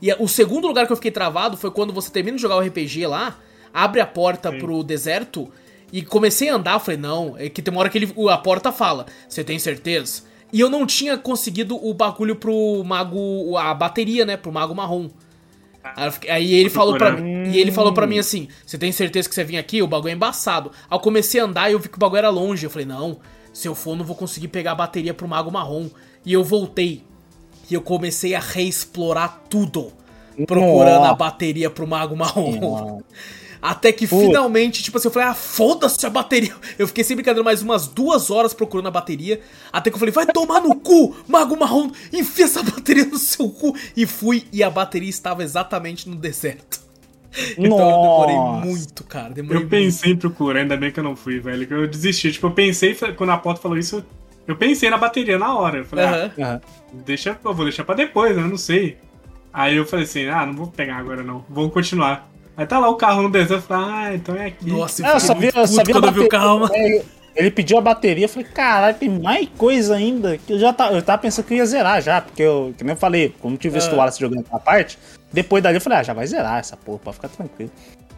A: e o segundo lugar que eu fiquei travado foi quando você termina de jogar o RPG lá, abre a porta
C: Sim.
A: pro deserto e comecei a andar, falei, não, é que tem uma hora que ele, a porta fala, você tem certeza? E eu não tinha conseguido o bagulho pro mago, a bateria, né, pro mago marrom. Aí, ele falou pra
C: procurando.
A: mim, e ele falou para mim assim: "Você tem certeza que você vinha aqui? O bagulho é embaçado". Aí eu comecei a andar e eu vi que o bagulho era longe. Eu falei: "Não, se eu for não vou conseguir pegar a bateria pro mago marrom". E eu voltei. E eu comecei a reexplorar tudo, procurando a
B: Nossa.
A: bateria pro mago marrom.
B: Nossa. [LAUGHS]
A: Até que finalmente, tipo assim, eu falei, ah, foda-se a bateria. [LAUGHS] Eu fiquei sem brincadeira mais umas duas horas procurando a bateria. Até que eu falei, vai tomar no cu, Mago Marrom, enfia essa [LAUGHS] bateria no seu cu. E fui, e a bateria estava exatamente no deserto. Então eu demorei
B: Nossa.
A: muito, cara. Demorei
C: Eu pensei em procurar, ainda bem que eu não fui, velho. Que eu desisti. Tipo, eu pensei, quando a porta falou isso, eu pensei na bateria na hora. Eu falei, ah,
A: Aham.
B: Aham.
C: deixa, eu vou deixar pra depois, né? Eu não sei. Aí eu falei assim, ah, não vou pegar agora não, vou continuar. Aí tá lá o carro no deserto, eu falei, ah, então é aqui.
A: Nossa, eu
B: É, eu eu
A: quando eu vi o carro. mano.
B: É, Ele pediu a bateria, eu falei, caralho, tem mais coisa ainda. Que eu já tava, eu tava pensando que eu ia zerar já, porque eu, que nem eu falei, como tive visto
A: Ah.
B: o Wallace jogando aquela parte, depois dali eu falei, ah, já vai zerar essa porra, pode ficar tranquilo.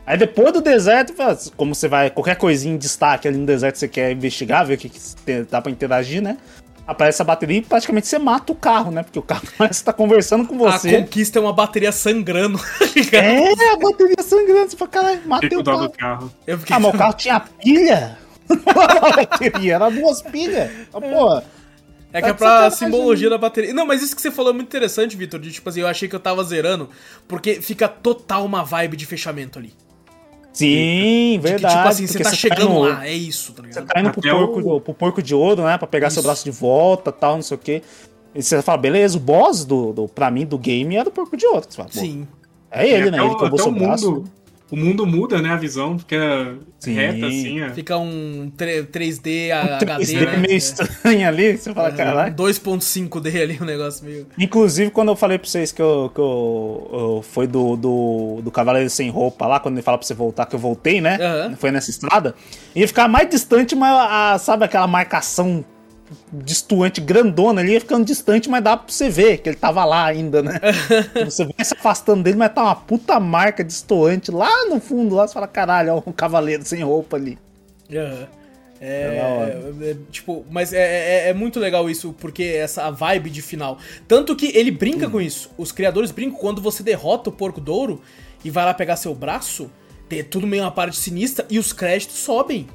B: Aí depois do deserto, como você vai, qualquer coisinha em destaque ali no deserto você quer investigar, ver o que, que dá pra interagir, né? Aparece a bateria e praticamente você mata o carro, né? Porque o carro [LAUGHS] parece que tá conversando com
A: A
B: você.
A: conquista é uma bateria sangrando. [LAUGHS] tá?
B: É, a bateria sangrando. Você fala, caralho, matei o carro.
C: carro.
A: Eu fiquei
B: Ah, mas o [LAUGHS] carro tinha pilha? Não era uma bateria, era duas pilhas. Ah, porra.
A: É que é
B: Tá de
A: pra simbologia da bateria. Não, mas isso que você falou é muito interessante, Vitor. De tipo assim, eu achei que eu tava zerando, porque fica total uma vibe de fechamento ali.
B: Sim,
A: De que,
B: verdade.
A: tipo assim, você
B: porque
A: tá
B: tá
A: chegando
B: indo-
A: lá, é isso, tá
B: Você
A: ligado?
B: tá indo pro
C: Até
B: porco,
C: o-
B: pro porco de ouro, né? Pra pegar seu
A: Isso.
B: braço de volta tal, não sei o quê. E você fala, beleza, o boss do, do, pra mim do game é do porco de ouro. Você fala,
A: Sim.
B: É ele, né? Ele
C: o-
B: tomou seu
C: o
B: braço.
C: O mundo muda, né? A visão fica
B: Sim.
C: reta assim, ó.
A: Fica um 3D HD,
B: 3D
A: né?
B: meio estranho ali, você fala,
A: É,
B: caralho.
A: 2.5D ali, o negócio meio.
B: Inclusive, quando eu falei pra vocês que eu, que eu, eu foi do, do, do Cavaleiro Sem Roupa lá, quando ele fala pra você voltar, que eu voltei, né?
A: Aham.
B: Foi nessa estrada. Ia ficar mais distante, mas a, sabe aquela marcação distoante grandona ali, ia ficando distante, mas dá pra você ver que ele tava lá ainda, né? [LAUGHS] você vai se afastando dele, mas tá uma puta marca distoante lá no fundo, lá você fala, caralho, ó, um cavaleiro sem roupa ali.
A: É,
B: É
A: é, é, tipo, mas é, é, é muito legal isso, porque essa vibe de final. Tanto que ele brinca com isso. Os criadores brincam quando você derrota o porco douro e vai lá pegar seu braço, tem tudo meio uma parte sinistra e os créditos sobem.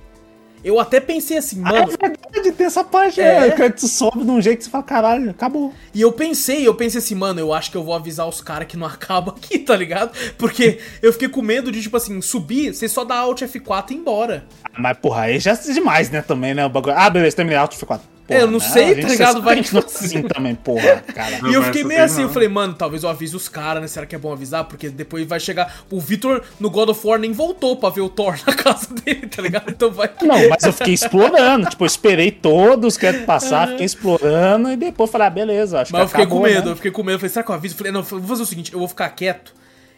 A: Eu até pensei assim,
B: Ah,
A: mano.
B: é verdade, tem essa parte,
A: É.
B: é. O crédito sobe de um jeito que você fala, caralho, acabou.
A: E eu pensei, eu pensei assim, mano, eu acho que eu vou avisar os caras que não [LAUGHS] acaba aqui, tá ligado? Porque eu fiquei com medo de, tipo assim, subir, você só dá Alt F4 e ir embora.
B: Mas, porra, aí já é demais, né, também, né? O bagulho. Ah, beleza, terminei Auto F4.
A: É, eu não sei,
B: a gente
A: tá ligado? Vai que-
B: assim também, porra, cara.
C: Não,
A: e eu fiquei meio assim, eu
C: não.
A: falei, mano, talvez eu avise os caras, né? Será que é bom avisar? Porque depois vai chegar. O Victor no God of War nem voltou pra ver o Thor na [LAUGHS] casa dele, tá ligado? Então vai.
B: Não, mas eu fiquei explorando. tipo, eu esperei todos os créditos passar, fiquei explorando e depois falei, ah, beleza, acho
A: Mas
B: que
A: eu fiquei
B: acabou,
A: com medo,
B: né?
A: eu fiquei com medo. Eu falei, será que eu aviso? Eu falei, não, eu vou fazer o seguinte, eu vou ficar quieto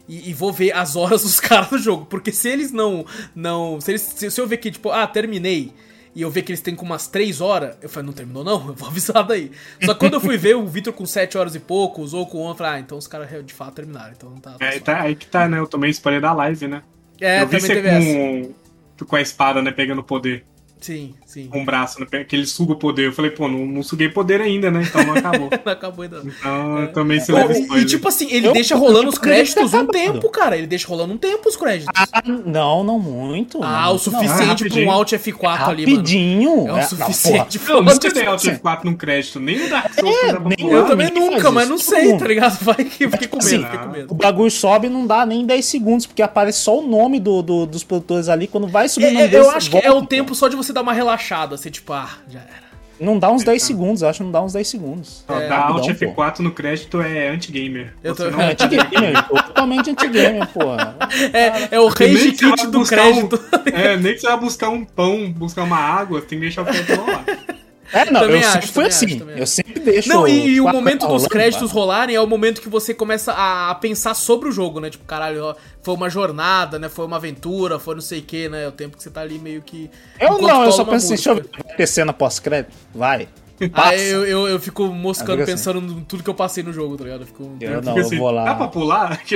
A: e, e vou ver as horas dos [LAUGHS] caras do jogo. Porque se eles não. não se, eles, se, se eu ver que, tipo, ah, terminei. E eu ver que eles têm com umas 3 horas, eu falei, não terminou não? Eu vou avisar daí. Só que quando eu fui ver o Victor com 7 horas e pouco, usou com 11, eu falei, ah, então os caras de fato terminaram. Então não tá. tá
C: É, tá, aí que tá, né? Eu tomei spoiler da live, né?
A: É,
C: eu vi
A: também
C: você
A: teve essa.
C: com, com a espada, né? Pegando poder.
A: Sim, sim.
C: Com o braço, né? Que ele suga o poder. Eu falei, pô, não, não suguei poder ainda, né? Então não acabou. [LAUGHS]
A: Não acabou ainda. não.
C: Então eu tomei esse
A: Ô,
C: leve
A: e-
C: spoiler.
A: e tipo assim, ele
B: Eu-
A: deixa rolando os
B: poderia ter
A: créditos um tempo, cara. Ele deixa rolando um tempo os créditos.
B: Ah, não, não muito.
A: Ah,
B: não,
A: o suficiente
C: Ah,
A: pra um. Alt F4 ali, mano.
B: Rapidinho.
A: É o
B: É,
A: suficiente.
C: Não, nunca
A: Foda-se.
C: dei Alt F4 num crédito, nem o Dark Souls é,
B: nem
A: Eu também nunca, mas
B: isso.
A: não sei,
B: mundo.
A: tá ligado? Vai que eu fiquei com medo, fiquei com medo.
B: O bagulho sobe e não dá nem 10 segundos, porque aparece só o nome do, do- dos produtores ali. Quando vai subir o nome
A: É,
B: deles,
A: eu acho que é o tempo só de você dar uma relaxada, assim, tipo, ah, já era.
B: Não dá uns 10 segundos, eu acho que não dá uns 10 segundos.
A: É,
C: Dar Alt
B: pô.
C: F4 no crédito é anti-gamer.
A: Eu tô-
C: não-
B: É anti-gamer, totalmente anti-gamer, porra.
A: É, é o rage
C: você
A: kit do crédito.
C: Um, é, nem que você vai buscar um pão, buscar uma água, tem que deixar o crédito rolar.
B: É, não,
A: Também
B: eu
A: acho,
B: sempre
A: também
B: assim.
A: acho,
B: eu sempre deixo.
A: Não, e, e o momento dos
B: rolando,
A: créditos rolarem é o momento que você começa a, pensar sobre o jogo, né? Tipo, caralho, foi uma jornada, né? Foi uma aventura, foi não sei o que, né? O tempo que você tá ali meio que.
B: Eu não, eu só penso assim, deixa eu ver. Vai ter cena pós-crédito? Vai. [LAUGHS] Passa.
A: Aí eu, eu, eu fico moscando
B: Eu assim.
A: pensando em tudo que eu passei no jogo, tá ligado? Eu fico.
B: Eu não,
C: Fica [LAUGHS]
B: eu
C: assim,
B: vou lá.
C: Dá pra pular? [LAUGHS]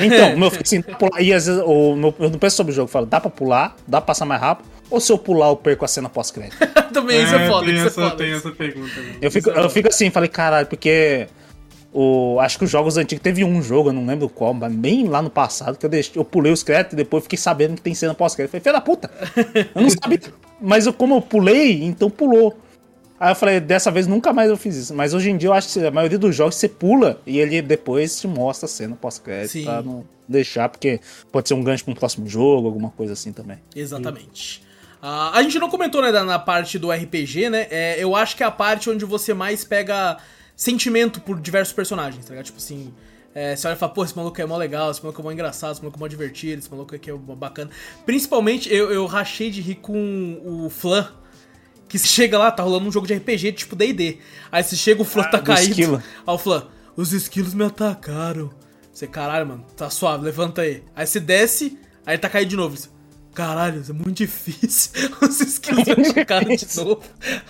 B: Então, meu assim, dá pra pular. E às vezes o meu- eu não penso sobre o jogo, eu falo, dá pra pular, dá pra passar mais rápido, ou se eu pular eu perco a cena pós-crédito?
A: Também, isso é foda,
C: tem
A: isso é
C: essa,
A: foda.
C: Tem essa pergunta. né?
B: Eu fico, eu fico assim, falei, caralho, porque o, acho que os jogos antigos teve um jogo, eu não lembro qual, mas bem lá no passado, que eu, deixei, eu pulei os créditos e depois fiquei sabendo que tem cena pós-crédito. Falei, filho da puta, eu não sabia. Mas eu, como eu pulei, então pulou. Aí eu falei, dessa vez nunca mais eu fiz isso. Mas hoje em dia eu acho que a maioria dos jogos você pula e ele depois te mostra a cena pós-crédito pra não deixar, porque pode ser um gancho pra um próximo jogo, alguma coisa assim também.
A: Exatamente. Ah, a gente não comentou, né, da- na parte do RPG, né? É, eu acho que é a parte onde você mais pega sentimento por diversos personagens, tá ligado? Tipo assim, é, você olha e fala, pô, esse maluco é mó legal, esse maluco é mó engraçado, esse maluco é mó divertido, esse maluco aqui é mó bacana. Principalmente, eu, eu rachei de rir com o Flan, que chega lá, tá rolando um jogo de RPG tipo D&D. Aí você chega, o Flan tá
B: do
A: caído.
B: esquilo.
A: Aí o Flan, os esquilos me atacaram. Você, caralho, mano, tá suave, levanta aí. Aí você desce, aí ele tá caído de novo. Você, caralho, isso é muito difícil. [LAUGHS] Os esquilos me atacaram de novo.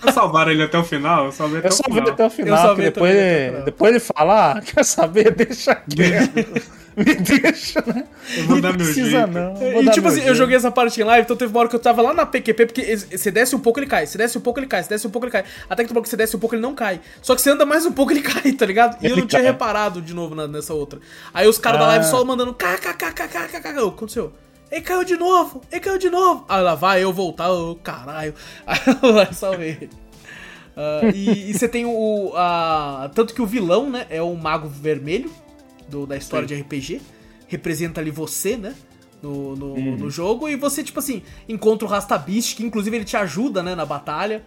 C: Vocês salvaram ele até o final? Eu salvei até
B: Eu
C: o
B: só vi
C: final.
B: até o
A: Eu
B: final,
A: vi
B: depois,
A: também até o final.
B: depois ele fala, ah, quer saber, [LAUGHS] deixa quieto. [LAUGHS] Me deixa, né?
C: Eu vou
B: Não
C: dar meu
B: precisa
C: jeito.
B: não. vou
A: E tipo assim, eu
B: jeito.
A: joguei essa parte em live, então teve uma hora que eu tava lá na PQP, porque você desce um pouco ele cai, você desce um pouco ele cai, você desce um pouco ele cai. Até que tu que você desce um pouco ele não cai. Só que você anda mais um pouco ele cai, tá ligado? E eu
B: Ele
A: não tinha
B: cai.
A: reparado de novo na- nessa outra. Aí os caras da
B: Ah.
A: live só mandando kkkkkk. O que aconteceu? Ele caiu de novo, ele caiu de novo. Aí lá vai eu voltar, ô caralho. [LAUGHS] Aí eu lá salvei ele. Ah, e e você tem o. A, tanto que o vilão, né, é o Mago Vermelho do, da história de RPG. Representa ali você, né? No, no,
B: Uhum.
A: no jogo. E você, tipo assim, encontra o Rastabist, que inclusive ele te ajuda, né, na batalha.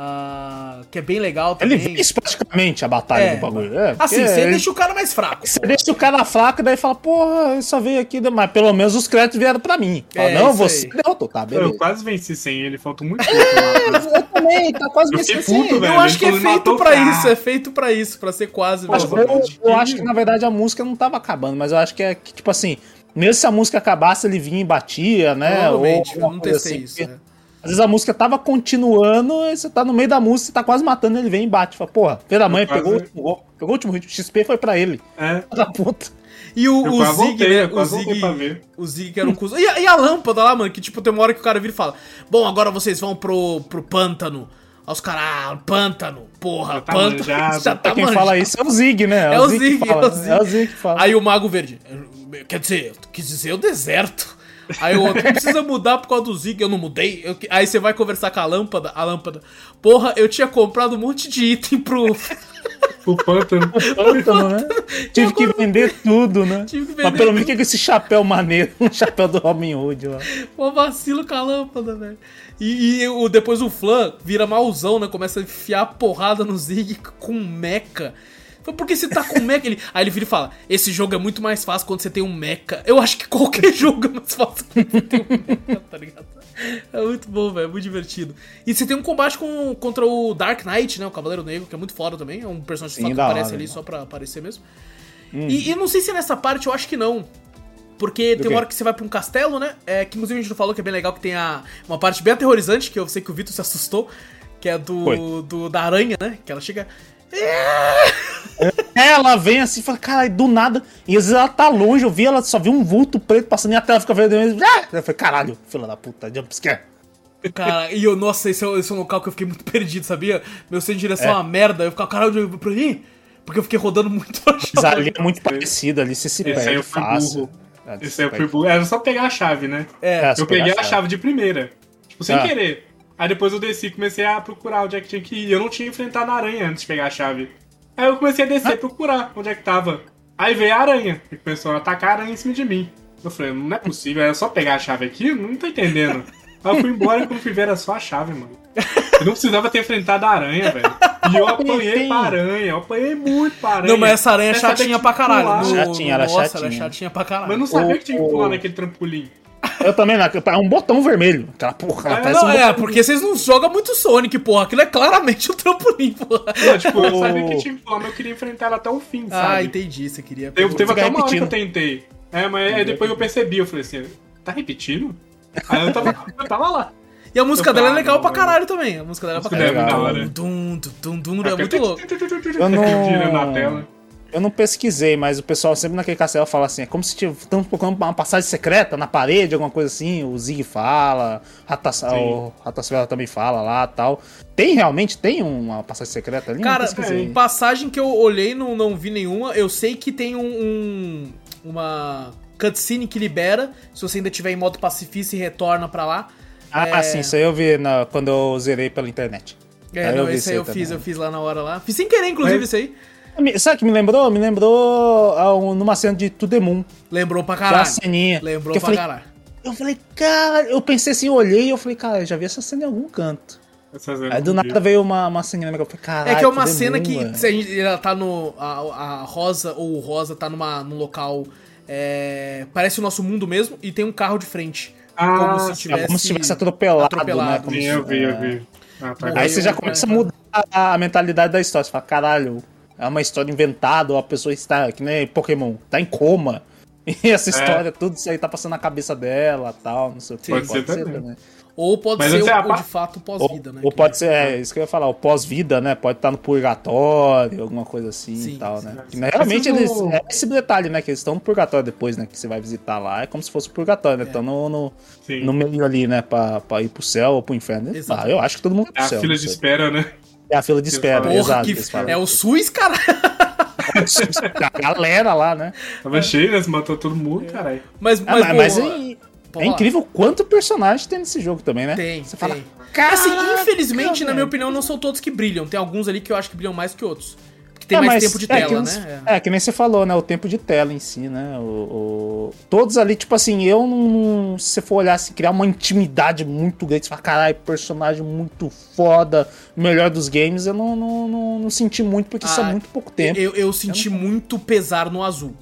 A: Ah, que é bem legal
B: Ele
A: também.
B: vence praticamente a batalha
A: É.
B: do bagulho. É,
A: Assim, você
B: ele-
A: deixa o cara mais fraco.
B: Você deixa o cara fraco e daí fala, porra, ele só veio aqui, mas pelo menos os créditos vieram pra mim. Fala,
A: É,
B: não, você
A: aí.
B: derrotou, tá,
C: Eu
B: beleza.
C: quase venci sem ele, faltou muito [LAUGHS] pouco. lá.
B: Eu também, tá quase
C: Eu
B: esquecendo.
C: puto, velho.
A: Eu acho que é
C: ele
A: feito pra
C: cara.
A: isso, é feito pra isso, pra ser quase. Velho.
B: eu, eu acho que na verdade a música não tava acabando, mas eu acho que é que, tipo assim, mesmo se a música acabasse, ele vinha e batia, né?
A: Provavelmente,
B: Ou
A: eu não testei
B: assim,
A: isso. né?
B: Às vezes a música tava continuando, e você tá no meio da música, você tá quase matando, ele vem e bate. Fala, porra, filho da mãe,
C: quase-
B: pegou, o último gol, pegou o último hit, o XP foi pra ele.
C: É,
B: Da puta.
A: E o,
C: eu
A: o Zig,
C: voltei,
A: né? O Zig, o Zig que era um cuzão. E, a- e a lâmpada lá, mano, que tipo, tem uma hora que o cara vira e fala: Bom, agora vocês vão pro, pro pântano. Aí os caras, ah, pântano, porra,
C: Já tá
A: pântano.
C: manjado. [LAUGHS]
A: Já tá
B: Quem
A: manjado.
B: fala isso é o Zig, né?
A: É o Zig,
B: que fala.
A: é o Zig.
B: É o Zig que fala.
A: Aí o Mago Verde, quer dizer, eu quis dizer o deserto. Aí o outro, precisa mudar por causa do Zig, eu não mudei. Eu... Aí você vai conversar com a lâmpada, a lâmpada. Porra, eu tinha comprado um monte de item pro.
C: O pântano. [LAUGHS]
B: Pântano, né? [LAUGHS] Tive que vender tudo, né?
A: Tive que vender
B: Mas pelo menos que com esse chapéu maneiro, [LAUGHS] um chapéu do Robin Hood lá.
A: Pô, vacilo com a lâmpada, velho. E, e o, depois o Flan vira malzão, né? Começa a enfiar porrada no Zig com mecha. Foi porque você tá com mecha. Ele... Aí ele vira e fala: Esse jogo é muito mais fácil quando você tem um mecha. Eu acho que qualquer [LAUGHS] jogo é mais fácil quando você tem um mecha, tá ligado? É muito bom, velho. É muito divertido. E você tem um combate com, contra o Dark Knight, né? O Cavaleiro Negro, que é muito foda também. É um personagem
B: Sim,
A: só que aparece
B: hora,
A: ali
B: da
A: só pra aparecer mesmo. E, e não sei se nessa parte eu acho que não. Porque tem
B: quê?
A: uma hora que você vai pra um castelo, né? É, que inclusive a gente não falou que é bem legal, que tem a, uma parte bem aterrorizante, que eu sei que o Vitor se assustou, que é do,
B: Foi.
A: do da aranha, né? Que ela chega.
B: Ela vem assim e fala, caralho, do nada. E às vezes ela tá longe, eu vi, ela só viu um vulto preto passando e a tela fica vermelha. Ah! Eu falei, caralho, filha da puta, jumpscare.
A: Cara, e eu, nossa, esse é, esse é um local que eu fiquei muito [LAUGHS] perdido, sabia? Meu centro de direção é
B: É.
A: uma merda. Eu ficava, caralho, eu vou pra ali? Porque eu fiquei rodando muito pra
B: Mas ali é muito parecido, ali você se
C: Esse aí
B: perde
C: eu fui
B: fácil.
C: burro.
B: É,
C: Esse aí eu fui burro. Era só pegar a chave, né?
A: É,
C: Eu peguei
B: pega
C: a chave de primeira. Tipo, sem
B: Ah.
C: querer. Aí depois eu desci e comecei a procurar onde é que tinha que ir. Eu não tinha enfrentado a aranha antes de pegar a chave. Aí eu comecei a descer e procurar onde é que tava. Aí veio a aranha. E começou a atacar a aranha em cima de mim. Eu falei, não é possível, era só pegar a chave aqui? Eu Não tô entendendo. Aí eu fui embora e quando fui ver era só a chave, mano. Eu não precisava ter enfrentado a aranha, velho. E eu apanhei
B: Tem-
C: pra aranha, eu apanhei muito pra aranha.
A: Não, mas essa aranha é chatinha pra caralho.
C: pular.
A: No-
B: Chatinha, ela é
A: nossa, ela é
B: chatinha.
A: chatinha pra caralho.
C: Mas eu não sabia
B: O-
C: que tinha que pular
B: o-
C: naquele trampolim.
B: Eu também, né? É um botão vermelho. Aquela porra, ela
C: É,
B: parece
A: Não,
B: um
A: é, porque vocês não jogam muito Sonic, porra. Aquilo é claramente o trampolim, porra.
C: Não, tipo, eu sabia que tinha mas eu queria enfrentar ela até o fim,
A: Ah,
C: sabe?
A: entendi, você queria.
C: Teve, teve até uma hora que eu tentei. É, mas aí depois eu percebi, eu falei assim, tá repetindo? Aí eu tava, eu tava lá.
A: E a música
C: Eu
A: dela é legal pra caralho também. A música dela é pra caralho.
B: é
C: da hora.
A: Dum, dum, dum, dum, é muito louco.
B: Eu não-
C: na tela.
B: Eu não pesquisei, mas o pessoal sempre naquele castelo fala assim: é como se estamos procurando uma passagem secreta na parede, alguma coisa assim. O Zig fala, Rata- o Ratosfera também fala lá tal. Tem realmente? Tem uma passagem secreta ali?
A: Cara,
B: não pesquisei.
A: passagem que eu olhei, não, não vi nenhuma. Eu sei que tem um, um- uma cutscene que libera. Se você ainda tiver em modo pacifista e retorna pra lá.
B: Ah,
A: é-
B: sim, isso aí eu vi na- quando eu zerei pela internet.
A: É,
B: Aí
A: não,
B: vi
A: esse
B: isso
A: aí eu
B: também.
A: fiz, eu fiz lá na hora lá. Fiz sem querer, inclusive,
C: Mas-
A: isso aí.
B: Sabe o que me lembrou? Me lembrou numa cena de To The Moon.
A: Lembrou pra
B: Aquela
A: caralho.
B: ceninha.
A: Lembrou
B: que
A: pra
B: falei,
A: caralho.
B: Eu falei, cara, eu pensei assim, eu olhei e eu falei, cara, eu já vi essa cena em algum canto.
C: Essas
B: Aí do nada veio uma, uma ceninha na minha cabeça, eu falei, caralho.
A: É que é uma cena
B: Moon,
A: que
B: velho.
A: se a gente, ela tá no. A, a Rosa ou o Rosa tá numa, num local. é, parece o nosso mundo mesmo e tem um carro de frente.
C: Ah,
A: como se tivesse.
B: É como se tivesse atropelado,
A: atropelado.
B: né? Como
C: Sim,
B: se-
C: eu vi,
B: é.
C: eu vi. Ah, tá.
B: Aí você já começa a
A: né?
B: mudar a, a mentalidade da história. Você fala, caralho, é uma história inventada, ou a pessoa está, que nem Pokémon, tá em coma. [LAUGHS] E essa história, tudo isso aí tá passando na cabeça dela tal, não sei o que.
C: Pode ser também.
A: Ou pode
C: Mas
A: ser
C: esse
A: o,
C: é a
A: ou de fato pós-vida, né?
B: ou pode ser, é isso que eu ia falar, o pós-vida, né? Pode estar no purgatório, alguma coisa assim
A: Sim,
B: e tal,
A: sim.
B: né?
C: Sim.
B: Né, realmente eles.
C: no-
B: É esse detalhe, né? Que eles estão no purgatório depois, né? Que você vai visitar lá. É como se fosse o purgatório, né? Estão no, no,
C: Sim.
B: no meio ali, né? Pra, pra ir pro céu ou pro inferno. Ah,
A: Exatamente.
B: eu acho que todo mundo
C: É
B: pro
C: a
B: céu.
C: fila de espera, né?
B: É a fila de espera.
A: Porra,
B: exato. eles
A: é o SUS, cara. [LAUGHS]
B: a galera lá, né?
C: Tava cheio, né? Você matou todo mundo, caralho.
A: Mas,
B: Ah,
A: mas,
B: mas mas é, é incrível quanto personagem tem nesse jogo também, né?
A: Tem,
B: Você
A: tem.
B: fala,
A: Assim,
B: "Caraca,
A: infelizmente, na
B: velho."
A: minha opinião, não são todos que brilham. Tem alguns ali que eu acho que brilham mais que outros. Que tem
B: É,
A: mais tempo de
B: é, que
A: tela,
B: nem-
A: né?
B: É. que nem você falou, né? O tempo de tela em si, né? O, o- Todos ali, tipo assim, eu não. Se você for olhar assim, criar uma intimidade muito grande, você fala, caralho, personagem muito foda, melhor dos games, eu não, não, não, não senti muito, porque isso é
A: Ah,
B: muito pouco tempo.
A: Eu, eu senti muito pesar no azul.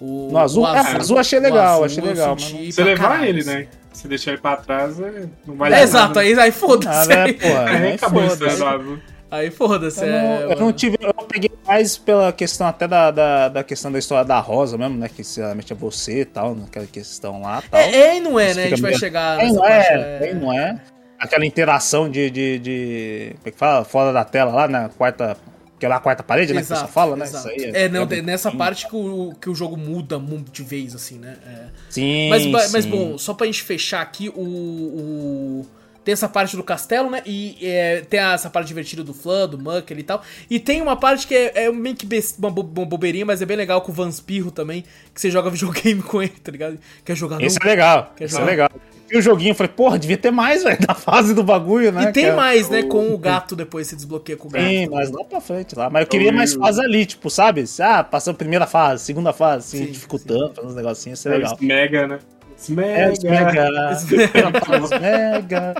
A: O,
B: No azul?
A: o
B: É, azul achei legal, achei
A: eu
B: legal,
A: senti
C: Você levar
A: caralho,
C: ele,
A: assim.
C: né? Se deixar ele pra trás, é- não vale
A: É, exato, aí, aí foda-se.
B: Ah, né,
A: aí,
B: porra,
C: Aí
B: aí
C: acabou
B: foda-se.
C: isso, né?
A: Aí foda-se.
B: Eu não,
A: é,
B: eu não tive. Eu peguei mais pela questão até da, da, da questão da história da Rosa mesmo, né? Que sinceramente é você e tal, naquela questão lá e tal.
A: É, é e não é,
B: Isso
A: né? A gente
B: fica
A: vai
B: meio-
A: chegar
B: É, não
A: parte.
B: é, é, não é. Aquela interação de, de, de. Como é que fala? Fora da tela lá, na quarta. Que é lá a quarta parede, né? Que você fala, né?
A: exato.
B: Isso aí
A: é, não,
B: muito-
A: nessa parte que o, que o jogo muda muito de vez, assim, né? É.
B: Sim.
A: Mas, ba- mas
B: sim.
A: bom, só pra gente fechar aqui, o, o- Tem essa parte do castelo, né? E é, tem essa parte divertida do Flan, do Mucker e tal. E tem uma parte que é, é meio que uma, bo uma, bobeirinha, mas é bem legal com o Vanspirro também, que você joga [LAUGHS] videogame com ele, tá ligado? Quer jogar
B: Isso é legal. Quer Isso é jogar? é legal. E o joguinho, eu falei, porra, devia ter mais, [LAUGHS] velho, da fase do bagulho, né?
A: E tem é... mais, né, com o gato depois, se desbloqueia com o gato. Tem,
B: mas lá pra frente lá. Mas eu queria mais fase ali, tipo, sabe? Ah, passando primeira fase, segunda fase, assim, sim, dificultando, sim. fazendo uns negocinhos, isso é legal.
C: Mega, né?
B: Smega. [LAUGHS] É, Smega. Smega.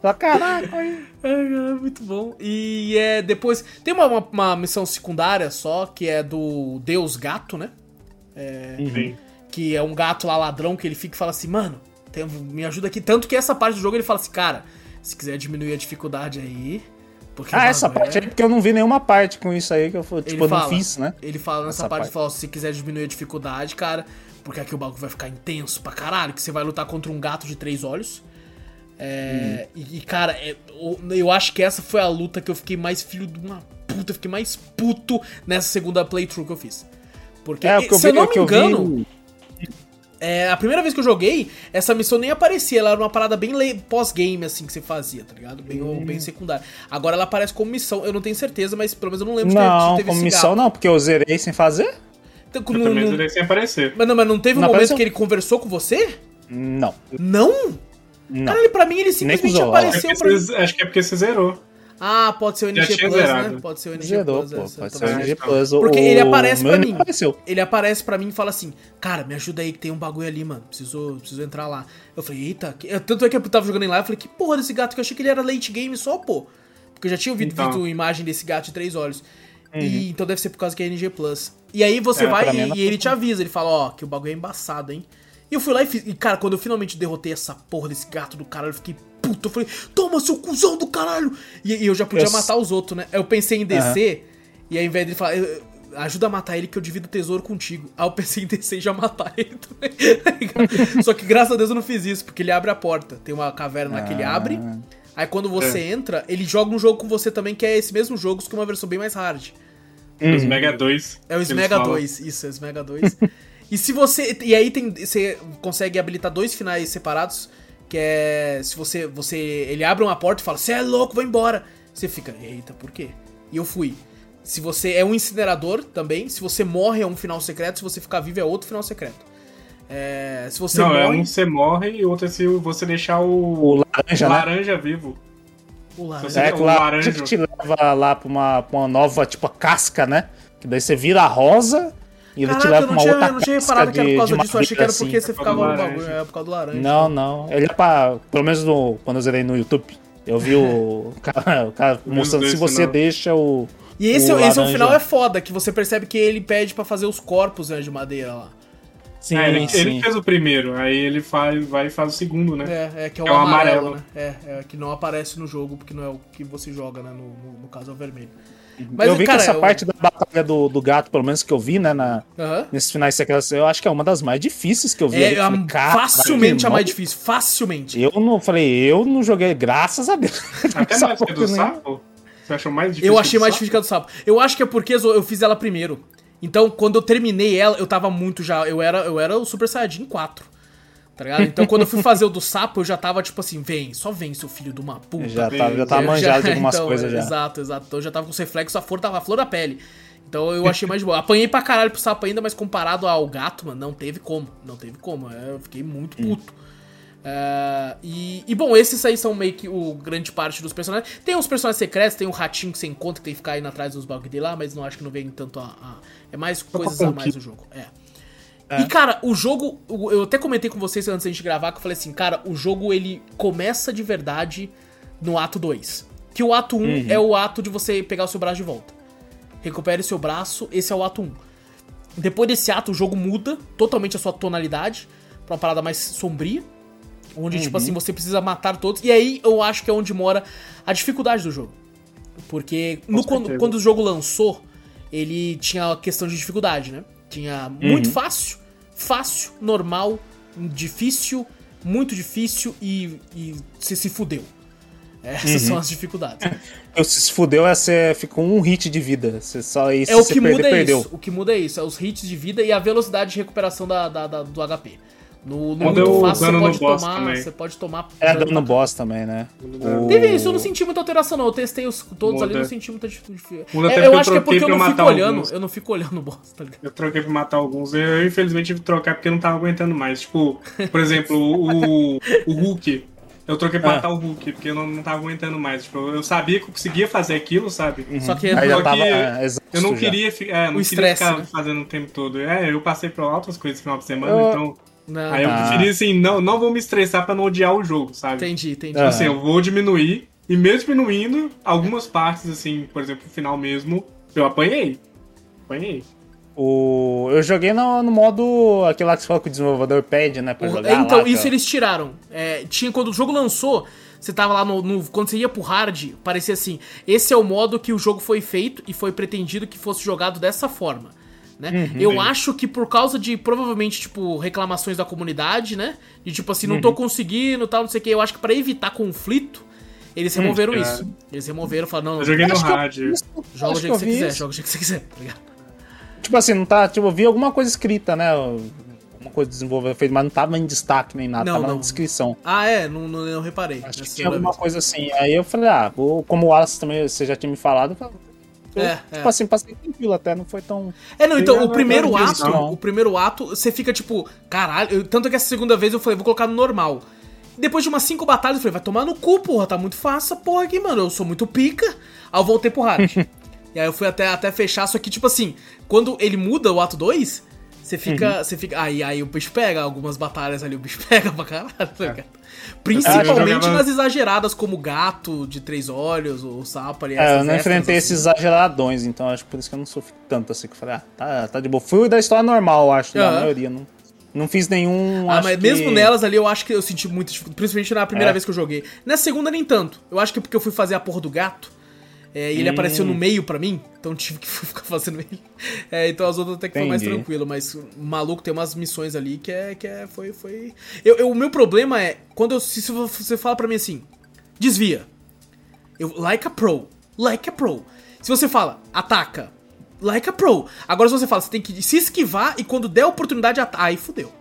B: Pra caraca, aí.
A: É, muito bom. E é depois. Tem uma, uma, uma, missão secundária só, que é do Deus Gato, né? É, uhum. Que é um gato lá ladrão que ele fica e fala assim, mano, tem, me ajuda aqui. Tanto que essa parte do jogo ele fala assim, cara, se quiser diminuir a dificuldade aí.
B: ah, essa parte aí, porque eu não vi nenhuma parte com isso aí que eu tipo, ele eu
A: fala,
B: não fiz, né?
A: Ele fala nessa parte, parte. Ele fala, se quiser diminuir a dificuldade, cara, porque aqui o bagulho vai ficar intenso pra caralho, que você vai lutar contra um gato de três olhos. É, hum. e, cara, é, eu, acho que essa foi a luta que eu fiquei mais filho de uma puta, eu fiquei mais puto nessa segunda playthrough que eu fiz. Porque, é, se eu, vi, eu não me engano, é, a primeira vez que eu joguei, essa missão nem aparecia, ela era uma parada bem pós-game, assim, que você fazia, tá ligado? Bem, hum. bem secundária. Agora ela aparece como missão, eu não tenho certeza, mas pelo menos eu não lembro
B: não, de ter, como missão não, porque eu zerei sem fazer.
C: Então, eu no, também zerei sem aparecer.
A: Mas não, mas não teve um não momento apareceu? que ele conversou com você?
B: Não.
A: Não? Não. Cara, pra mim ele simplesmente apareceu
C: pra mim. Acho que é porque você zerou.
A: Ah, pode ser o NG Plus, zerado. né? Pode ser o NG Zerou, Plus. Pô,
B: essa, pode ser o NG Plus.
A: Porque ele aparece pra mim. Apareceu. Ele aparece pra mim e fala assim: Cara, me ajuda aí que tem um bagulho ali, mano. Preciso, preciso entrar lá. Eu falei, eita. Que... Tanto é que eu tava jogando em lá, eu falei, que porra desse gato que eu achei que ele era late game só, pô. Porque eu já tinha ouvido então. visto imagem desse gato de três olhos. Uhum. E, então deve ser por causa que é NG Plus. E aí você é, vai e, e ele te avisa, ele fala, ó, que o bagulho é embaçado, hein? E eu fui lá e fiz. E, cara, quando eu finalmente derrotei essa porra desse gato do caralho, eu fiquei puto. Eu falei, toma, seu cuzão do caralho! E, e eu já podia eu... matar os outros, né? Eu pensei em descer, uhum. e ao invés de falar, ajuda a matar ele que eu divido o tesouro contigo. Aí eu pensei em descer e já matar ele também. [LAUGHS] Só que graças a Deus eu não fiz isso, porque ele abre a porta. Tem uma caverna lá que ele abre. Aí quando você é. entra, ele joga um jogo com você também, que é esse mesmo jogo, só que é uma versão bem mais hard.
C: Uhum. Os Mega 2.
A: É o Smega 2, isso, é o Smega 2. [LAUGHS] E se você. E aí tem. Você consegue habilitar dois finais separados. Que é. Se você. você ele abre uma porta e fala, você é louco, vai embora. Você fica, eita, por quê? E eu fui. Se você é um incinerador também, se você morre é um final secreto, se você ficar vivo é outro final secreto. É, se você
C: Não, é morre... é um você morre e outro é se você deixar o, o laranja, o laranja né? vivo.
B: O laranja. É, o laranja que te leva lá pra uma, pra uma nova, tipo, casca, né? Que daí você vira rosa e ele Caraca, te leva pra uma tinha, outra Eu não tinha reparado que era por causa disso, eu achei que era porque assim. você ficava no bagulho, é por causa do laranja. Não, não. Ele é pra. Pelo menos no, quando eu zerei no YouTube, eu vi o [LAUGHS] cara, o cara mostrando se você não. deixa o.
A: E esse, o esse é um final é foda, que você percebe que ele pede pra fazer os corpos né, de madeira lá.
C: Sim, é, ele, sim. ele, fez o primeiro, aí ele faz, vai e faz o segundo, né?
A: É, é que é o, é o amarelo, amarelo, né? É, é, que não aparece no jogo, porque não é o que você joga, né? No, no, no caso é o vermelho.
B: Mas, eu vi cara, que essa eu... parte da batalha do, do gato, pelo menos que eu vi, né, na, uhum. nesses finais secretos, eu acho que é uma das mais difíceis que eu vi.
A: É, falei, facilmente a mais difícil, facilmente.
B: Eu não falei, eu não joguei, graças a Deus.
C: Até [LAUGHS] mais que do sapo? Você achou mais difícil?
A: Eu achei mais difícil que a do sapo. Eu acho que é porque eu fiz ela primeiro. Então, quando eu terminei ela, eu tava muito já. Eu era, eu era o Super Saiyajin 4. Tá ligado? Então quando eu fui fazer o do sapo, eu já tava tipo assim, vem, só vem, seu filho de uma puta.
B: Já tava, já tava manjado já, de [LAUGHS] algumas então, coisas já.
A: Exato, exato. Então eu já tava com os reflexos, a flor tava a flor da pele. Então eu achei mais de boa. Apanhei pra caralho pro sapo ainda, mas comparado ao gato, mano, não teve como. Não teve como. Eu fiquei muito puto. Uh, e, e, bom, esses aí são meio que o grande parte dos personagens. Tem uns personagens secretos, tem um ratinho que você encontra que tem que ficar indo atrás dos bagulho dele lá, mas não acho que não vem tanto a. a é mais coisas a mais no jogo. É. É. E, cara, o jogo. Eu até comentei com vocês antes da gente gravar que eu falei assim, cara, o jogo ele começa de verdade no ato 2. Que o ato 1 um uhum. é o ato de você pegar o seu braço de volta. Recupere seu braço, esse é o ato 1. Um. Depois desse ato, o jogo muda totalmente a sua tonalidade pra uma parada mais sombria. Onde, uhum. tipo assim, você precisa matar todos. E aí eu acho que é onde mora a dificuldade do jogo. Porque no, quando, quando o jogo lançou, ele tinha a questão de dificuldade, né? Tinha muito uhum. fácil, fácil, normal, difícil, muito difícil e, e você se fudeu. Essas uhum. são as dificuldades. [LAUGHS]
B: se se fudeu é você ficou um hit de vida. Você só
A: isso, é o que muda é perdeu. isso. O que muda é isso. É os hits de vida e a velocidade de recuperação da, da, da do HP. No, no
C: deu
A: fácil você
C: dano no
A: pode
C: boss
A: tomar.
C: também.
A: Você pode tomar.
B: É,
A: dano
B: dando
A: pra
B: boss também, né? O-
A: Teve isso, eu não senti muita alteração, não. Eu testei os todos ali,
C: Muda.
A: não senti muita.
C: Muda
A: É,
C: até
A: eu
C: porque eu
A: acho que é porque eu não fico olhando.
C: alguns.
A: Eu não fico olhando o boss, tá ligado?
C: Eu troquei pra matar alguns. Eu, infelizmente, tive que trocar porque eu não tava aguentando mais. Tipo, por exemplo, o, o Hulk. Eu troquei pra
B: Ah.
C: matar o Hulk, porque eu não, não tava aguentando mais. Tipo, eu sabia que eu conseguia fazer aquilo, sabe?
A: Só que
B: Aí
C: Só
B: já
C: que
B: tava é, exausto
C: Eu não queria, é, não queria
A: estresse,
C: ficar
A: né?
C: fazendo o tempo todo. É, eu passei por outras coisas no final de semana,
B: Eu-
C: então.
A: Não,
C: Aí eu preferi assim, não, não vou me estressar pra não odiar o jogo, sabe?
A: entendi, entendi.
B: É.
C: Assim, eu vou diminuir, e mesmo diminuindo, algumas partes, assim, por exemplo, o final mesmo, eu apanhei. Apanhei.
B: O... Eu joguei no, no modo. aquele lá que você falou que o desenvolvedor pede, né? Pra
A: O-
B: jogar.
A: então,
B: lá,
A: isso
B: que-
A: eles tiraram. É, tinha, quando o jogo lançou, você tava lá no, no- Quando você ia pro hard, parecia assim: esse é o modo que o jogo foi feito e foi pretendido que fosse jogado dessa forma. Né?
B: Uhum.
A: Eu acho que por causa de provavelmente, tipo, reclamações da comunidade, né? De tipo assim, não
B: Uhum.
A: tô conseguindo, tal, não sei o que. Eu acho que pra evitar conflito, eles removeram
C: cara.
A: isso. Eles removeram, falaram, não,
C: Eu joguei no
B: eu-
C: hard.
A: joga o jeito
B: que
A: você quiser,
B: isso.
A: joga o jeito que você quiser, tá ligado?
B: Tipo assim, não tá. Tipo, eu vi alguma coisa escrita, né? Uma coisa desenvolvedor fez, mas não tava em destaque nem nada,
A: Não,
B: tava
A: não.
B: na descrição.
A: Ah, é? Não, não, não reparei.
B: Acho que tinha alguma
A: vez.
B: coisa assim. Aí eu falei, ah, vou- como o Wallace também, você já tinha me falado, eu falei, eu,
A: É,
B: tipo
A: é.
B: assim, passei tranquilo até, não foi tão.
A: É, não, então, o primeiro ato, o primeiro ato, você fica tipo, caralho, eu- tanto que essa segunda vez eu falei, vou colocar no normal. Depois de umas cinco batalhas, eu falei, vai tomar no cu, porra, tá muito fácil essa porra aqui, mano, eu sou muito pica. Aí eu voltei pro hard. [LAUGHS] e aí eu fui até, até fechar, só que, tipo assim, quando ele muda o ato 2, você fica, você fica, aí, aí o bicho pega, algumas batalhas ali, o bicho [LAUGHS] pega pra caralho, tá ligado? Principalmente
C: jogava-
A: nas exageradas, como gato de três olhos, o sapo ali.
B: É, eu não enfrentei
A: assim.
B: esses exageradões, então acho por isso que eu não sofri tanto assim, que eu falei, ah, tá, tá de boa. Fui da história normal, acho, da
A: Aham.
B: maioria, não, não fiz nenhum.
A: Ah, mas
B: que-
A: mesmo nelas ali eu acho que eu senti muito dificuldade, principalmente na primeira
B: É.
A: vez que eu joguei. Na segunda nem tanto. Eu acho que porque eu fui fazer a porra do gato, é, e ele
B: Hum.
A: apareceu no meio pra mim, então tive que [LAUGHS] ficar fazendo ele. É, então as outras até que foi mais tranquilo, mas o maluco tem umas missões ali que é. Que é foi. foi... Eu, eu- o meu problema é, quando eu, se você fala pra mim assim, desvia. Eu, like a pro. Like a pro. Se você fala, ataca. Like a pro. Agora se você fala, você tem que se esquivar e quando der a oportunidade, ata- aí fudeu.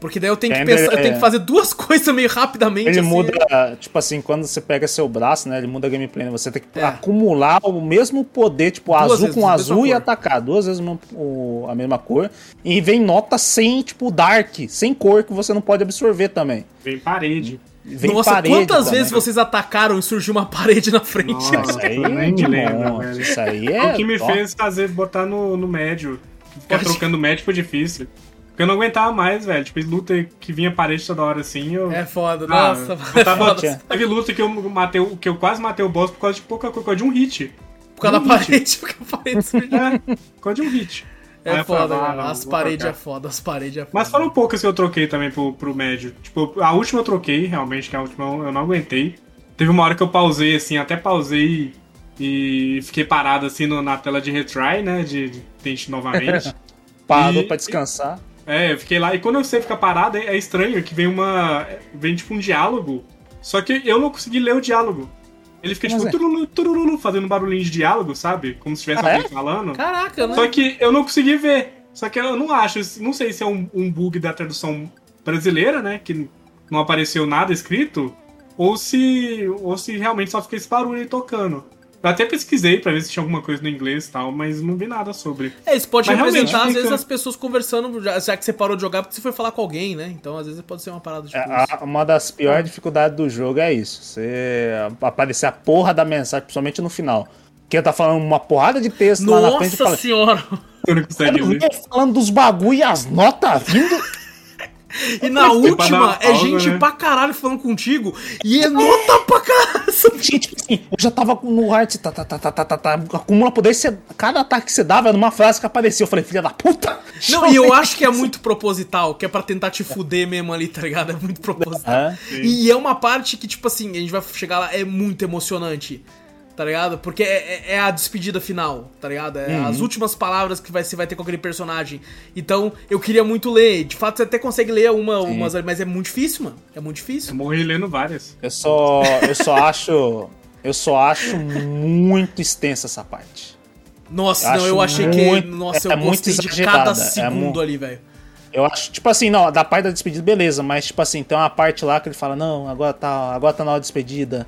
A: Porque daí eu tenho que
B: Ainda
A: pensar, eu
B: é-
A: tenho que fazer duas [LAUGHS] coisas meio rapidamente.
B: Ele
A: assim.
B: muda, tipo assim, quando você pega seu braço, né? Ele muda a gameplay, né? Você tem que
A: É.
B: acumular o mesmo poder, tipo,
A: Duas
B: azul
A: vezes,
B: com azul e
A: cor.
B: atacar. Duas vezes o a mesma cor. E vem nota sem, tipo, dark, sem cor que você não pode absorver também.
C: Vem parede.
B: Vem
A: Nossa,
B: parede
A: quantas
B: também.
A: vezes vocês atacaram e surgiu uma parede na frente?
C: Nossa.
B: Isso aí
C: nem me lembro, velho.
B: Isso aí
C: É
B: é.
C: o que me
B: ó,
C: fez fazer, botar no, no médio. Ficar
A: Pode-
C: trocando médio foi difícil. Porque eu não aguentava mais, velho. Tipo, luta que vinha parede toda hora assim, eu.
A: É foda,
C: Ah,
A: nossa.
C: eu
A: é
C: tava-
A: foda.
C: Teve luta que eu matei, o- que eu quase matei o boss por causa de pouca coisa, por causa de um hit.
A: Por causa da
C: Um hit.
A: parede, porque a parede [LAUGHS] surgiu.
C: É, por causa de um hit. Aí
A: É
C: falei,
A: foda,
C: ah,
A: cara.
C: não,
A: As paredes é foda, as paredes é foda.
C: Mas foram poucas que eu troquei também pro, pro médio. Tipo, a última eu troquei, realmente, que a última eu não aguentei. Teve uma hora que eu pausei, assim, até pausei e fiquei parado, assim, no- na tela de retry, né, de, de tente novamente. [LAUGHS]
B: Parou
C: E-
B: pra descansar.
C: É, eu fiquei lá. E quando você fica parado, é, é estranho que vem uma. Vem tipo um diálogo. Só que eu não consegui ler o diálogo. Ele fica
B: Como
C: tipo
B: assim?
C: tururu, tururu, fazendo barulhinho de diálogo, sabe? Como se tivesse
B: Ah,
C: alguém
B: é?
C: falando.
A: Caraca, né?
C: Só que eu não consegui ver. Só que eu não acho, não sei se é um, um bug da tradução brasileira, né? Que não apareceu nada escrito. Ou se. Ou se realmente só fica esse barulho aí tocando. Eu até pesquisei pra ver se tinha alguma coisa no inglês e tal, mas não vi nada sobre.
A: É, isso pode
C: Mas
A: representar, às vezes,
C: fica-
A: as pessoas conversando, já, já que você parou de jogar, porque você foi falar com alguém, né? Então, às vezes, pode ser uma parada tipo
B: É, uma das piores dificuldades do jogo é isso. Você aparecer a porra da mensagem, principalmente no final. Que tá falando uma porrada de texto lá na frente
A: Nossa
B: fala.
A: senhora!
C: Não
B: "Quero
C: ler.
B: ver falando dos bagulho e as notas vindo.
A: E na última, é
C: pausa,
A: gente
C: né?
A: pra caralho falando contigo, e é nota pra caralho! [LAUGHS]
B: Gente, tipo assim, eu já tava no arte, tá, tá, tá, tá, tá, tá, tá, acumula poder, você, cada ataque que você dava era uma frase que aparecia. Eu falei, filha da puta!
A: Não, e eu acho que é muito proposital, que é pra tentar te fuder mesmo ali, tá ligado? É muito proposital.
B: É.
A: E é uma parte que, tipo assim, a gente vai chegar lá, é muito emocionante, tá ligado? Porque é, é- é a despedida final, tá ligado? É
B: Uhum.
A: as últimas palavras que vai, você vai ter com aquele personagem. Então, eu queria muito ler. De fato, você até consegue ler uma, umas, mas é muito difícil, mano. É muito
C: Eu
A: difícil.
C: morri lendo várias.
B: Eu só, eu só [LAUGHS] acho, eu só acho muito extensa essa parte.
A: Nossa,
B: Eu
A: não, eu achei
B: muito-
A: que. Nossa,
B: é
A: eu
B: muito
A: gostei de
B: exagerada,
A: cada
B: é
A: segundo
B: mu-
A: ali, velho.
B: Eu acho, tipo assim, não, da parte da despedida, beleza, mas tipo assim, tem uma parte lá que ele fala, não, agora tá, agora tá na hora de despedida.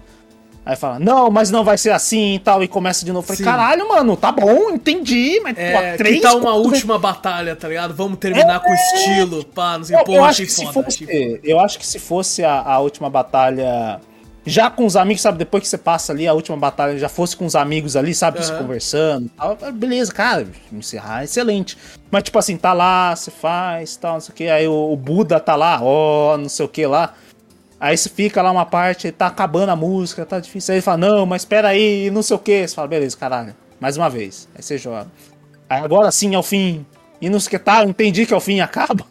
B: Aí fala, não, mas não vai ser assim e tal, e começa de novo.
A: Sim.
B: falei, caralho, mano, tá bom, entendi, mas
A: É,
B: pô, três.
A: que tal uma
B: quatro-
A: última batalha, tá ligado? Vamos terminar com estilo, pá, não sei,
B: Eu,
A: pô,
B: eu acho
A: achei
B: que se
A: foda,
B: fosse,
A: achei
B: eu acho que se fosse a, a última batalha já com os amigos, sabe, depois que você passa ali a última batalha, já fosse com os amigos ali, sabe, se
A: Aham.
B: conversando, tal, beleza, cara, encerrar, excelente. Mas tipo assim, tá lá, você faz, tal, não sei o que, aí o, o Buda tá lá, ó, não sei o que lá. Aí você fica lá uma parte, tá acabando a música, tá difícil. Aí ele fala, não, mas espera aí, não sei o que. Você fala, beleza, caralho, mais uma vez. Aí você joga. Aí agora sim é o fim. E não sei o que tá, entendi que é o fim e acaba.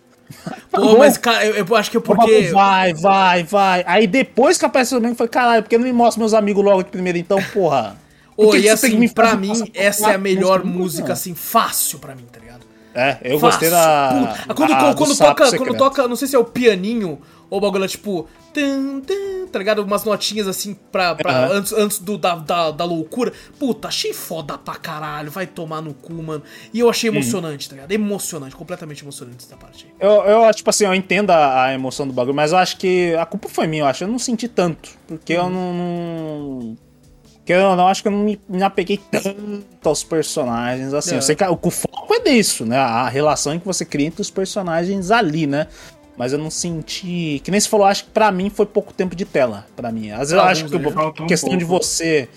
A: Pô, mas, cara, eu, eu acho que é porque.
B: Vai, vai, vai. Aí depois que aparece o eu falei, caralho, por que não me mostra meus amigos logo aqui primeiro então, porra? [LAUGHS] Por
A: Ô, e assim,
B: me
A: pra mim, essa é a melhor música,
B: Não.
A: assim, fácil pra mim, tá ligado?
B: É, eu
A: Fácil.
B: gostei da.
A: Puta, Quando,
B: da-
A: quando,
B: do
A: quando toca,
B: secreto.
A: quando toca, não sei se é o pianinho ou o bagulho é tipo. tum, tum, tá ligado? Umas notinhas assim pra, pra-
B: Aham.
A: antes, antes do, da, da, da loucura. Puta, achei foda pra caralho. Vai tomar no cu, mano. E eu achei
B: Uhum.
A: emocionante, tá ligado? Emocionante, completamente emocionante essa parte aí.
B: Eu, eu, tipo assim, eu entendo a, a emoção do bagulho, mas eu acho que a culpa foi minha, eu acho. Eu não senti tanto. Porque eu não. não... Não acho que eu não me, me apeguei tanto aos personagens. Assim,
A: É.
B: eu sei que o foco é disso, né? A relação que você cria entre os personagens ali, né? Mas eu não senti. Que nem você falou, acho que pra mim foi pouco tempo de tela. Pra mim. Às vezes eu acho que
A: né?
B: a
C: um
B: questão de você.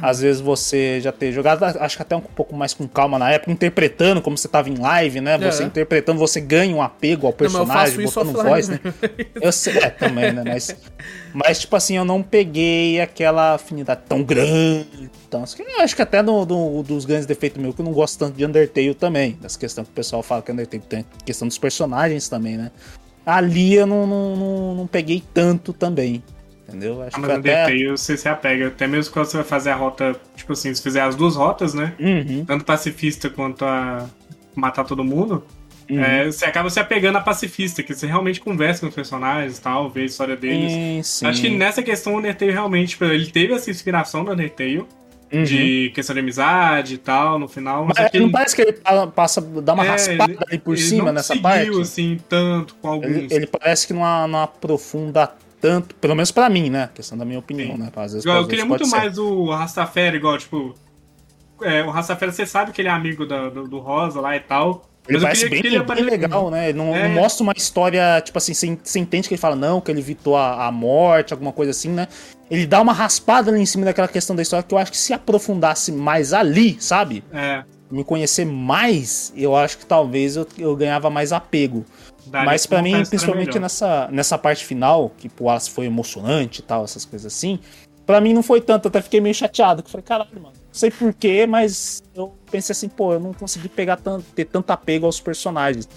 B: Às vezes você já ter jogado, acho que até um pouco mais com calma na época, interpretando como você tava em live, né? Você
A: É.
B: interpretando, você ganha um apego ao
A: Não,
B: personagem,
A: isso
B: botando voz, né? Eu sei, é, também, né? Mas, mas, tipo assim, eu não peguei aquela afinidade tão grande. Então, eu acho que até no, no- dos grandes defeitos meu, que eu não gosto tanto de Undertale também. Das questões que o pessoal fala que Undertale tem questão dos personagens também, né? Ali eu não, não, não, não peguei tanto também. Entendeu? Acho
C: Ah,
B: que
C: mas
B: foi até.
C: Undertale você se apega. Até mesmo quando você vai fazer a rota, tipo assim, se fizer as duas rotas, né?
B: Uhum,
C: Tanto pacifista quanto a matar todo mundo,
B: uhum.
C: é, você acaba se apegando a pacifista, que você realmente conversa com os personagens e tal, vê a história deles.
B: Sim, sim.
C: Acho que nessa questão o Undertale realmente, tipo, ele teve essa inspiração do Undertale,
B: Uhum.
C: de questão de amizade e tal, no final, mas,
B: Mas
C: aquele-
B: não parece que ele pa- passa, dá uma
C: é,
B: raspada
C: ele-
B: ali por
C: ele
B: cima
C: não
B: nessa
C: seguiu,
B: parte?
C: assim, tanto com alguns.
B: Ele, ele parece que não, não aprofunda tanto, pelo menos pra mim, né? Questão da minha opinião,
C: Sim.
B: né? Às vezes pra
C: eu queria muito
B: pode
C: mais o Rastafari, igual, tipo. É, o Rastafari, você sabe que ele é amigo da- do, do Rosa lá e tal.
B: Ele
C: mas eu
B: parece bem,
C: ele
B: bem legal, né? Ele não,
C: É.
B: não mostra uma história, tipo assim, você, você entende que ele fala, não, que ele evitou a, a morte, alguma coisa assim, né? Ele dá uma raspada ali em cima daquela questão da história que eu acho que se aprofundasse mais ali, sabe?
C: É,
B: Me conhecer mais, eu acho que talvez eu, eu ganhava mais apego.
C: daria
B: Mas pra
C: pra
B: mim, principalmente
C: melhor.
B: nessa, nessa parte final, que pro Wallace foi emocionante e tal, essas coisas assim, pra mim não foi tanto, até fiquei meio chateado, que falei, caralho, mano, não sei porquê, mas eu pensei assim, pô, eu não consegui pegar tanto, ter tanto apego aos personagens.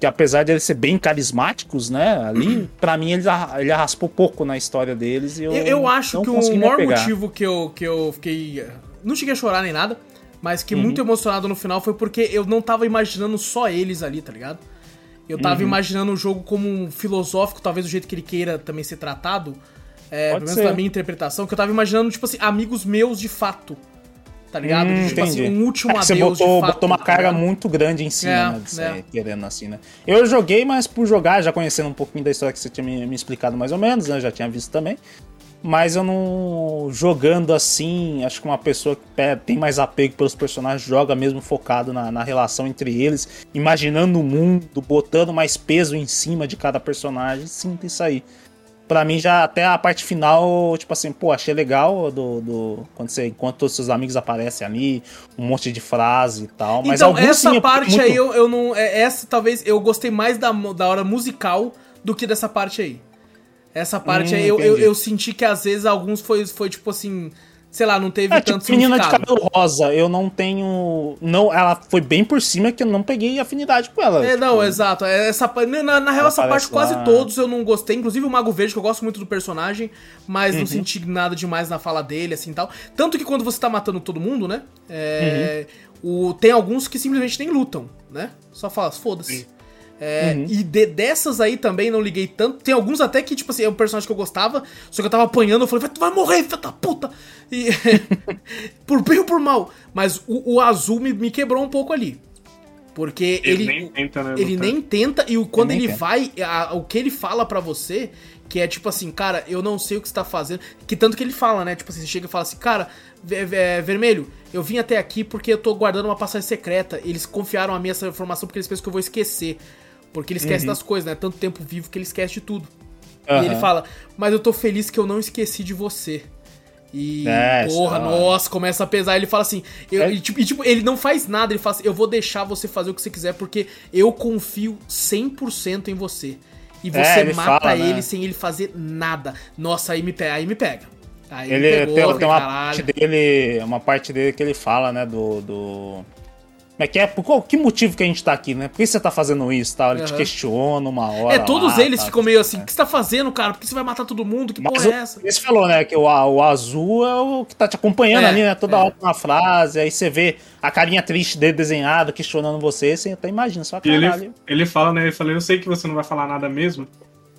B: Que apesar de eles serem bem carismáticos, né, ali, [CLEARS THROAT] pra mim ele, ele arraspou pouco na história deles e eu
A: Eu, eu acho que o maior motivo que eu, que eu fiquei. Não cheguei a chorar nem nada, mas
B: Uhum.
A: que muito emocionado no final foi porque eu não tava imaginando só eles ali, tá ligado? Eu tava
B: Uhum.
A: imaginando o jogo como um filosófico, talvez do jeito que ele queira também ser tratado. É,
B: Pode
A: pelo menos
B: ser.
A: na minha interpretação, que eu tava imaginando, tipo assim, amigos meus de fato. Tá ligado?
B: Hum,
A: tipo
B: entendi.
A: assim, um último
B: É que você
A: adeus
B: botou,
A: fato.
B: botou uma
A: tá
B: carga muito grande em cima,
A: É,
B: né? De
A: é.
B: querendo assim, né? Eu joguei, mas por jogar, já conhecendo um pouquinho da história que você tinha me, me explicado mais ou menos, né? Já tinha visto também. Mas eu não. Jogando assim, acho que uma pessoa que pe- tem mais apego pelos personagens joga mesmo focado na, na relação entre eles, imaginando o mundo, botando mais peso em cima de cada personagem. Sinto isso aí. Pra mim, já até a parte final, tipo assim, pô, achei legal do, do quando você enquanto todos os seus amigos aparecem ali, um monte de frase e tal. Mas
A: então,
B: alguns,
A: essa
B: sim,
A: parte
B: muito-
A: aí eu, eu não. é, Essa talvez eu gostei mais da, da hora musical do que dessa parte aí. Essa parte
B: Hum,
A: aí eu, eu, eu senti que às vezes alguns foi, foi tipo assim. Sei lá, não teve
B: É,
A: tanto
B: tipo, menina de cabelo rosa, eu não tenho. Não, ela foi bem por cima que eu não peguei afinidade com ela.
A: É,
B: tipo,
A: não, exato. É, Essa, na, na real, essa parte
B: aparece
A: quase
B: lá.
A: todos eu não gostei. Inclusive o Mago Verde, que eu gosto muito do personagem, mas
B: Uhum.
A: não senti nada demais na fala dele, assim tal. Tanto que quando você tá matando todo mundo, né? é,
B: Uhum.
A: o, tem alguns que simplesmente nem lutam, né? Só fala, foda-se. É,
B: Uhum.
A: E de- dessas aí também não liguei tanto. Tem alguns até que, tipo assim, é um personagem que eu gostava, só que eu tava apanhando, eu falei, vai, tu vai morrer, filho da puta! E, [LAUGHS] por bem ou por mal. Mas o, o azul me, me quebrou um pouco ali. Porque
C: Ele,
A: ele,
C: nem tenta, né?
A: ele
C: lutar.
A: nem tenta e o, quando ele
B: tenta.
A: vai, a- o que ele fala pra você, que é tipo assim, cara, eu não sei o que você tá fazendo. Que tanto que ele fala, né? Tipo assim, você chega e fala assim, cara, Ve- Vermelho, eu vim até aqui porque eu tô guardando uma passagem secreta. Eles confiaram a mim essa informação porque eles pensam que eu vou esquecer. Porque ele esquece das coisas, né? Tanto tempo vivo que ele esquece de tudo. E
B: Aham.
A: ele fala, mas eu tô feliz que eu não esqueci de você. E,
B: É,
A: porra,
B: só-
A: nossa, começa a pesar. Ele fala assim, eu-
B: É.
A: e, tipo, e, tipo, ele não faz nada, ele fala assim, eu vou deixar você fazer o que você quiser porque eu confio 100% em você. E você
B: É, ele
A: mata
B: fala, né?
A: ele sem ele fazer nada. Nossa, aí me pega, aí me pega. Aí me
B: Ele
A: pegou,
B: tem, tem uma
A: caralho.
B: parte dele. Uma parte dele que ele fala, né? Do. do... Como é que é? Por qual, que motivo que a gente tá aqui, né? Por que você tá fazendo isso? Tal? Ele te
A: Aham.
B: questiona uma hora.
A: É, todos
B: lá,
A: eles
B: tá?
A: ficam meio assim, o que você tá fazendo, cara? Por que você vai matar todo mundo? Que
B: Mas
A: porra
B: o,
A: é essa?
B: você falou, né? Que o, o azul é o que tá te acompanhando
A: É,
B: ali, né? Toda
A: é.
B: hora uma frase, aí você vê a carinha triste dele desenhada, questionando você, você até imagina, só
C: E ele,
B: caralho.
C: ele fala, né? Ele fala, eu sei que você não vai falar nada mesmo.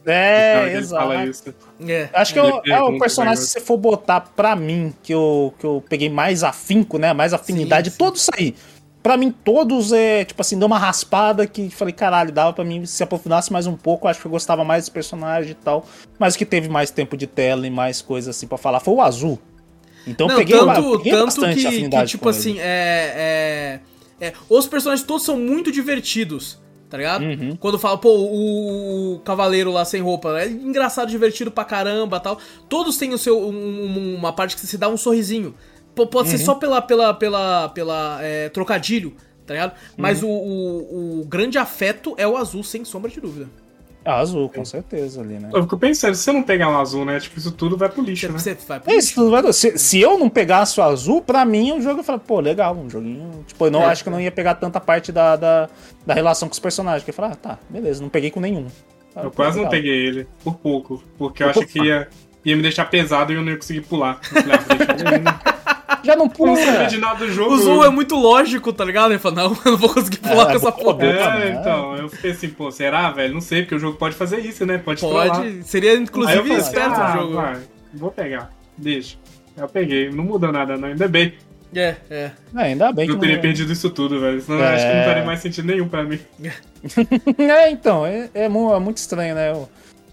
C: Então,
B: É,
C: ele
B: exato.
C: fala isso.
A: É.
B: Acho que é o- é o personagem, se você for botar pra mim, que eu, que eu peguei mais afinco, né? Mais afinidade,
A: Sim, sim.
B: todos aí. Pra mim, todos é, tipo assim, deu uma raspada que falei, caralho, dava pra mim se aprofundasse mais um pouco. Acho que eu gostava mais desse personagem e tal. Mas o que teve mais tempo de tela e mais coisas assim pra falar foi o azul. Então eu
A: Não,
B: peguei,
A: tanto,
B: peguei
A: tanto
B: bastante
A: que, que,
B: afinidade
A: tipo
B: com ele.
A: assim, é, é, é, Os personagens todos são muito divertidos, tá ligado?
B: Uhum.
A: Quando fala, pô, o, o cavaleiro lá sem roupa, é engraçado, divertido pra caramba tal. Todos têm o seu, um- uma parte que você dá um sorrisinho. Pode
B: Uhum.
A: ser só pela, pela, pela, pela é, trocadilho, tá ligado? Mas
B: Uhum.
A: o, o, o grande afeto é o azul, sem sombra de dúvida.
B: É azul, com certeza ali, né?
C: Eu fico pensando, se você não pegar um azul, né? Tipo, isso tudo vai pro lixo, né?
A: Você vai pro
B: É isso, tudo vai- se, se eu não pegasse o azul, pra mim o jogo eu falei, pô, legal, um joguinho. Tipo, eu não
A: É.
B: acho que eu não ia pegar tanta parte da, da, da relação com os personagens. Que eu falei, ah, tá, beleza, não peguei com nenhum. Ah,
C: Eu quase não
B: legal.
C: peguei ele, por pouco. Porque eu achei que ia, ia me deixar pesado e eu não ia conseguir pular. [LAUGHS] Eu falei, ah,
B: Já não pula.
C: não sabia de nada do jogo.
A: O Zul é muito lógico, tá ligado? Ele fala, não, [LAUGHS] eu não vou conseguir pular
B: É,
A: com essa porra.
C: É, então, eu fiquei assim, pô, será, velho? Não sei, porque o jogo pode fazer isso, né? Pode trollar.
A: Pode, seria inclusive
C: falei assim,
A: esperto
C: ah,
A: o jogo.
C: vai, vou pegar, deixa. Eu peguei, não mudou nada, não, ainda bem.
A: É, é.
B: É, ainda bem que
C: Eu teria
B: não...
C: perdido isso tudo, velho. Senão eu
B: É.
C: acho que não faria mais sentido nenhum pra mim. [LAUGHS]
B: É, então, é, é mu- é muito estranho, né? o-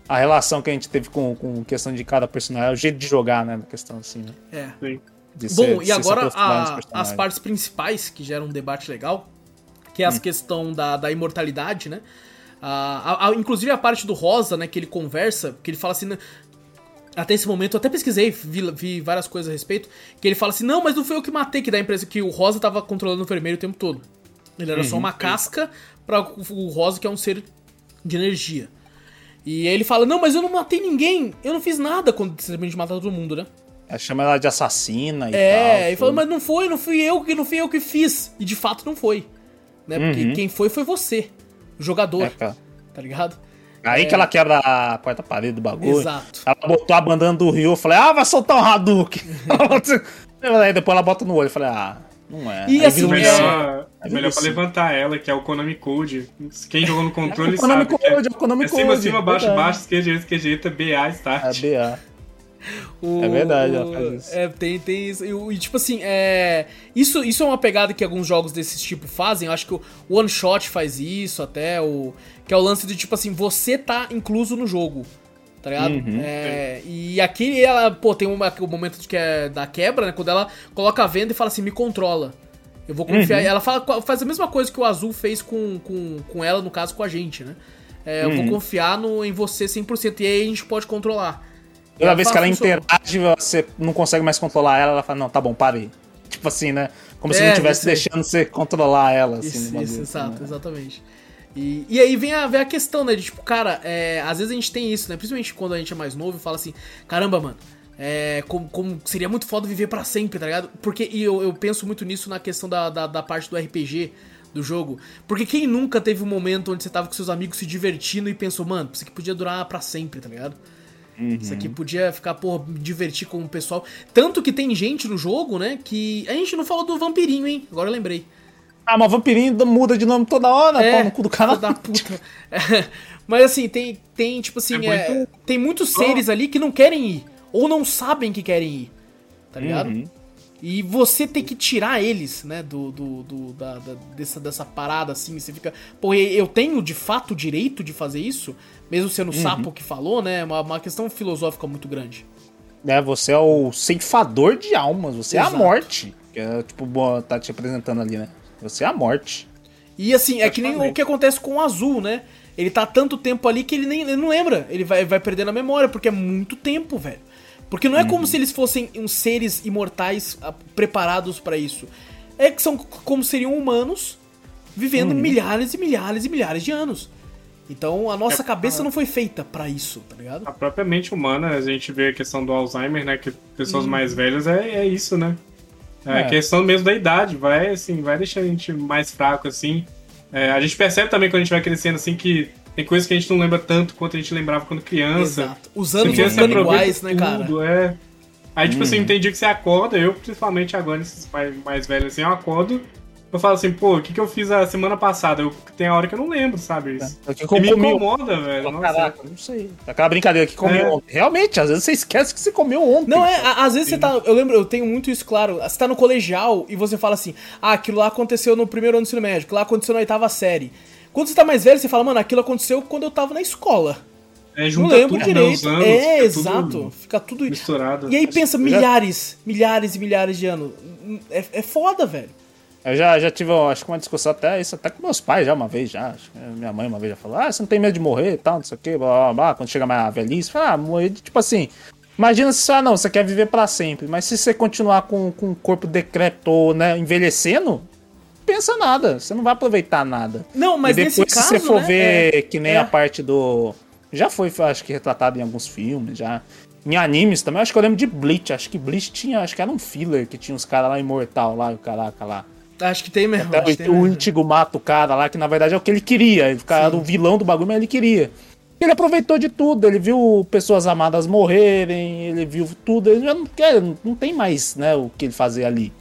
B: A relação que a gente teve com, com questão de cada personagem, o jeito de jogar, né? Na questão assim, né?
A: é.
C: Sim.
A: Bom,
B: ser-
A: e agora a- as partes principais, que geram um debate legal, que é
B: Hum.
A: a questão da, da imortalidade, né? A, a- inclusive a parte do Rosa, né, que ele conversa, que ele fala assim. Até esse momento, eu até pesquisei, vi, vi várias coisas a respeito, que ele fala assim, não, mas não foi eu que matei, que dá a impressão que o Rosa tava controlando o vermelho o tempo todo. Ele era
B: Uhum.
A: só uma casca para o Rosa, que é um ser de energia. E aí ele fala, não, mas eu não matei ninguém, eu não fiz nada quando de matar todo mundo, né?
B: É, Chama ela de assassina e
A: É,
B: tal.
A: e falou, mas não foi, não fui eu que não fui eu que fiz. E de fato não foi. Né? Porque
B: Uhum.
A: quem foi foi você, o jogador,
B: É, cara.
A: tá ligado?
B: Aí que ela quebra a quarta parede do bagulho.
A: Exato.
B: Ela botou a bandana do Rio, eu falei, ah, vai soltar um Hadouken. [LAUGHS] [LAUGHS] Aí depois ela bota no olho, eu falei, ah, não é.
A: E
B: Aí
A: assim, é-.
C: Melhor,
B: É
C: melhor pra levantar ela, que é o Konami Code. Quem jogou no controle
B: É o Konami
C: sabe. que é-
B: Code, é o Konami
C: é cima,
B: Code,
C: cima, baixo, baixo, esquerda, direita, BA,
B: É
C: start.
B: BA. [LAUGHS]
A: O-
B: É verdade, ela faz isso.
A: É, tem, tem isso. E, tipo assim, é. Isso, isso é uma pegada que alguns jogos desse tipo fazem. Eu acho que o One Shot faz isso até. O, que é o lance de, tipo assim, você tá incluso no jogo. Tá ligado?
B: Uhum.
A: É, e aqui ela, pô, tem uma, o momento de que é da quebra, né? Quando ela coloca a venda e fala assim, me controla. Eu vou confiar.
B: Uhum.
A: Ela fala, faz a mesma coisa que o Azul fez com, com, com ela, no caso com a gente, né? É, Eu vou
B: Uhum.
A: confiar no, em você 100%. E aí a gente pode controlar.
B: Toda vez que ela interage, você não consegue mais controlar ela, ela fala, não, tá bom, parei. Tipo assim, né? Como se
A: É,
B: não estivesse
A: aí.
B: deixando você controlar ela, assim,
A: Isso, isso,
B: assim,
A: exato,
B: né?
A: exatamente. E, e aí vem a, vem a questão, né? De tipo, cara, é, às vezes a gente tem isso, né? Principalmente quando a gente é mais novo e fala assim, caramba, mano, é, como, como seria muito foda viver pra sempre, tá ligado? Porque e eu, eu penso muito nisso na questão da, da, da parte do RPG do jogo. Porque quem nunca teve um momento onde você tava com seus amigos se divertindo e pensou, mano, isso aqui podia durar pra sempre, tá ligado? Isso aqui podia ficar, porra, me divertir com o pessoal. Tanto que tem gente no jogo, né? Que. A gente não falou do vampirinho, hein? Agora eu lembrei.
B: Ah, mas vampirinho muda de nome toda hora,
A: É,
B: pau no cu do canal.
A: da puta. É, [LAUGHS] mas assim, tem, tem tipo assim,
C: É
A: é,
C: muito-
A: tem muitos seres ali que não querem ir. Ou não sabem que querem ir. Tá ligado?
B: Uhum.
A: E você ter que tirar eles, né, do, do, do da, da- dessa, dessa parada assim, você fica. Pô, eu tenho de fato o direito de fazer isso? Mesmo sendo o sapo que falou, né? É uma, uma questão filosófica muito grande.
B: É, você é o ceifador de almas, você é
A: Exato.
B: a morte. Que é, tipo, boa, tá te apresentando ali, né? Você é a morte.
A: E assim, é que nem o que acontece com o azul, né? Ele tá tanto tempo ali que ele nem ele não lembra. Ele vai, vai perdendo a memória, porque é muito tempo, velho. Porque não é como se eles fossem uns seres imortais ah, preparados pra isso. É que são como seriam humanos vivendo milhares e milhares e milhares de anos. Então a nossa
C: É,
A: cabeça não foi feita pra isso, tá ligado?
C: A própria mente humana, a gente vê a questão do Alzheimer, né? Que pessoas
A: Uhum.
C: mais velhas é, é isso, né? É,
B: É.
C: a questão mesmo da idade, vai assim, vai deixar a gente mais fraco, assim. É, a gente percebe também quando a gente vai crescendo, assim, que tem coisas que a gente não lembra tanto quanto a gente lembrava quando criança.
A: Exato. Os anos vão
C: criança
A: ficando iguais, né, cara?
C: tudo, É. Aí, tipo assim, tem dia que você acorda, eu principalmente agora, nesses mais, mais velhos, assim, eu acordo, eu falo assim, pô, o que, que eu fiz a semana passada? Eu, tem a hora que eu não lembro, sabe? Isso.
B: É que
C: E me
B: eu comi
C: incomoda, velho.
B: Caraca, não sei. Aquela brincadeira que comeu
C: É.
B: ontem. Realmente, às vezes você esquece que você comeu ontem.
A: Não, é, às vezes você tá. Eu lembro, eu tenho muito isso claro. Você tá no colegial e você fala assim: ah, aquilo lá aconteceu no primeiro ano do ensino médio, aquilo lá aconteceu na oitava série. Quando você tá mais velho, você fala, mano, aquilo aconteceu quando eu tava na escola.
C: É,
A: Não lembro
C: tudo, né,
A: direito.
C: os anos,
A: é,
C: fica tudo
A: exato. Fica tudo.
C: Misturado.
A: E aí pensa, milhares, milhares e milhares de anos. É, é foda, velho.
B: Eu já, já tive, acho que uma discussão até isso, até com meus pais já uma vez, já. Minha mãe uma vez já falou, ah, você não tem medo de morrer e tal, não sei o que, blá, blá, blá. Quando chega mais a velhice, fala, ah, morrer, tipo assim, imagina se, ah, não, você quer viver pra sempre, mas se você continuar com, com o corpo decrépito ou, né, envelhecendo, pensa nada, você não vai aproveitar nada.
A: Não, mas
B: e depois,
A: nesse
B: se
A: caso,
B: você for
A: né,
B: ver
A: é-
B: que nem
A: é.
B: a parte do... Já foi, acho que, retratado em alguns filmes, já... Em animes também, acho que eu lembro de Bleach. Acho que Bleach tinha, acho que era um filler que tinha uns caras lá imortal lá, o caraca lá.
A: Acho que tem mesmo.
B: Até
A: acho que tem
B: o
A: mesmo.
B: Ichigo mata o cara lá, que na verdade é o que ele queria. Ele ficava
A: Sim.
B: o vilão do bagulho, mas ele queria. Ele aproveitou de tudo, ele viu pessoas amadas morrerem, ele viu tudo, ele já não quer, não tem mais, né, o que ele fazer ali.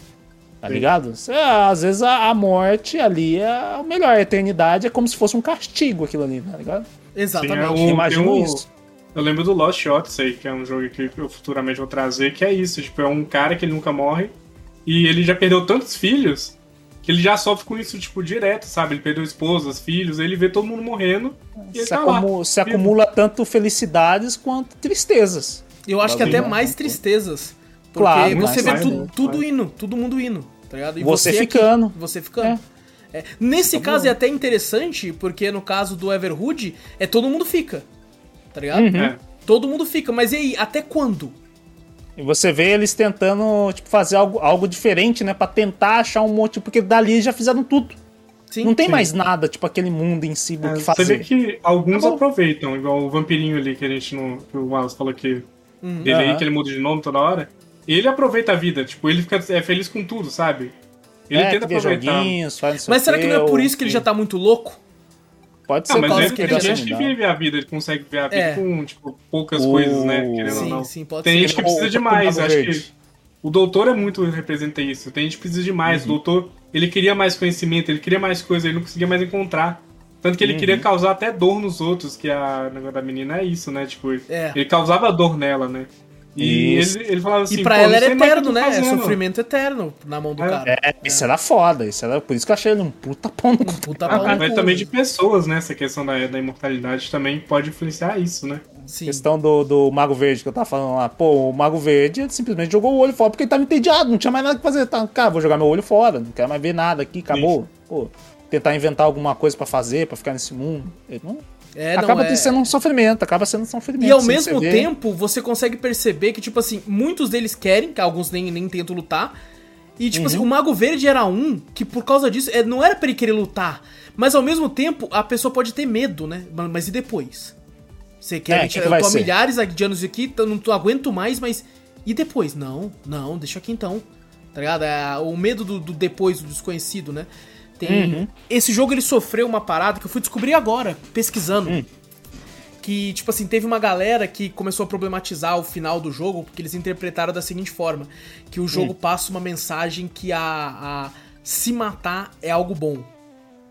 B: Tá
C: Sim.
B: ligado? Cê, às vezes a, a morte ali é o melhor, a eternidade é como se fosse um castigo aquilo ali, tá ligado?
A: Exatamente.
C: Sim, é o-
B: Imagino
C: um-
B: isso.
C: Eu lembro do Lost Odyssey, que é um jogo que eu futuramente vou trazer, que é isso. Tipo, é um cara que ele nunca morre e ele já perdeu tantos filhos que ele já sofre com isso, tipo, direto, sabe? Ele perdeu esposas, filhos, ele vê todo mundo morrendo e ele
B: Se,
C: tá lá.
B: acumu- se acumula tanto felicidades quanto tristezas.
A: Eu acho que até mais tristezas. Porque
B: Claro,
A: você vê
C: mais,
A: tudo, indo, todo mundo indo, tá ligado? E
B: Você
A: aqui,
B: ficando.
A: você ficando. É. Nesse caso é até interessante, porque no caso do Everhood, é todo mundo fica. Tá ligado?
B: Uhum.
C: É.
A: Todo mundo fica, mas e aí, até quando?
B: E você vê eles tentando, tipo, fazer algo, algo diferente, né? Pra tentar achar um monte, porque dali já fizeram tudo.
A: Sim.
B: não tem
C: sim.
B: mais nada, tipo, aquele mundo em si do
C: É,
B: que
C: você vê
B: fazer.
C: que alguns
B: Tá
C: aproveitam, igual o vampirinho ali que a gente não. que o Wallace falou que.
A: Uhum.
C: Dele aí, que ele muda de nome toda hora. Ele aproveita a vida, tipo, ele fica é feliz com tudo, sabe? Ele
B: é,
C: aproveitar.
A: Mas será que não é por isso que ele já tá muito louco?
B: Pode ser por
C: mas ele,
B: que
C: tem
B: ele
C: gente
B: se
C: que vive a vida, ele consegue ver a vida
A: É.
C: com, tipo, poucas
B: O-
C: coisas, né? Querendo ou
A: Sim,
C: não.
A: sim, pode
C: Tem
A: ser.
C: gente que precisa
B: O-
C: de
B: o
C: mais, acho
B: Verde.
C: que o doutor é muito representa isso. Tem gente que precisa de mais. O
B: Uhum.
C: doutor, ele queria mais conhecimento, ele queria mais coisa, ele não conseguia mais encontrar. Tanto que ele queria
B: Uhum.
C: causar até dor nos outros, que a o negócio da menina é isso, né? Tipo,
A: É.
C: ele causava dor nela, né? E
B: Isso.
C: ele, ele falava assim,
A: e pra
C: "Pô,
A: ela era
C: que
A: eterno, né? É
C: fazendo."
A: sofrimento eterno na mão do
C: É.
A: cara.
B: É, isso era foda, isso era por isso que eu achei ele um puta pão no cu.
A: Puta
C: Ah,
A: pau no
C: mas
A: cu.
C: também de pessoas, né? Essa questão da, da imortalidade também pode influenciar isso, né?
A: Sim.
B: questão do, do Mago Verde que eu tava falando lá. Pô, o Mago Verde simplesmente jogou o olho fora porque ele tava entediado, não tinha mais nada que fazer. Tá, cara, vou jogar meu olho fora, não quero mais ver nada aqui, acabou. Pô, tentar inventar alguma coisa pra fazer, pra ficar nesse mundo. Ele não,
A: É, não,
B: acaba
A: é-
B: sendo um sofrimento, acaba sendo um sofrimento.
A: E ao mesmo
B: você
A: tempo, você consegue perceber que, tipo assim, muitos deles querem, que alguns nem, nem tentam lutar. E, tipo assim, o Mago Verde era um que, por causa disso, é, não era pra ele querer lutar. Mas ao mesmo tempo, a pessoa pode ter medo, né? Mas- e depois? Você quer.
B: É, que
A: eu tô há
B: ser?
A: milhares de anos aqui, tô- não tô, aguento mais, mas. E depois? Não, não, deixa aqui então. Tá ligado? É, o medo do, do depois, do desconhecido, né? Tem.
B: Uhum.
A: Esse jogo ele sofreu uma parada que eu fui descobrir agora, pesquisando
B: Hum.
A: que, tipo assim, teve uma galera que começou a problematizar o final do jogo, porque eles interpretaram da seguinte forma: que o jogo passa uma mensagem que a, a se matar é algo bom.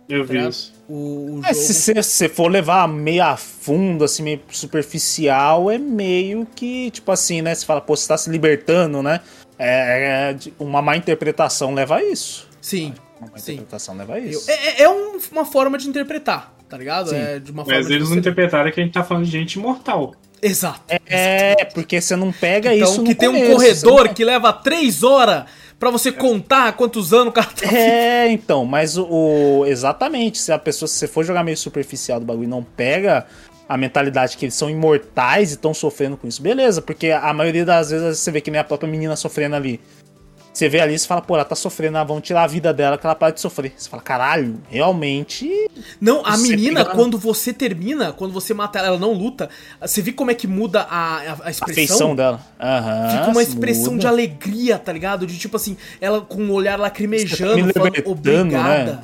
C: Eu
A: tá
C: vi isso.
A: O, o
B: É,
A: jogo.
B: se você for levar meio a fundo, assim, meio superficial, é meio que, tipo assim, né? Você fala, pô, você tá se libertando, né? É, é uma má interpretação leva a isso.
A: Sim,
B: Uma
A: sim.
B: interpretação leva a isso.
A: é, é- é um- uma forma de interpretar, tá ligado?
B: Sim.
A: É de uma forma
C: Mas
A: de
C: eles não interpretaram que a gente tá falando de gente imortal.
A: Exato.
B: É, porque você não pega
A: Então,
B: isso no
A: que tem um
B: começo,
A: corredor
B: você não-
A: que leva três horas pra você contar quantos anos o cara tá.
B: É, então, mas o, o- Exatamente, se a pessoa, se você for jogar meio superficial do bagulho e não pega a mentalidade que eles são imortais e estão sofrendo com isso, beleza, porque a maioria das vezes você vê que nem a própria menina sofrendo ali. Você vê ali e você fala, pô, ela tá sofrendo, ah, vamos tirar a vida dela que ela para de sofrer. Você fala, caralho, realmente.
A: Não, a menina, quando você termina, quando você mata ela, ela não luta, você vê como é que muda a, a, a
B: A
A: expressão?
B: feição dela. Aham.
A: Fica uma expressão
B: muda.
A: de alegria, tá ligado? De tipo assim, ela com o olhar
B: Você
A: lacrimejando,
B: tá
A: falando
B: libertando,
A: obrigada.
B: né?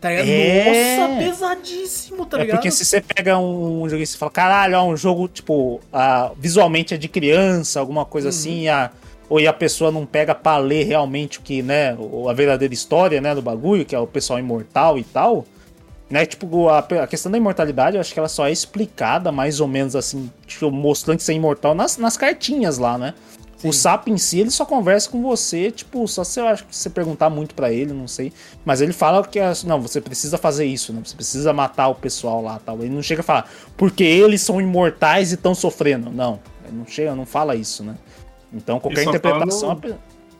A: Tá?
B: É.
A: Nossa, pesadíssimo, tá
B: É
A: ligado?
B: porque se você pega um, um jogo e você fala, caralho, ó, um jogo, tipo, ah, visualmente é de criança, alguma
A: Uhum.
B: coisa assim, a, ou e a pessoa não pega pra ler realmente o que, né, a verdadeira história, né, do bagulho, que é o pessoal imortal e tal, né, tipo, a, a questão da imortalidade, eu acho que ela só é explicada mais ou menos assim, tipo, mostrando que você é imortal nas, nas cartinhas lá, né. O sapo em si, ele só conversa com você, tipo, só se eu acho que você perguntar muito pra ele, não sei. Mas ele fala que, é- não, você precisa fazer isso, né? Você precisa matar o pessoal lá tal. Ele não chega a falar, porque eles são imortais e estão sofrendo. Não, ele não chega, não fala isso, né? Então qualquer
C: só
B: interpretação.
C: no-
B: é-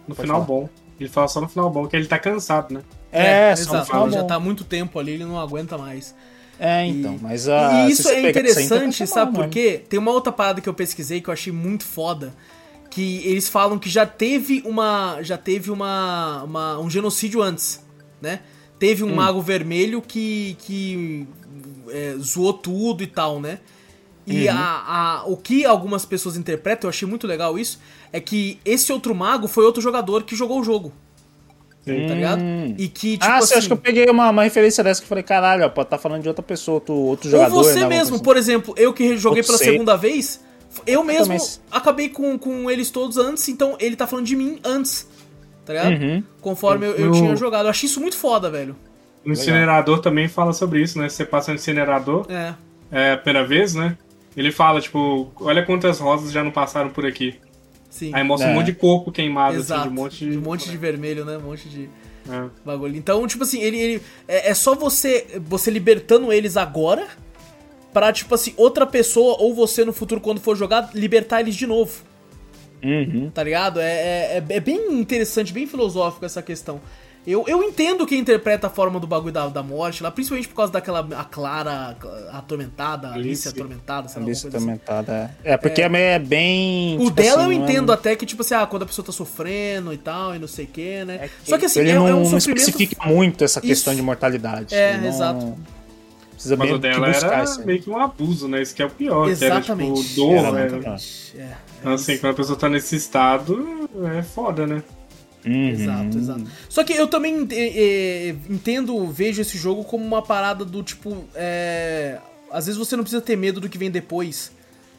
C: No final
B: falar.
C: bom. Ele fala só no final bom, que ele tá cansado, né?
B: É, só no
A: exato.
B: final
A: Ele já tá há muito tempo ali, ele não aguenta mais.
B: É, então,
A: E-
B: mas a.
A: e isso é interessante, sabe por
B: quê?
A: Tem uma outra parada que eu pesquisei que eu achei muito foda. Que eles falam que já teve uma. Já teve uma. uma- um genocídio antes, né? Teve
B: Hum.
A: um mago vermelho que. que é, zoou tudo e tal, né? E
B: Uhum.
A: a, a- o que algumas pessoas interpretam, eu achei muito legal isso, é que esse outro mago foi outro jogador que jogou o jogo, tá ligado? E que, tipo
B: ah,
A: assim.
B: você acha que eu peguei uma, uma referência dessa que eu falei, caralho, ó, pode estar falando de outra pessoa, outro, outro jogador.
A: Ou você
B: né,
A: mesmo,
B: coisa
A: por exemplo, eu que joguei
B: Outro
A: pela
B: ser.
A: segunda vez, eu mesmo
B: também.
A: acabei com, com eles todos antes, então ele tá falando de mim antes, tá ligado?
B: Uhum.
A: Conforme eu, eu
C: Eu-
A: tinha jogado. Eu achei isso muito foda, velho.
C: O incinerador também fala sobre isso, né? Você passa no incinerador,
A: É.
C: é a primeira vez, né? Ele fala, tipo, olha quantas rosas já não passaram por aqui.
A: Sim.
C: Aí mostra
B: É.
C: um monte de corpo queimado,
A: Exato.
C: assim, de um monte de.
A: de... um monte de vermelho, né? Um monte de
C: É.
A: bagulho. Então, tipo assim, ele, ele é, é só você você libertando eles agora pra, tipo assim, outra pessoa ou você no futuro, quando for jogar, libertar eles de novo.
B: Uhum.
A: Tá ligado? É, é, é- é bem interessante, bem filosófico essa questão. Eu, eu entendo quem interpreta a forma do bagulho da, da morte lá, principalmente por causa daquela a Clara a atormentada, a Alice
C: Alice.
A: atormentada, sei lá,
B: Alice
A: alguma coisa assim.
B: É, é porque é, é bem.
A: O
B: tipo
A: dela
B: assim,
A: eu
B: é-
A: entendo até que, tipo assim, ah, quando a pessoa tá sofrendo e tal, e não sei o que, né?
B: que
A: Só que assim,
B: ele
A: é,
B: não,
A: é um
B: não
A: sofrimento.
B: especifica muito essa questão
A: Isso.
B: de mortalidade.
A: É,
B: não-
A: exato.
B: Precisa
C: Mas o dela era
B: isso
C: meio que um abuso, né? Isso que é o pior.
A: Exatamente.
C: Que era, tipo, dor, né?
A: É, é
C: Então, assim, quando a pessoa tá nesse estado, é foda, né?
B: Uhum.
A: Exato, exato. Só que eu também é, entendo, vejo esse jogo como uma parada do tipo. é, às vezes você não precisa ter medo do que vem depois.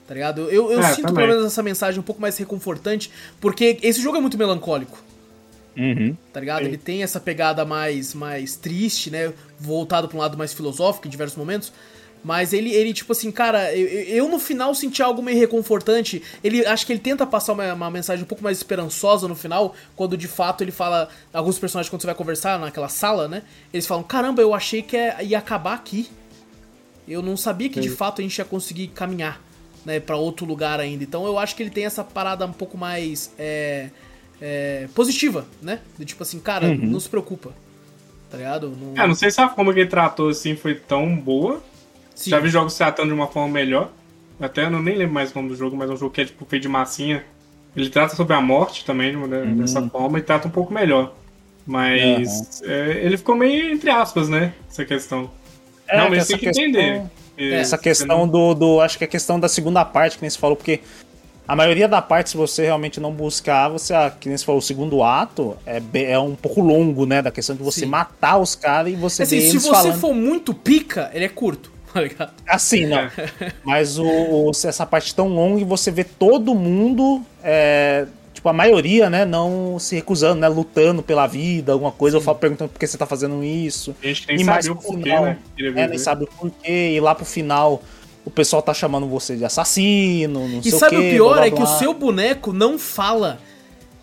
A: Tá ligado? Eu, eu
C: É,
A: sinto
C: também.
A: pelo menos essa mensagem um pouco mais reconfortante, porque esse jogo é muito melancólico.
B: Uhum.
A: Tá ligado? Ele tem essa pegada mais, mais triste, né? Voltado pra um lado mais filosófico em diversos momentos. Mas ele, ele tipo assim, cara, eu, eu- no final senti algo meio reconfortante. Ele acho que ele tenta passar uma, uma mensagem um pouco mais esperançosa no final, quando de fato ele fala. Alguns personagens, quando você vai conversar naquela sala, né? Eles falam: caramba, eu achei que é- ia acabar aqui. Eu não sabia que de fato a gente ia conseguir caminhar, né, para outro lugar ainda. Então eu acho que ele tem essa parada um pouco mais é, é, positiva, né? De tipo assim, cara, não se preocupa. Tá ligado? Não...
C: É, não sei se a forma que ele tratou assim foi tão boa.
A: Sim.
C: Já vi jogos tratando de uma forma melhor. Até eu não nem lembro mais o nome do jogo, mas é um jogo que é tipo feito de massinha. Ele trata sobre a morte também uma- dessa forma e trata um pouco melhor. Mas é, ele ficou meio entre aspas, né? Essa questão.
B: É,
C: não,
B: que
C: mas
B: essa
C: tem que
B: questão-
C: entender.
B: Essa
C: É,
B: questão do, do. Acho que a questão da segunda parte, que nem você falou, porque a maioria da parte, se você realmente não buscar, você, ah, que nem você falou, o segundo ato é, é um pouco longo, né? Da questão de você
A: Sim.
B: matar os caras e você
A: Assim,
B: ver
A: se
B: eles
A: você
B: falando.
A: for muito pica, ele é curto, tá ligado?
B: Assim, não.
C: É.
B: Mas o, o- essa parte tão longa e você vê todo mundo, é, tipo, a maioria, né, não se recusando, né, lutando pela vida, alguma coisa, eu falo perguntando por que você tá fazendo isso.
C: A gente nem
B: E mais
C: sabia o porquê,
B: final,
C: né?
B: É, nem sabe o porquê, e lá pro final o pessoal tá chamando você de assassino, não
A: E
B: sei
A: sabe
B: o
A: o
B: quê.
A: pior
B: blá, blá,
A: é que o
B: blá.
A: seu boneco não fala.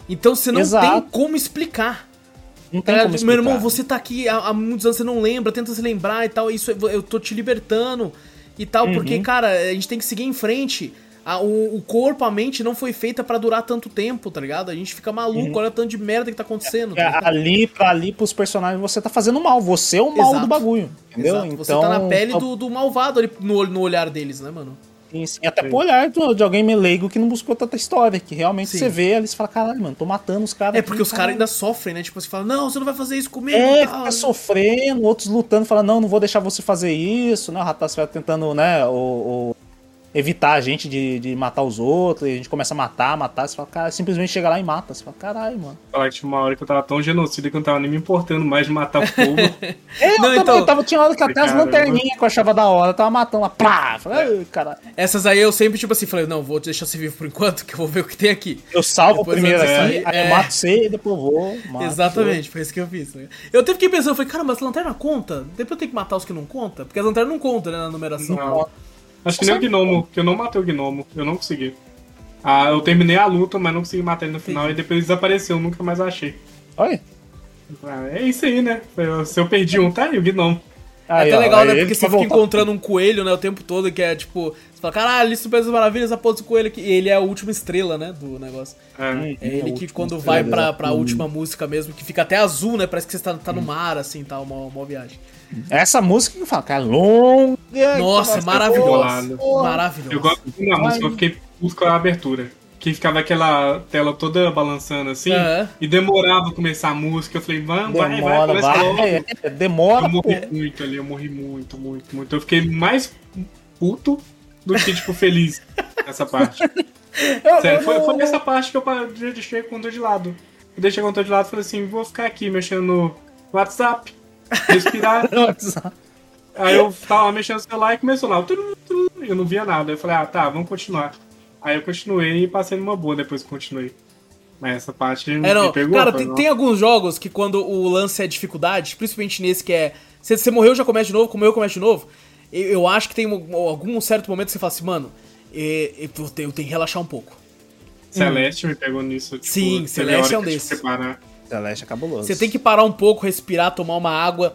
A: Então você não
B: Exato.
A: tem como explicar.
B: Não tem
A: Tá
B: como
A: ligado? Meu irmão,
B: explicar.
A: você tá aqui há, há muitos anos, você não lembra, tenta se lembrar e tal, isso é- eu tô te libertando e tal,
B: Uhum.
A: porque, cara, a gente tem que seguir em frente. A- o, o corpo, a mente não foi feita pra durar tanto tempo, tá ligado? A gente fica maluco, olha o tanto de merda que tá acontecendo. tá
B: É,
A: ligado?
B: ali, pra ali, pros personagens, você tá fazendo mal. Você é o mal
A: Exato.
B: do bagulho. Entendeu?
A: Exato,
B: Então,
A: Você tá na pele do, do malvado ali no, no olhar deles, né, mano?
B: Sim, sim. Até pro olhar do- de alguém meio leigo que não buscou tanta história. Que realmente
A: Sim.
B: você vê ali e fala, caralho, mano, tô matando os caras.
A: É
B: aqui,
A: porque os caras
B: caralho."
A: ainda sofrem, né? Tipo, você fala, não, você não vai fazer isso comigo.
B: É, fica sofrendo, outros lutando, falando, não, não vou deixar você fazer isso, né? O vai tentando, né, o, o- evitar a gente de, de matar os outros, e a gente começa a matar, matar, você fala, cara, simplesmente chega lá e mata. Você fala, caralho, mano.
C: Falar que tinha uma hora que eu tava tão genocida que eu não tava nem me importando mais de matar o povo. [LAUGHS]
B: É, eu
A: Não,
B: também,
A: então-
B: eu tava, tinha hora que até as
C: Caramba.
B: lanterninhas que eu achava da hora, eu tava matando lá, plá! Falei, ai, caralho.
A: Essas aí eu sempre, tipo assim, falei, não, vou deixar você vivo por enquanto, que eu vou ver o que tem aqui.
B: Eu salvo
A: Depois
B: primeiro aqui,
A: sair,
B: aí
A: é.
B: eu mato você e depois eu vou. mato
A: Exatamente, foi isso que eu fiz. né? Eu até fiquei pensando, eu falei, cara, mas lanterna conta? Depois eu tenho que matar os que não conta? Porque as lanternas não contam, né, na numeração.
C: Não. Acho que nem o gnomo, que eu não matei o gnomo, eu não consegui. Ah, eu terminei a luta, mas não consegui matar ele no final e depois desapareceu, nunca mais achei.
B: Olha.
C: Ah, é isso aí, né? Se eu perdi um, tá aí o gnomo.
A: É
B: Aí,
A: até
B: ó,
A: legal, né? Porque você fica
B: voltar.
A: encontrando um coelho, né, o tempo todo, que é tipo, você fala, caralho, isso das maravilhas, a porra desse coelho aqui. E ele é a última estrela, né, do negócio.
C: É.
A: É ele
B: a
A: que quando
B: estrela,
A: vai pra, pra última música mesmo, que fica até azul, né? Parece que você tá, tá no mar, assim, tal, uma, uma viagem.
B: Essa música que eu falo, cara, longa.
A: Nossa, maravilhosa.
B: Porra.
A: Maravilhosa.
C: Eu gosto muito da música, eu fiquei puto com a abertura. Que ficava aquela tela toda balançando assim,
A: É.
C: e demorava a começar a música. Eu falei, vamos, vai, vai, logo.
B: vai. É, demora,
C: Eu
B: pô.
C: morri muito ali, eu morri muito, muito, muito. Eu fiquei mais puto do que, tipo, feliz nessa parte. [LAUGHS]
B: Eu-
C: Sério,
B: eu
C: foi,
B: não-
C: foi nessa parte que eu deixei o controle de lado. Eu deixei o controle de lado e falei assim, vou ficar aqui mexendo no WhatsApp, respirar. [LAUGHS] Aí eu tava mexendo no celular e começou lá, eu não via nada. Eu falei, ah, tá, vamos continuar. Aí eu continuei e passei numa boa depois que continuei. Mas essa parte
A: É, não.
C: me pegou.
A: Cara, tem, tem alguns jogos que quando o lance é dificuldade, principalmente nesse que é. Você, você morreu, já começa de novo, comeu, começa de novo. Eu, eu acho que tem um- algum certo momento que você fala assim, mano, eu, tenho, eu tenho que relaxar um pouco.
C: Celeste me pegou nisso. Tipo,
A: Sim, Celeste é um desses.
C: que parar.
B: Celeste é cabuloso.
A: Você tem que parar um pouco, respirar, tomar uma água,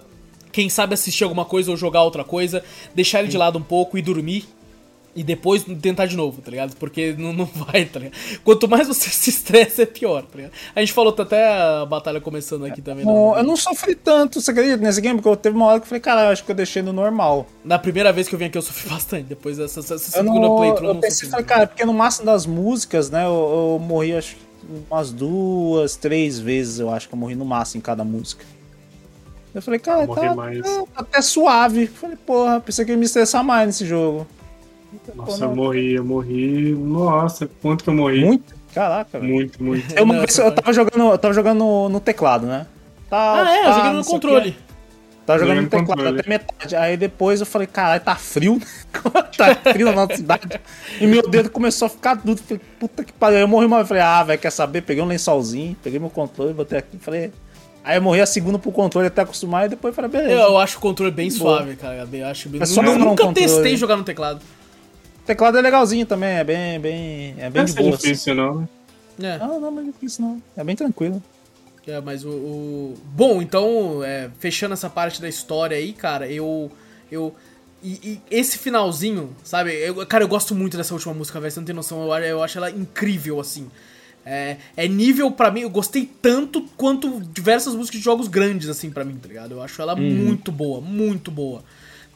A: quem sabe assistir alguma coisa ou jogar outra coisa, deixar ele de lado um pouco e dormir. E depois tentar de novo, tá ligado? Porque [LAUGHS] não, não vai, tá ligado? Quanto mais você [LAUGHS] se estressa, é pior, tá ligado? A gente falou tá até a batalha começando aqui também. né?
B: Bom, eu não sofri tanto, você acredita, nesse game? Porque eu teve uma hora que eu falei, cara, eu acho que eu deixei no normal.
A: Na primeira vez que eu vim aqui eu sofri [LAUGHS] bastante. Depois dessa, segunda
B: não,
A: playthrough eu
B: eu
A: não
B: pensei,
A: sofri.
B: falei, cara, porque no máximo das músicas, né, eu, eu morri acho que umas duas, três vezes, eu acho que eu morri no máximo em cada música. Eu falei, cara, tá,
C: mais.
B: tá até suave. Falei, porra, pensei que ia me estressar mais nesse jogo.
C: Nossa, eu morri, eu morri. Nossa, quanto que eu morri?
B: Muito? Caraca, velho.
C: Muito, muito.
B: Eu, uma
A: Não,
B: vez eu tava jogando, eu tava jogando no, no teclado, né? Tá,
A: Ah, é, eu
B: tá,
A: joguei
B: não
A: no controle.
B: Tava jogando no teclado
C: controle.
B: até metade. Aí depois eu falei, caralho, tá frio. [LAUGHS] tá frio na nossa cidade. E meu dedo começou a ficar duro. Falei, puta que pariu. Aí Eu morri uma vez. Falei, ah, velho, quer saber? Peguei um lençolzinho, peguei meu controle, botei aqui. Falei. Aí eu morri a segunda pro controle até acostumar. E depois falei, beleza.
A: Eu, eu acho o controle bem
B: Boa.
A: suave, cara. Eu acho bem...
B: É só um
A: nunca
B: controle.
A: testei jogar no teclado.
B: O teclado é legalzinho também. É bem, bem, é bem
C: Não
B: de
C: é
B: boa. assim.
C: difícil, não. né?
A: É.
B: Não, não, não é difícil não. É bem tranquilo.
A: É, mas o. o- Bom, então, é, fechando essa parte da história aí, cara, eu. Eu. E, e esse finalzinho, sabe? Eu, cara, eu gosto muito dessa última música, velho. Você não tem noção. Eu, eu acho ela incrível, assim. É, é nível pra mim, eu gostei tanto quanto diversas músicas de jogos grandes, assim, pra mim, tá ligado? Eu acho ela muito boa, muito boa.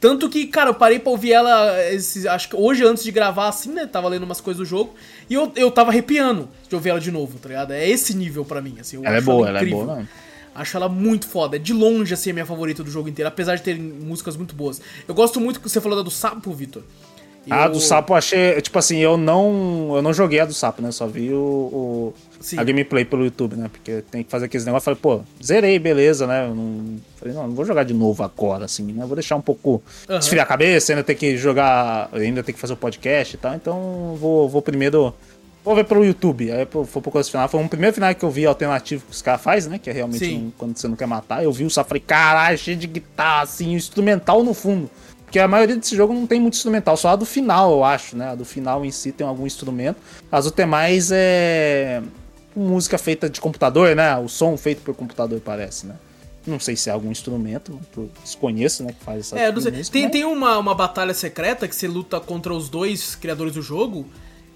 A: Tanto que, cara, eu parei pra ouvir ela, esse, acho que hoje antes de gravar, assim, né? Tava lendo umas coisas do jogo. E eu, eu tava arrepiando de ouvir ela de novo, tá ligado? É esse nível pra mim, assim.
B: Ela é boa, ela é
A: incrível.
B: boa, não.
A: Acho ela muito foda. É de longe, assim, a minha favorita do jogo inteiro, apesar de ter músicas muito boas. Eu gosto muito que você falou da do Sapo, Vitor.
B: A
A: Eu-
B: do sapo achei. Tipo assim, eu não. Eu não joguei a do sapo, né? Só vi o. o-
A: Sim.
B: a gameplay pelo YouTube, né? Porque tem que fazer aqueles negócios. Falei, pô, zerei, beleza, né? Eu não. Falei, não, não vou jogar de novo agora, assim, né? Vou deixar um pouco.
A: Aham.
B: esfriar a cabeça, ainda tem que jogar. Ainda tem que fazer o podcast e tal. Então vou, vou primeiro. Vou ver pelo YouTube. Aí foi pro coisa final. Foi um primeiro final que eu vi alternativo que os caras fazem, né? Que é realmente um- quando você não quer matar. Eu vi o sapo falei, caralho, cheio de guitarra, assim, instrumental no fundo. Porque a maioria desse jogo não tem muito instrumental, só a do final, eu acho, né? A do final em si tem algum instrumento. As outras mais é. Tipo música feita de computador, né? O som feito por computador parece, né? Não sei se é algum instrumento, desconheço, né, que faz essa
A: É, não sei.
B: música,
A: Tem,
B: mas-
A: tem uma, uma batalha secreta que você luta contra os dois criadores do jogo.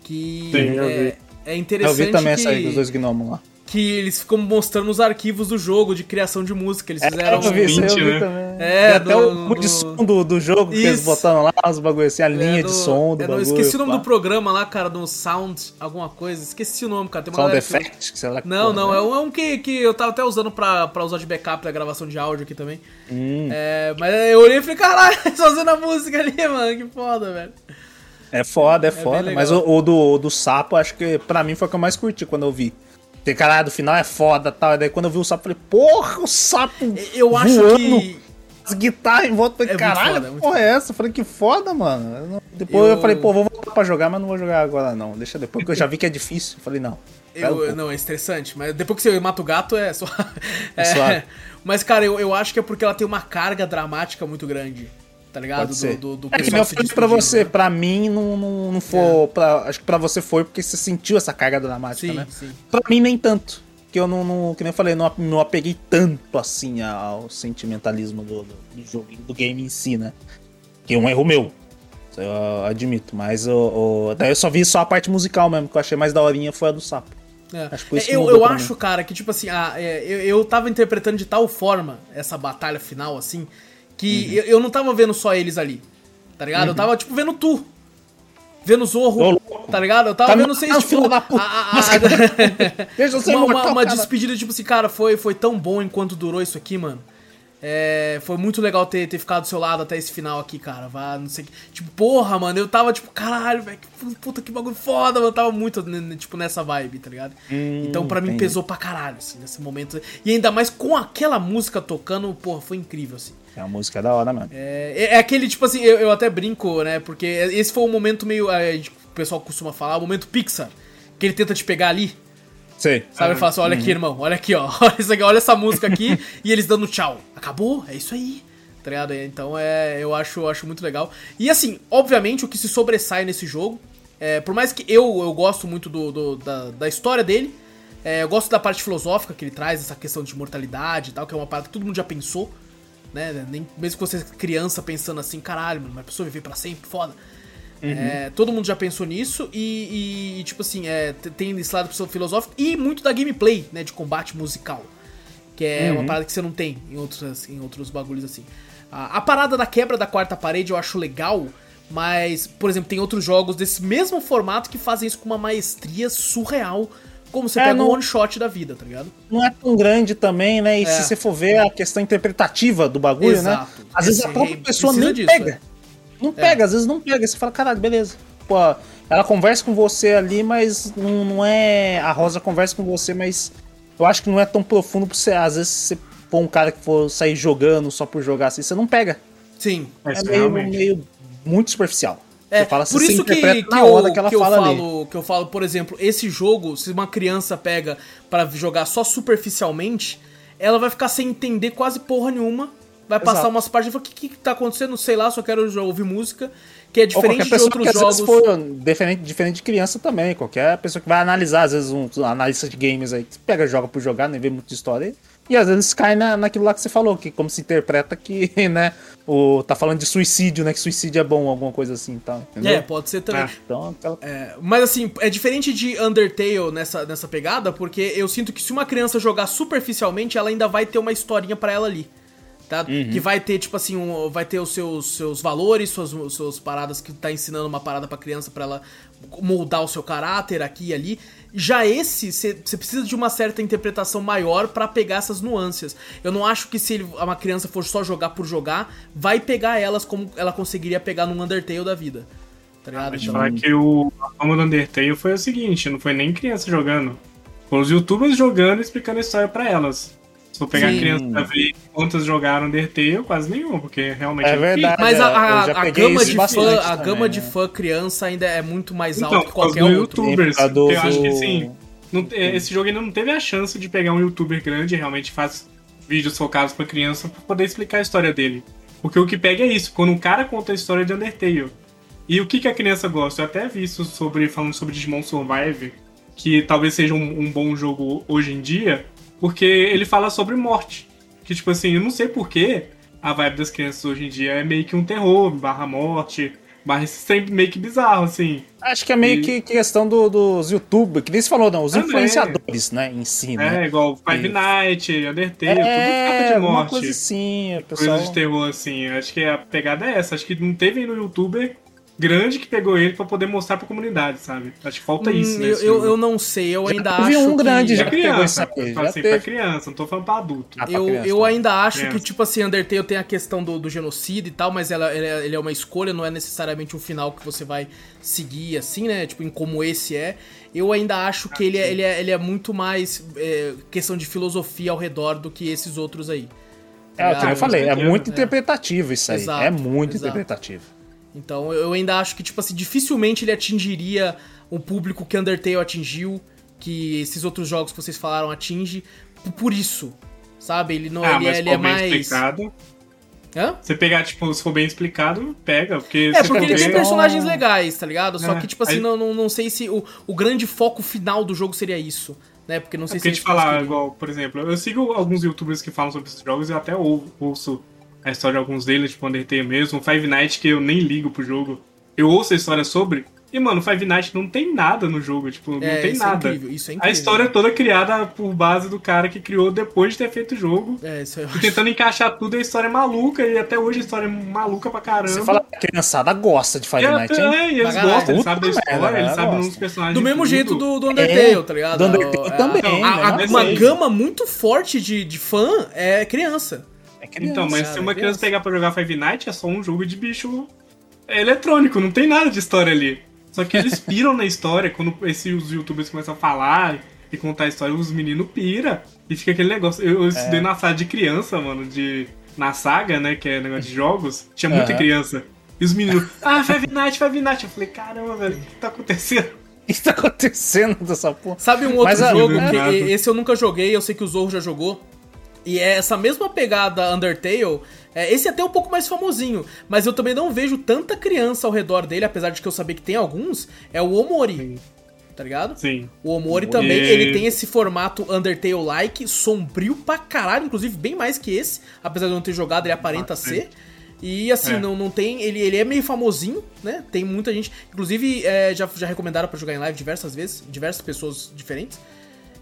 A: Que
C: Sim, eu
A: é, é interessante.
B: Eu vi também
A: que,
B: essa aí dos dois gnomos lá.
A: Que eles ficam mostrando os arquivos do jogo de criação de música. Eles fizeram.
B: eu vi isso, eu vi
C: né?
B: também.
A: É,
B: até o de som do, do jogo que eles botaram lá, os bagulho assim, a linha
A: É
B: de
A: do-
B: som do
A: é,
B: bagulho.
A: Esqueci o nome
B: pá.
A: do programa lá, cara, do Sound, alguma coisa. Esqueci o nome, cara. Tem uma
B: Sound Effect, que sei lá que
A: Não, não,
B: né?
A: é um, é um que, que eu tava até usando pra, pra usar de backup da gravação de áudio aqui também.
B: Hum.
A: É, mas eu olhei e falei, caralho, [LAUGHS] usando a música ali, mano, que foda, velho.
B: É foda, é
A: bem
B: foda. Mas o, o do, o do sapo, acho que pra mim foi o que eu mais curti quando eu vi. Tem caralho, do final é foda e tal. E daí quando eu vi o sapo, eu falei, porra, o sapo.
A: Eu acho
B: voando,
A: que.
B: As guitarras em volta, falei,
A: É
B: caralho,
A: foda, é muito
B: porra é essa? Eu falei, que foda, mano. Depois eu...
A: Eu-
B: falei, pô, vou voltar pra jogar, mas não vou jogar agora não. Deixa depois, porque eu já vi que é difícil. Eu falei, não. Um
A: Eu,
B: pouco.
A: não, é estressante, mas depois que você mata o gato é só.
B: É suave. [LAUGHS]
A: Mas, cara, eu, eu acho que é porque ela tem uma carga dramática muito grande. Tá ligado?
B: Pode ser.
A: Do, do, do
B: é que
A: pessoal
B: nem eu falei pra você,
A: né?
B: pra mim não, não, não for. Pra, acho que pra você foi porque você sentiu essa carga dramática,
A: Sim,
B: né?
A: sim.
B: Pra mim nem tanto. Que eu não, não que nem eu falei, não, não apeguei tanto assim ao sentimentalismo do, do, do jogo, do game em si, né? Que é um erro meu. Isso Eu admito. Mas o, o- daí eu só vi só a parte musical mesmo, que eu achei mais daorinha foi a do sapo.
A: É.
B: Acho que foi isso que
A: eu eu acho,
B: mim.
A: cara, que tipo assim, ah, é, eu, eu tava interpretando de tal forma essa batalha final, assim, que
B: Uhum.
A: eu, eu não tava vendo só eles ali. Tá ligado? Eu tava, tipo, vendo tu. Vendo Zorro, tá ligado? Eu tava
B: Tá
A: vendo vocês,
B: matando,
A: tipo.
B: da puta.
A: a- a- a-
B: Mas, [LAUGHS] Deixa eu ser
A: uma, uma,
B: imortal,
A: uma despedida, tipo assim, cara, foi, foi tão bom enquanto durou isso aqui, mano. É, foi muito legal ter, ter ficado do seu lado até esse final aqui, cara. Vá, não sei que. Tipo, porra, mano, eu tava tipo, caralho, velho, que puta que bagulho foda, mano. Eu tava muito, tipo, nessa vibe, tá ligado? então, pra mim,
B: entendi.
A: pesou pra caralho, assim, nesse momento. E ainda mais com aquela música tocando, porra, foi incrível, assim.
B: É uma música da hora mesmo.
A: É, é- aquele, tipo assim, eu, eu até brinco, né? Porque esse foi um momento meio. é, o pessoal costuma falar, o momento Pixar. Que ele tenta te pegar ali.
B: Sei.
A: Sabe? Ele fala assim: olha aqui, irmão, olha aqui, ó. [LAUGHS] Olha, isso aqui, olha essa música aqui. [LAUGHS] e eles dando tchau. Acabou? É isso aí. Tá ligado? Então é, eu acho, eu acho muito legal. E assim, obviamente, o que se sobressai nesse jogo. é, por mais que eu, eu gosto muito do, do- da, da história dele. é, eu gosto da parte filosófica que ele traz, essa questão de mortalidade e tal, que é uma parada que todo mundo já pensou. Né? Nem, mesmo que você criança pensando assim, caralho, mano, uma pessoa viver pra sempre, foda. É, todo mundo já pensou nisso e, e, tipo assim, é, tem esse lado filosófico e muito da gameplay, né, de combate musical. Que é uma parada que você não tem em outros, em outros bagulhos assim. A, a parada da quebra da quarta parede eu acho legal, mas, por exemplo, tem outros jogos desse mesmo formato que fazem isso com uma maestria surreal, como você
B: É,
A: pega
B: não-
A: um one shot da vida, tá ligado?
B: não é tão grande também, né? E
A: É.
B: se você for ver a questão interpretativa do bagulho,
A: Exato.
B: né? Às vezes a própria pessoa nem
A: disso,
B: pega.
A: é.
B: Não pega, às vezes não pega. Você fala, caralho, beleza. Pô, ela conversa com você ali, mas não, não é. A Rosa conversa com você, mas eu acho que não é tão profundo pra você. Às vezes, se você for um cara que for sair jogando só por jogar assim, você não pega.
A: Sim.
C: É,
B: É meio, meio muito superficial.
A: É,
B: você fala,
A: por isso que, que eu,
B: que ela
A: que eu
B: fala ali.
A: falo, que eu falo, por exemplo, esse jogo, se uma criança pega pra jogar só superficialmente, ela vai ficar sem entender quase porra nenhuma. Vai passar
B: Exato.
A: umas páginas e falar, o que, que tá acontecendo? Sei lá, só quero ouvir música. Que é
B: Ou
A: diferente
B: qualquer
A: de outros
B: que
A: jogos.
B: for diferente, diferente de criança também. Qualquer pessoa que vai analisar, às vezes, um analista de games aí, que pega, joga por jogar, nem vê muito de história. E às vezes cai na, naquilo lá que você falou, que como se interpreta que, [LAUGHS] né, o, tá falando de suicídio, né, que suicídio é bom, alguma coisa assim e tal, entendeu?
A: É, pode ser também.
C: É.
B: Então, aquela...
A: É, mas assim, é diferente de Undertale nessa, nessa pegada, porque eu sinto que se uma criança jogar superficialmente, ela ainda vai ter uma historinha pra ela ali. Tá? Que vai ter, tipo assim, um- vai ter os seus, seus valores, suas, suas paradas que tá ensinando uma parada pra criança pra ela moldar o seu caráter aqui e ali. Já esse, você precisa de uma certa interpretação maior pra pegar essas nuances. Eu não acho que se ele- uma criança for só jogar por jogar, vai pegar elas como ela conseguiria pegar num Undertale da vida. Tá ligado?
C: Mas
A: Então-
C: falar que o, a fama do Undertale foi o seguinte, não foi nem criança jogando. Foi os youtubers jogando e explicando a história pra elas. Se for pegar
A: Sim.
C: a criança pra ver quantas jogaram Undertale, quase nenhuma, porque realmente
B: É
C: difícil.
B: verdade.
A: Mas a,
B: eu
A: a, a gama de fã, a
B: também,
A: gama de
B: né?
A: fã criança ainda é muito mais
C: Então,
A: alta que qualquer
C: do
A: outro.
C: youtubers.
B: Do-
C: Eu acho que assim, não esse jogo ainda não teve a chance de pegar um youtuber grande e realmente faz vídeos focados pra criança pra poder explicar a história dele. Porque o que pega é isso, quando um cara conta a história de Undertale. E o que, que a criança gosta? Eu até vi isso sobre, falando sobre Digimon Survive, que talvez seja um, um bom jogo hoje em dia, porque ele fala sobre morte. Que, tipo assim, eu não sei porquê a vibe das crianças hoje em dia é meio que um terror, barra morte, barra esse sempre meio que bizarro, assim.
B: Acho que é meio
C: E-
B: que questão do- dos youtubers, que nem você falou, não, os
C: Também.
B: influenciadores, né, em si, né?
C: É, igual Five
B: Isso.
C: Night, Undertale, tudo
B: É,
C: capa de morte.
B: coisa assim, pessoal...
C: de terror, assim. Acho que a pegada é essa. Acho que não teve no youtuber grande que pegou ele pra poder mostrar pra comunidade, sabe? Acho que falta isso,
A: Hum,
C: né?
A: eu, eu, eu não sei, eu ainda
B: teve
A: acho
B: um grande
A: que...
B: já
C: É
B: que pegou
C: criança,
B: isso
C: eu
B: já
C: assim, pra
B: teve.
C: criança, não tô falando pra adulto.
B: Ah, pra
A: Eu,
B: criança,
A: eu
B: tá.
A: ainda acho
C: Criança.
A: que, tipo assim, Undertale tem a questão do, do genocídio e tal, mas ela, ele, é, ele é uma escolha, não é necessariamente um final que você vai seguir, assim, né? Tipo, em como esse é. Eu ainda acho que ele é, ele é, ele é muito mais é, questão de filosofia ao redor do que esses outros aí.
B: É, como
A: Ah,
B: eu falei, é muito
A: é.
B: interpretativo isso aí.
A: Exato,
B: é muito
A: exato.
B: interpretativo.
A: Então eu ainda acho que, tipo assim, dificilmente ele atingiria o público que Undertale atingiu, que esses outros jogos que vocês falaram atinge, por isso. Sabe? Ele não
C: ah,
A: ele,
C: mas
A: é-
C: se
A: ele é mais.
C: explicado.
A: Hã?
C: Você pegar, tipo, se for bem explicado, pega. Porque
A: É, porque ele tem personagens legais, tá ligado? Só
C: É,
A: que, tipo assim,
C: aí-
A: não, não, não sei se o, o grande foco final do jogo seria isso, né? Porque não sei
C: Porque
A: se
C: te
A: eles
C: falar, igual, por exemplo, eu sigo alguns youtubers que falam sobre esses jogos e eu até ou- ouço a história de alguns deles, tipo Undertale mesmo, Five Nights, que eu nem ligo pro jogo. Eu ouço a história sobre, e mano, Five Nights não tem nada no jogo, tipo, não
A: É,
C: tem
A: isso
C: nada.
A: É incrível, isso é
C: a
A: incrível.
C: história é toda criada por base do cara que criou depois de ter feito o jogo.
A: É, isso eu
C: E tentando encaixar tudo, a história é maluca, e até hoje a história é maluca pra caramba.
B: Você fala que a criançada gosta de Five
C: é,
B: Nights, hein?
C: é, e eles gostam, eles sabem da história, eles
B: eu
C: sabem
B: gosto.
C: dos personagens.
A: Do
C: de
A: mesmo
C: tudo.
A: jeito do, do Undertale, tá ligado?
B: do Undertale
A: É,
B: também,
A: a- a-
B: né?
A: uma gama muito forte de, de fã é criança.
B: É criança.
C: Então, mas se uma
A: criança.
C: criança pegar pra jogar Five Nights, é só um jogo de bicho eletrônico, não tem nada de história ali. Só que eles [LAUGHS] piram na história, quando esses youtubers começam a falar e contar a história, os meninos pira e fica aquele negócio. Eu, eu estudei na sala de criança, mano, de. Na saga, né? Que é negócio de [LAUGHS] jogos, tinha muita
B: Aham.
C: criança. E os meninos, [LAUGHS] ah, Five Nights, Five Nights. Eu falei, caramba, velho, o que tá acontecendo?
B: O que tá acontecendo dessa porra?
A: Sabe um outro
B: Mas a-
A: jogo
C: é.
A: esse eu nunca joguei, eu sei que o Zorro já jogou. E é essa mesma pegada Undertale. é, esse é até um pouco mais famosinho, mas eu também não vejo tanta criança ao redor dele, apesar de que eu saber que tem alguns. É o Omori. Tá ligado?
C: Sim.
A: O Omori também, ele tem esse formato Undertale-like, sombrio pra caralho, inclusive bem mais que esse, apesar de eu não ter jogado, ele aparenta ser. E assim,
C: É.
A: não, não tem. Ele, ele é meio famosinho, né? Tem muita gente. Inclusive, é, já, já recomendaram pra jogar em live diversas vezes, diversas pessoas diferentes.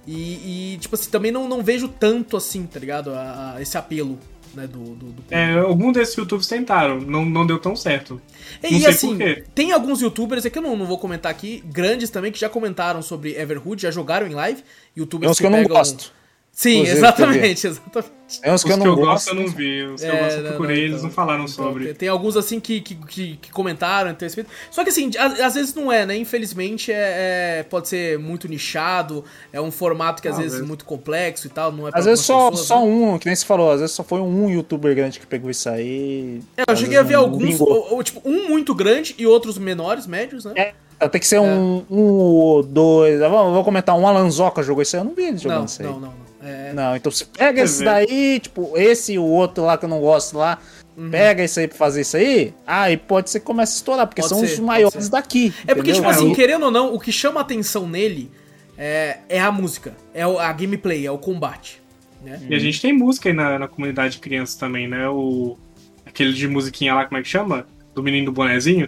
A: E, e, tipo assim, também não, não vejo tanto assim, tá ligado? A- a- esse apelo, né? Do. do, do...
C: É, algum desses youtubers tentaram, não, não deu tão certo.
A: E,
C: não sei
A: assim,
C: por quê.
A: tem alguns youtubers, é que eu não, não vou comentar aqui, grandes também, que já comentaram sobre Everhood, já jogaram em live. Youtubers
B: Tem uns que eu não gosto.
A: Sim,
B: Inclusive,
A: exatamente, [LAUGHS] exatamente.
B: Tem uns
C: Os
B: que eu não gosto.
C: eu não vi, os que eu
A: É,
C: gosto eu
A: não,
C: procurei,
A: não,
C: eles
A: então.
C: não falaram
A: Então,
C: sobre.
A: tem, tem alguns assim que, que, que, que comentaram, então, esse- só que assim, a- às vezes não é, né? Infelizmente é, é- pode ser muito nichado, é um formato que às
C: Às
A: vezes é muito complexo e tal, não é pra
B: Às vezes só,
A: pessoas,
B: só
A: né?
B: um, que nem você falou, às vezes só foi um youtuber grande que pegou isso aí.
A: É, eu
B: Às
A: cheguei a ver
B: não
A: alguns, ou, ou, tipo, um muito grande e outros menores, médios, né?
B: É, tem que ser um, um ou dois. Eu vou, eu vou comentar, um Alanzoca jogou isso aí, eu não vi ele jogando
A: não,
B: isso aí.
A: não, não, não. É,
B: Não, então você pega esse daí, tipo, esse e o outro lá que eu não gosto lá,
A: Uhum.
B: pega isso aí pra fazer isso aí, aí pode ser que comece a estourar, porque
A: Pode
B: são
A: ser,
B: os maiores daqui.
A: É porque,
B: entendeu?
A: tipo assim,
C: o-
A: querendo ou não, o que chama atenção nele é, é a música, é o- a gameplay, é o combate. Né?
C: E a gente tem música aí na, na comunidade de crianças também, né? O. Aquele de musiquinha lá, como é que chama? Do menino do bonezinho.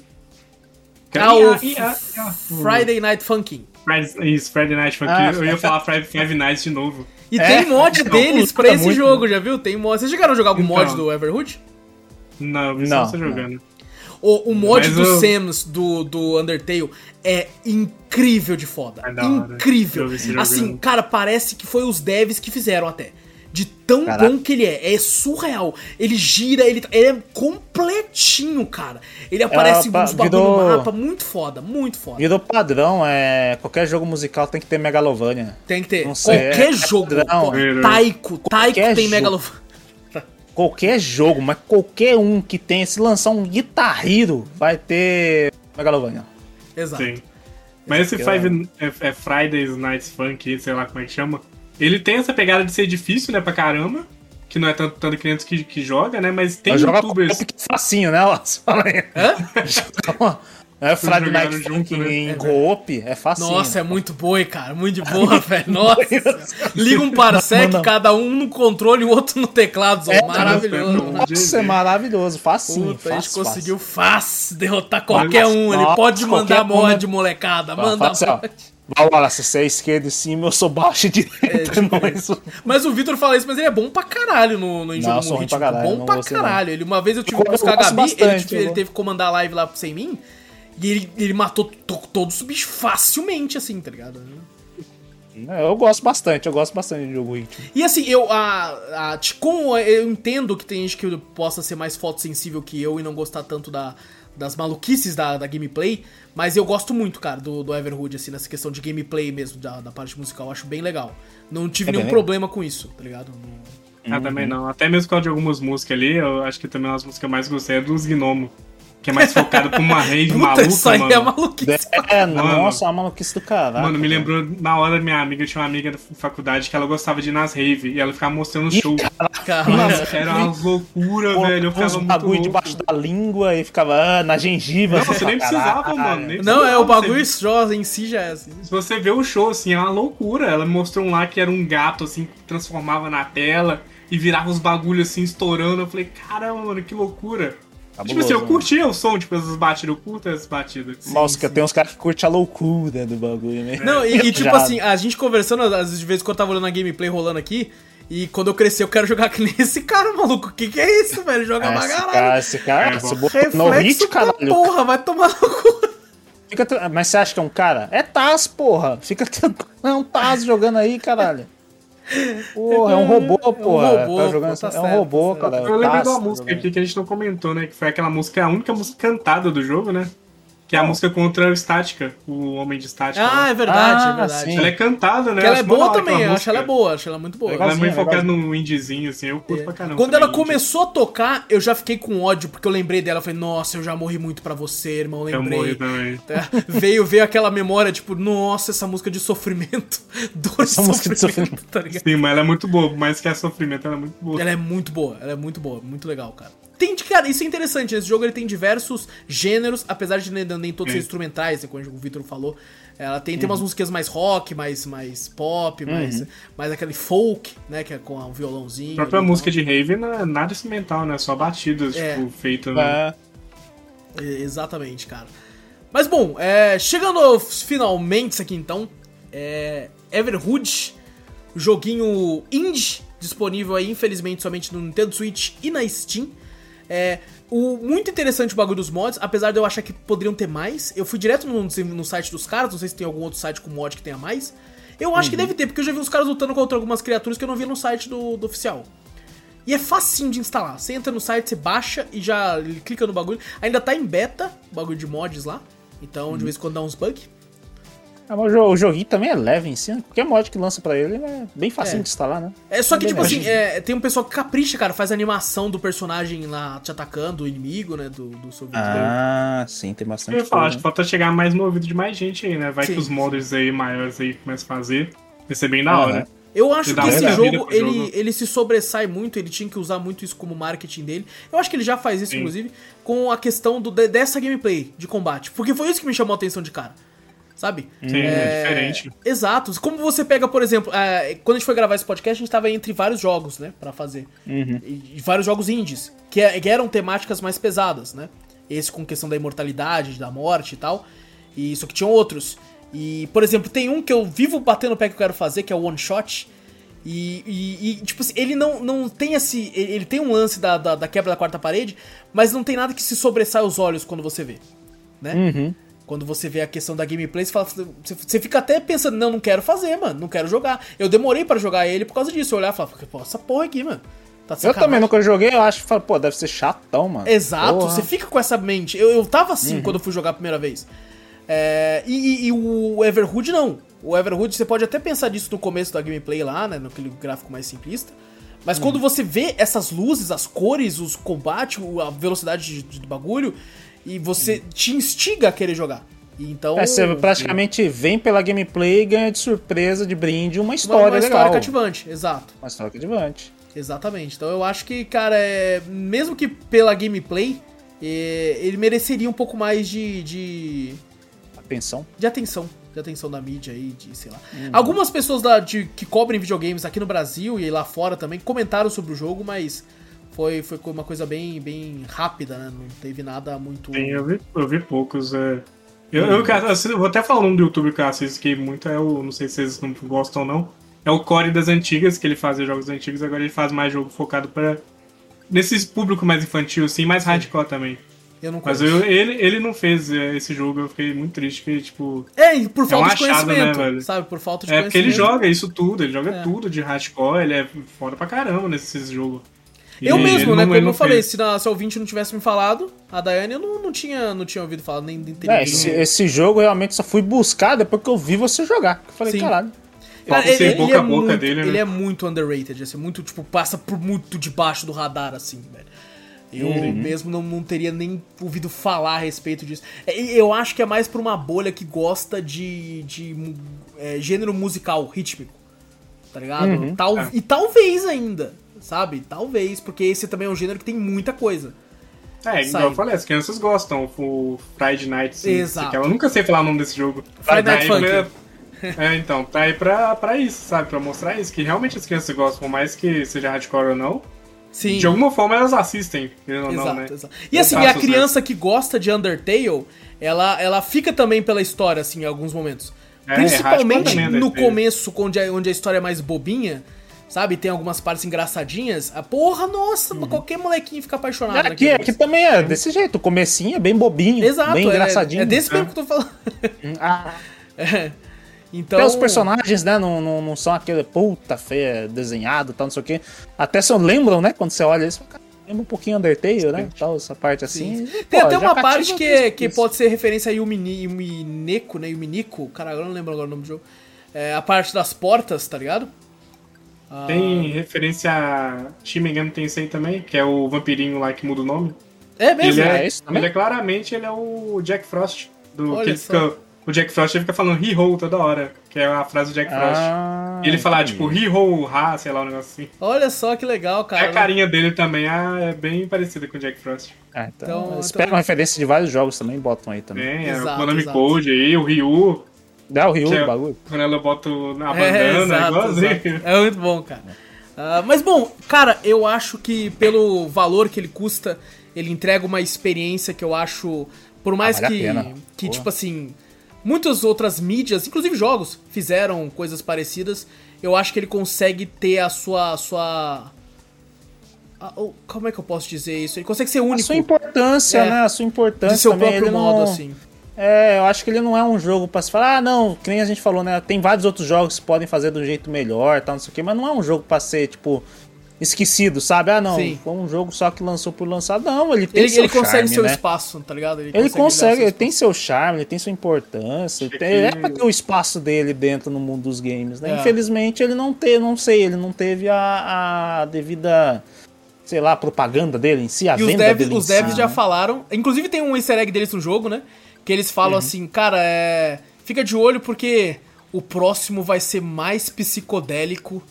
A: Ah, o Friday Night Funkin'.
C: Friday- Isso, Friday Night Funk.
B: Ah,
C: eu ia [LAUGHS] falar Five Nights de novo.
A: E
B: É?
A: tem mod deles pra esse
B: muito.
A: jogo, já viu? Tem mod. Vocês chegaram a jogar algum
C: Então.
A: mod do Everhood?
C: Não,
B: Não, não.
C: jogando.
A: O, o mod
C: Mas
A: do
C: eu-
A: Samus do, do Undertale é incrível de foda.
C: É
A: incrível.
C: Esse
A: Assim, cara, parece que foi os devs que fizeram até. De tão
B: Caraca.
A: bom que ele é. É surreal. Ele gira, ele, ele é completinho, cara. Ele aparece
B: pa-
A: uns bagulho
B: virou-
A: no mapa. Muito foda, muito foda.
B: Virou padrão, é. Qualquer jogo musical tem que ter Megalovania.
A: Tem que ter.
B: Não sei,
A: Qualquer
B: é
A: jogo.
B: padrão.
A: co- Taiko. Taiko
B: Qualquer
A: tem
B: jogo.
A: Megalovania.
B: Qualquer jogo, mas qualquer um que tenha, se lançar um Guitar Hero, vai ter Megalovania.
A: Exato.
C: Sim. Mas esse
B: é-
C: Five é, é Fridays Nights Funk, sei lá como é que chama. Ele tem essa pegada de ser difícil, né, pra caramba. Que não é tanto, tanto criança que, que joga, né? Mas tem
B: joga
C: youtubers.
B: com facinho, né? [LAUGHS] Aí.
A: Hã?
B: É Friday Night
C: junto,
B: Funkin'
C: né?
B: em
A: É
B: co-op, é fácil.
A: Nossa, é muito boa, cara. Muito de boa, velho. Nossa. Liga um parsec, [LAUGHS]
B: Não, não.
A: cada um no controle e o outro no teclado.
B: É,
A: Maravilhoso.
C: não.
B: Nossa, é maravilhoso, facinho.
A: Puta, a gente
B: fácil,
A: conseguiu fácil derrotar qualquer um. Ele pode mandar
B: um,
A: mod, molecada.
B: fácil.
A: Manda
B: Fácil,
A: mod.
B: Bora, se você é esquerda em cima, eu sou baixo e direita.
A: tipo
B: nós-
A: Mas o Vitor fala isso, mas ele é bom pra caralho no, no em
B: Não,
A: jogo
B: sou
A: ritmo.
B: pra caralho,
A: bom pra caralho. Ele, uma vez eu tive que buscar a Gabi, ele,
B: bastante,
A: tive-
B: eu
A: ele teve que comandar a live lá sem mim. E ele, ele matou to- todos os bichos facilmente, assim, tá ligado?
B: É, Eu gosto bastante, eu gosto bastante de jogo ritmo.
A: E assim, eu, a, a, t- como eu entendo que tem gente que possa ser mais fotossensível que eu e não gostar tanto da, das maluquices da, da gameplay, mas eu gosto muito, cara, do, do Everhood, assim, nessa questão de gameplay mesmo, da, da parte musical, eu acho bem legal. Não tive
B: É bem
A: nenhum
B: legal.
A: problema com isso, tá ligado? Não-
C: Ah, também não. Até mesmo por causa de algumas músicas ali, eu acho que também uma das músicas que eu mais gostei é dos Gnomo. Que é mais focado pra uma rave
A: Puta,
C: maluca,
A: isso aí
C: mano.
A: é maluquice.
B: É,
C: Mano.
B: nossa, é uma maluquice do caralho.
C: Mano, me lembrou na hora minha amiga, tinha uma amiga da faculdade que ela gostava de ir nas rave e ela ficava mostrando
B: Ih,
C: show.
A: Cara,
C: Era umas loucuras,
B: Pô,
C: velho. Eu
B: uns
C: ficava muito
B: bagulho
C: louco.
B: debaixo da língua e ficava ah, na gengiva.
C: Não,
B: assim,
C: você nem precisava,
B: caralho.
C: mano. nem
A: Não, é o
C: precisava,
A: bagulho só em si já é assim.
C: Se você vê o show, assim, é uma loucura. Ela mostrou um lá que era um gato, assim, que transformava na tela e virava os bagulhos assim, estourando. Eu falei, caramba, mano, que loucura. Tipo assim, eu
B: mano.
C: curtia o som, tipo, essas batidas, eu curto essas batidas.
B: Nossa, que tem uns caras que curtem a loucura do bagulho, né?
A: Não, e, [LAUGHS] e, tipo assim, a gente conversando, às vezes de vez em quando eu tava olhando a gameplay rolando aqui, e quando eu crescer eu quero jogar que nem esse cara, maluco. O que que é isso, velho? Joga pra
B: esse
A: caralho.
B: cara, esse cara,
C: É,
B: botou no hit, caralho.
A: porra, vai tomar no cu.
B: Fica tra- Mas você acha que é um cara? É Taz, porra. Fica tranquilo. É um Taz jogando aí, caralho. Porra, é um robô, porra.
A: robô,
B: tá jogando
A: pô, tá
B: assim. É um
A: certo,
B: robô,
A: tá
B: cara.
C: Eu lembrei
B: Taz,
C: de uma
B: tá
C: música
B: jogando.
C: aqui que a gente não comentou, né? Que foi aquela música, a única música cantada do jogo, né? Que é a música contra o Estática, o Homem de Estática.
A: Ah,
C: lá.
A: é verdade,
B: Ah,
A: é verdade.
B: sim.
C: Ela é cantada, né?
A: Que ela é boa também, eu acho ela
C: música.
A: boa, acho ela muito boa.
C: Ela é muito focada no indiezinho, assim, eu curto pra caramba.
A: Quando ela
C: também, indie.
A: começou a tocar, eu já fiquei com ódio, porque eu lembrei dela. Eu falei, nossa, eu já morri muito pra você, irmão.
C: Eu
A: Lembrei.
C: morri também.
A: Tá? [LAUGHS] veio, veio aquela memória, tipo, nossa, essa música de sofrimento. [LAUGHS] Dor
B: Essa
A: de
B: música de
A: sofrimento, tá ligado?
C: Sim, mas ela é muito boa, mas que é sofrimento, ela é muito boa.
A: Ela é muito boa, ela é muito boa, muito legal, cara. Tem, cara, isso é interessante. Esse jogo ele tem diversos gêneros, apesar de nem, nem todos ser instrumentais, né, como o Victor falou. Ela tem, tem umas músicas mais rock, mais, mais pop, mais, mais aquele folk, né? Que é com um violãozinho.
C: A própria música
A: tal.
C: de Rave não é nada instrumental, né? Só batidas,
A: É.
C: tipo, feitas. né?
B: É,
A: Exatamente, cara. Mas bom, é, chegando finalmente aqui então, é, Everhood, joguinho indie, disponível aí, infelizmente, somente no Nintendo Switch e na Steam. É, o, muito interessante o bagulho dos mods, apesar de eu achar que poderiam ter mais. Eu fui direto no, no site dos caras, não sei se tem algum outro site com mod que tenha mais. Eu acho que deve ter, porque eu já vi uns caras lutando contra algumas criaturas que eu não vi no site do, do oficial. E é facinho de instalar. Você entra no site, você baixa e já clica no bagulho. Ainda tá em beta, o bagulho de mods lá. Então, de vez em quando dá uns bugs.
B: Ah, o jo- o joguinho também é leve em si, né? Qualquer mod que lança pra ele é bem facinho
A: É.
B: de instalar, né?
A: É só que,
B: É
A: tipo
B: bem
A: assim, é, tem um pessoal que capricha, cara, faz a animação do personagem lá te atacando, o inimigo, né? Do, do seu
B: Ah, sim, tem bastante
C: Eu ia falar, acho que falta chegar mais no ouvido de mais gente aí, né? Vai
A: Sim.
C: que os modders aí maiores aí começam a fazer. Vai ser bem da
B: Ah,
C: hora.
B: né?
A: Eu acho que esse jogo ele,
C: jogo.
A: ele se sobressai muito, ele tinha que usar muito isso como marketing dele. Eu acho que ele já faz isso,
C: Sim.
A: inclusive, com a questão do, de- dessa gameplay de combate. Porque foi isso que me chamou a atenção de cara. Sabe?
C: Sim, é diferente.
A: Exato. Como você pega, por exemplo, é, quando a gente foi gravar esse podcast, a gente tava entre vários jogos, né, Pra fazer.
B: Uhum.
A: E, e vários jogos indies, que, é- que eram temáticas mais pesadas, né? Esse com questão da imortalidade, da morte e tal. E isso que tinham outros. E, por exemplo, tem um que eu vivo batendo o pé que eu quero fazer, que é o One Shot. E, e- e, tipo assim, ele não, não tem esse. Ele, ele tem um lance da, da, da quebra da quarta parede, mas não tem nada que se sobressai os olhos quando você vê. Né?
B: Uhum.
A: Quando você vê a questão da gameplay, você, fala, você, fica até pensando, não, não quero fazer, mano, não quero jogar. Eu demorei pra jogar ele por causa disso. Eu olhar e falar, pô, essa porra aqui, mano. Tá
B: Eu também nunca joguei, eu acho que falo, pô, deve ser chatão, mano.
A: Exato,
B: Porra.
A: você fica com essa mente. Eu, eu tava assim quando eu fui jogar a primeira vez. É, e, e- e o Everhood não. O Everhood, você pode até pensar nisso no começo da gameplay lá, né? Naquele gráfico mais simplista. Mas quando você vê essas luzes, as cores, os combates, a velocidade de- de- do bagulho, e você te instiga a querer jogar. Então.
B: É, você praticamente vem pela gameplay e ganha de surpresa, de brinde, uma
A: uma,
B: história
A: uma
B: legal.
A: história cativante, exato.
B: Uma história cativante.
A: Exatamente. Então eu acho que, cara, é... mesmo que pela gameplay, E ele mereceria um pouco mais de, de,
B: Atenção.
A: de atenção. De atenção da mídia aí, de sei lá. Algumas pessoas da, de, que cobrem videogames aqui no Brasil e lá fora também comentaram sobre o jogo, mas foi, foi uma coisa bem, bem rápida, né? Não teve nada muito.
C: Sim, eu vi, eu vi poucos. É. Eu, eu, eu, vou até falar nome do youtuber que eu assisto, que muito é o. Não sei se vocês não gostam ou não. É o Core das antigas, que ele fazia jogos antigos, agora ele faz mais jogo focado para Nesse público mais infantil, assim, mais hardcore também.
A: Eu não
C: Mas
A: conheço.
C: eu- ele, ele não fez é, esse jogo, eu fiquei muito triste, que, tipo.
A: É, por
C: É
A: falta
C: um
A: de
C: achado,
A: conhecimento,
C: né, velho?
A: sabe? Por falta de
C: É porque ele
A: conhecimento.
C: joga isso tudo, ele joga
A: É.
C: tudo de hardcore, ele é foda pra caramba nesses jogos. E
A: Eu mesmo,
C: ele
A: né?
C: não-
A: Como
C: ele
A: eu
C: não
A: falei, se, a, se a ouvinte não tivesse me falado, a Daiane eu não, não, tinha, não tinha ouvido falar, nem, nem teria
B: É, esse, esse jogo eu realmente só fui buscar depois que eu vi você jogar. Eu falei,
A: Sim.
B: caralho.
A: Cara,
C: boca
A: é
C: a boca
A: muito,
C: dele, né?
A: ele é muito underrated, assim, muito, tipo, passa por muito debaixo do radar, assim, velho. Eu
C: Uhum.
A: mesmo não, não teria nem ouvido falar a respeito disso. É, Eu acho que é mais por uma bolha que gosta de, de é, gênero musical, rítmico. Tá ligado?
B: Uhum.
A: Tal,
C: É.
A: E talvez ainda, sabe? Talvez, porque esse também é um gênero que tem muita coisa.
C: É, igual eu falei, as crianças gostam, o Friday Night, assim,
A: Exato.
C: que eu nunca sei falar o nome desse jogo.
A: Friday Night Funkin'.
C: É, é, então, tá aí pra, pra isso, sabe? Pra mostrar isso, que realmente as crianças gostam, por mais que seja hardcore ou não.
A: Sim.
C: De alguma forma elas assistem,
A: Exato,
C: não, né?
A: exato. E assim, e a criança que gosta de Undertale, ela, ela fica também pela história, assim, em alguns momentos.
C: É,
A: Principalmente
C: hardcore também,
A: no começo, onde a, onde a história é mais bobinha, sabe? Tem algumas partes engraçadinhas. A porra, nossa,
C: Uhum.
A: qualquer molequinho fica apaixonado
B: Aqui,
A: naquilo.
B: aqui também é desse jeito. O comecinho é bem bobinho,
A: Exato,
B: bem
A: é-
B: engraçadinho.
A: É, desse mesmo que eu tô falando. [LAUGHS]
B: Ah,
A: É. Então.
B: Até os personagens, né, não, não, não são aquele puta feia, desenhado e tal, não sei o quê. Até se lembram, né, quando você olha isso, "Cara, lembra um pouquinho Undertale, né, tal, essa parte assim.
A: Sim. Tem até uma parte que, que pode ser referência a Yumini, Yumineko, né? Yuminiko. Caralho, eu não lembro agora o nome do jogo. É a parte das portas, tá ligado? Ah,
C: Tem referência a Shin Megami Tensei também, que é o vampirinho lá que muda o nome.
A: É mesmo?
C: Ele
B: é
C: é,
B: esse também?
C: ele é claramente ele é o Jack Frost. Do,
A: Olha
C: que fica, o Jack Frost ele fica falando he-ho toda hora, que é a frase do Jack Frost.
B: Ah,
C: e ele fala, tipo, he-ho, ha, sei lá, um negócio assim.
A: Olha só que legal, cara.
C: a carinha dele também ah, é bem parecida com o Jack Frost.
B: Ah, então,
A: Então,
B: eles
A: então-
B: pegam referência de vários jogos também e botam aí também.
C: Tem, é
A: Exato,
C: o Konami. Code aí, o Ryu,
B: Dá o Ryu
C: é-
B: bagulho.
C: quando ela bota na
A: É,
C: bandana,
A: exato,
C: igualzinho.
A: exato. É muito bom, cara. Ah, mas bom, cara, eu acho que pelo valor que ele custa, ele entrega uma experiência que eu acho, por mais
B: Ah, vale a
A: que, que
B: Porra.
A: tipo assim, muitas outras mídias, inclusive jogos, fizeram coisas parecidas, eu acho que ele consegue ter a sua, a sua a- o- como é que eu posso dizer isso? Ele consegue ser
B: A
A: único
B: sua importância,
A: É.
B: né, a sua importância
A: de seu
B: também,
A: próprio
B: ele
A: modo,
B: não...
A: assim.
B: É, eu acho que ele não é um jogo pra se falar, ah, não, que nem a gente falou, né? Tem vários outros jogos que podem fazer do jeito melhor, tal, não sei o quê, mas não é um jogo pra ser, tipo, esquecido, sabe? Ah, não,
A: Sim.
B: foi um jogo só que lançou por lançar. Não, ele tem
A: Ele,
B: seu
A: ele consegue
B: charme,
A: seu
B: né?
A: espaço, tá ligado?
B: Ele
A: dar
B: consegue,
A: seu
B: ele tem seu charme, ele tem sua importância.
C: Acho
B: tem-
C: que-
B: É pra ter o espaço dele dentro no mundo dos games, né?
A: É.
B: Infelizmente ele não teve, não sei, ele não teve a, a devida, sei lá, propaganda dele em si, a
A: E os
B: venda
A: devs,
B: dele
A: os
B: si,
A: devs já
B: né?
A: falaram. Inclusive tem um easter egg deles no jogo, né? Que eles falam
B: Uhum.
A: assim, cara, é. Fica de olho porque o próximo vai ser mais psicodélico.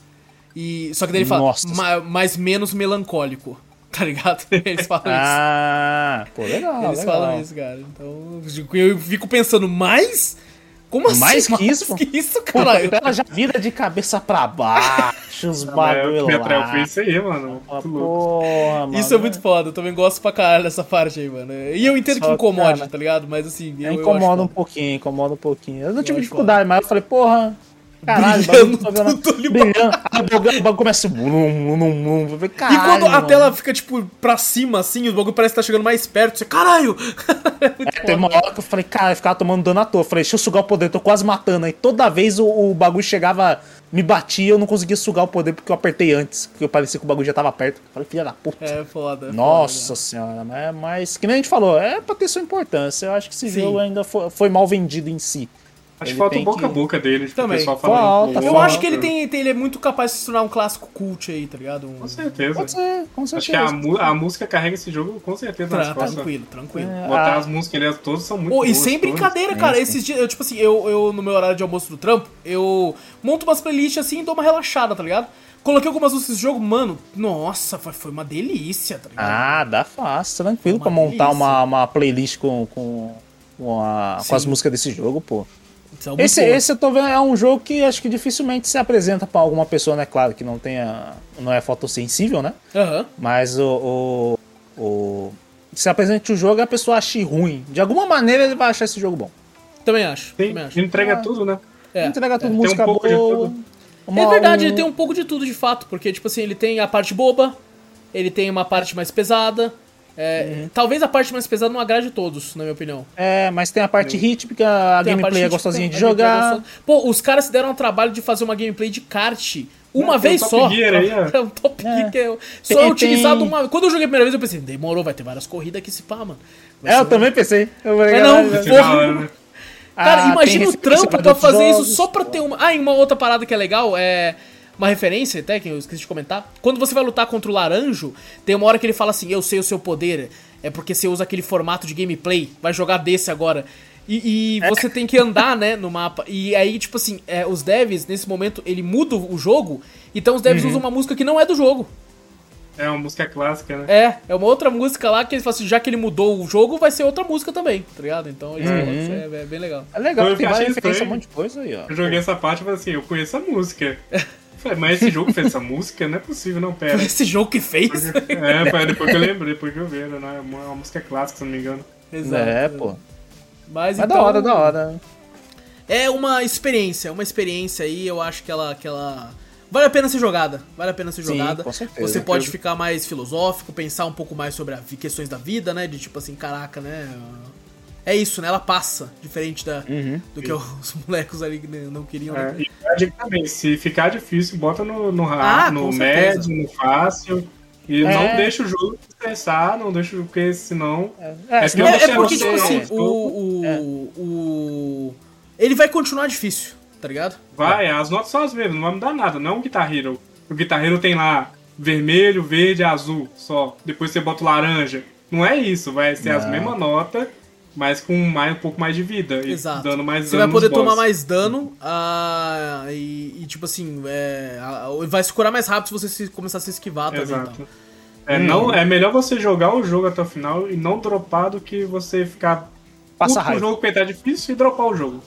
A: E. Só que daí ele fala,
B: Nossa.
A: "Ma- mas menos melancólico. [LAUGHS] Tá ligado? [LAUGHS] Eles falam
B: Ah, pô, legal,
A: isso. Eles
B: legal.
A: falam isso, cara. Então, eu fico pensando, mais? Como assim?
B: Mais que isso,
A: que isso,
B: Pô,
A: caralho?
B: ela já vira de cabeça pra baixo, os
C: É,
B: bagulho
C: que atraiu
B: lá.
C: foi isso aí, mano.
B: Ah,
C: Muito louco.
B: Porra, mano.
A: Isso é muito foda, eu também gosto pra caralho dessa parte aí, mano. E eu entendo que
B: Só,
A: incomode,
B: cara,
A: tá ligado? Mas assim, eu, eu acho
B: incomoda um
A: foda.
B: pouquinho, incomoda um pouquinho. Eu não tive dificuldade, mas eu falei, porra. Caralho,
A: Brilhando
B: o bagulho
A: tudo ali.
B: Brilhando. Aí o bagulho, começa. Falei,
A: E
B: Caralho,
A: quando a
B: mano.
A: tela fica, tipo, pra cima, assim, o bagulho parece que tá chegando mais perto, você, caralho! [LAUGHS] é
B: Tem uma hora que eu falei, cara, eu ficava tomando dano à toa. Eu falei, deixa eu sugar o poder, tô quase matando. Aí toda vez o, o bagulho chegava, me batia, eu não conseguia sugar o poder porque eu apertei antes. Porque eu parecia que o bagulho já tava perto. Eu falei, filha da puta.
A: É foda. é
B: Nossa
A: foda,
B: senhora, né? Mas, que nem a gente falou, é pra ter sua importância. Eu acho que esse
A: Sim.
B: jogo ainda foi, foi mal vendido em si.
C: Acho que falta um boca a
B: que-
C: boca dele, tipo,
A: Também.
C: o pessoal
B: Falta,
C: falando.
B: falta.
A: Eu acho que ele tem, tem- ele é muito capaz de se tornar um clássico cult aí, tá ligado? Um...
C: Com certeza.
B: Pode ser, com
C: Acho
B: certeza.
C: que a, mu- a música carrega esse jogo com certeza nas
A: Tra-
C: costas.
A: tranquilo, tranquilo.
B: É.
C: Botar
B: Ah.
C: as músicas ali, todas são muito
A: Pô, e
C: boas,
A: sem
C: todas.
A: brincadeira,
B: Sim,
A: cara.
B: sim.
A: Esses dias, eu, tipo assim, eu, eu no meu horário de almoço do trampo, eu monto umas playlists assim e dou uma relaxada, tá ligado? Coloquei algumas músicas do jogo, mano, nossa, foi, foi uma delícia, tá ligado?
B: Ah, dá fácil, tranquilo
A: Uma
B: pra montar
A: delícia.
B: uma, uma playlist com, com, com, a- com as músicas desse jogo, pô.
A: Isso é
B: Esse, esse eu tô vendo, é um jogo que acho que dificilmente se apresenta pra alguma pessoa, né? Claro que não tenha. não é fotossensível, né?
A: Aham.
B: Mas o. o, o se apresente o jogo e a pessoa ache ruim. De alguma maneira ele vai achar esse jogo bom.
A: Também acho,
C: Tem,
A: também acho.
C: entrega tudo, né?
A: É.
B: Entrega tudo,
C: um
B: música
C: pouco de
B: boa.
C: tudo.
B: uma-
A: É verdade,
B: um-
A: ele tem um pouco de tudo de fato, porque, tipo assim, ele tem a parte boba, ele tem uma parte mais pesada. É,
B: Uhum.
A: Talvez a parte mais pesada não agrade todos, na minha opinião.
B: É, mas tem a parte rítmica, a
A: Tem a
B: gameplay é
A: tipo,
B: gostosinha de
A: a é
B: jogar.
A: gostosa. Pô, os caras se deram ao trabalho de fazer uma gameplay de kart uma
C: Não,
A: vez
C: o Top
A: só.
C: Gear aí, ó. [LAUGHS]
A: é um Top
B: É.
A: Gear que é só
B: Tem-
A: é utilizado
B: tem-
A: uma. Quando eu joguei a primeira vez, eu pensei, demorou, vai ter várias corridas aqui se pá, mano. Vai
B: É, eu
A: um-
B: também pensei. Eu falei,
A: não,
C: ser
A: Porra.
C: né?
A: Cara,
B: Ah,
A: imagina o trampo
B: pra
A: fazer isso
B: jogos,
A: só pra ter uma. Ah, e uma outra parada que é legal é. Uma referência, até que eu esqueci de comentar. Quando você vai lutar contra o Laranjo, tem uma hora que ele fala assim: Eu sei o seu poder. É porque você usa aquele formato de gameplay. Vai jogar desse agora. E, e você tem que andar, né, no mapa. E aí, tipo assim, é, os devs, nesse momento, ele muda o jogo. Então os devs usam uma música que não é do jogo.
C: É uma música clássica, né?
A: É, é uma outra música lá que eles falam assim, já que ele mudou o jogo, vai ser outra música também, tá ligado? Então eles isso, é, é bem legal.
B: É legal,
C: Eu
B: tem
C: achei
B: várias referências, um monte de coisa aí, ó.
C: Eu joguei essa parte e falei assim, eu conheço a música. [LAUGHS] Falei, mas esse jogo fez essa música? Não é possível, não, pera.
A: Foi esse jogo que fez.
C: É, foi depois que eu lembrei, depois que eu vi, não é uma, uma música clássica, se não me engano.
A: Exato.
B: É, pô.
A: Mas,
B: Mas
A: então,
B: da hora, da hora.
A: É uma experiência, uma experiência aí, eu acho que ela, que ela vale a pena ser jogada, vale a pena ser
B: Sim,
A: jogada.
B: com certeza.
A: Você pode ficar mais filosófico, pensar um pouco mais sobre as questões da vida, né, de tipo assim, caraca, né, é isso, né, ela passa, diferente da,
B: Uhum.
A: do que os [LAUGHS] molecos ali não queriam, né?
C: É, e a dica também, se ficar difícil, bota no, no,
A: Ah,
C: no
A: certeza.
C: médio, no fácil. E
B: É.
C: não deixa o jogo estressar, não deixa, porque senão.
B: É,
C: É
A: É, é porque, tipo assim, o, o, o. Ele vai continuar difícil, tá ligado?
C: Vai, as notas são as mesmas, não vai mudar nada, não é um Guitar Hero. O Guitar Hero tem lá vermelho, verde, azul só. Depois você bota o laranja. Não é isso, vai ser as
B: Não.
C: mesmas notas, mas com mais, um pouco mais de vida. E
A: Exato.
C: dando mais
A: Você
C: dano
A: vai poder tomar mais dano ah, e, e, tipo assim, é, vai se curar mais rápido se você se- começar a se esquivar também.
C: Exato.
A: Então.
C: É, não, é melhor você jogar o jogo até o final e não dropar do que você ficar
B: Passa
C: puto com o
B: raiva.
C: jogo porque tá difícil e dropar o jogo.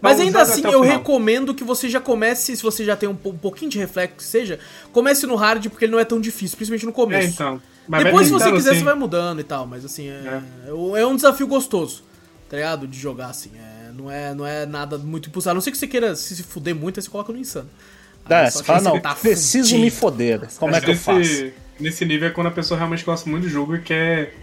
A: Mas ainda assim, eu recomendo que você já comece, se você já tem um, po- um pouquinho de reflexo que seja, comece no hard porque ele não é tão difícil, principalmente no
C: É,
A: começo.
C: então. Mas
A: Depois, se você quiser,
C: assim.
A: você vai mudando e tal, mas assim, é, é um desafio gostoso, tá ligado? De jogar, assim. é, não, é, não é nada muito impulsado. A não ser que você queira se, fuder muito, aí você coloca no insano. Aí
B: É,
A: só
B: você
A: que
B: fala, não,
A: tá
B: preciso
A: fudido.
B: me foder. Como é que eu faço?
C: Nesse nível é quando a pessoa realmente gosta muito do jogo e quer,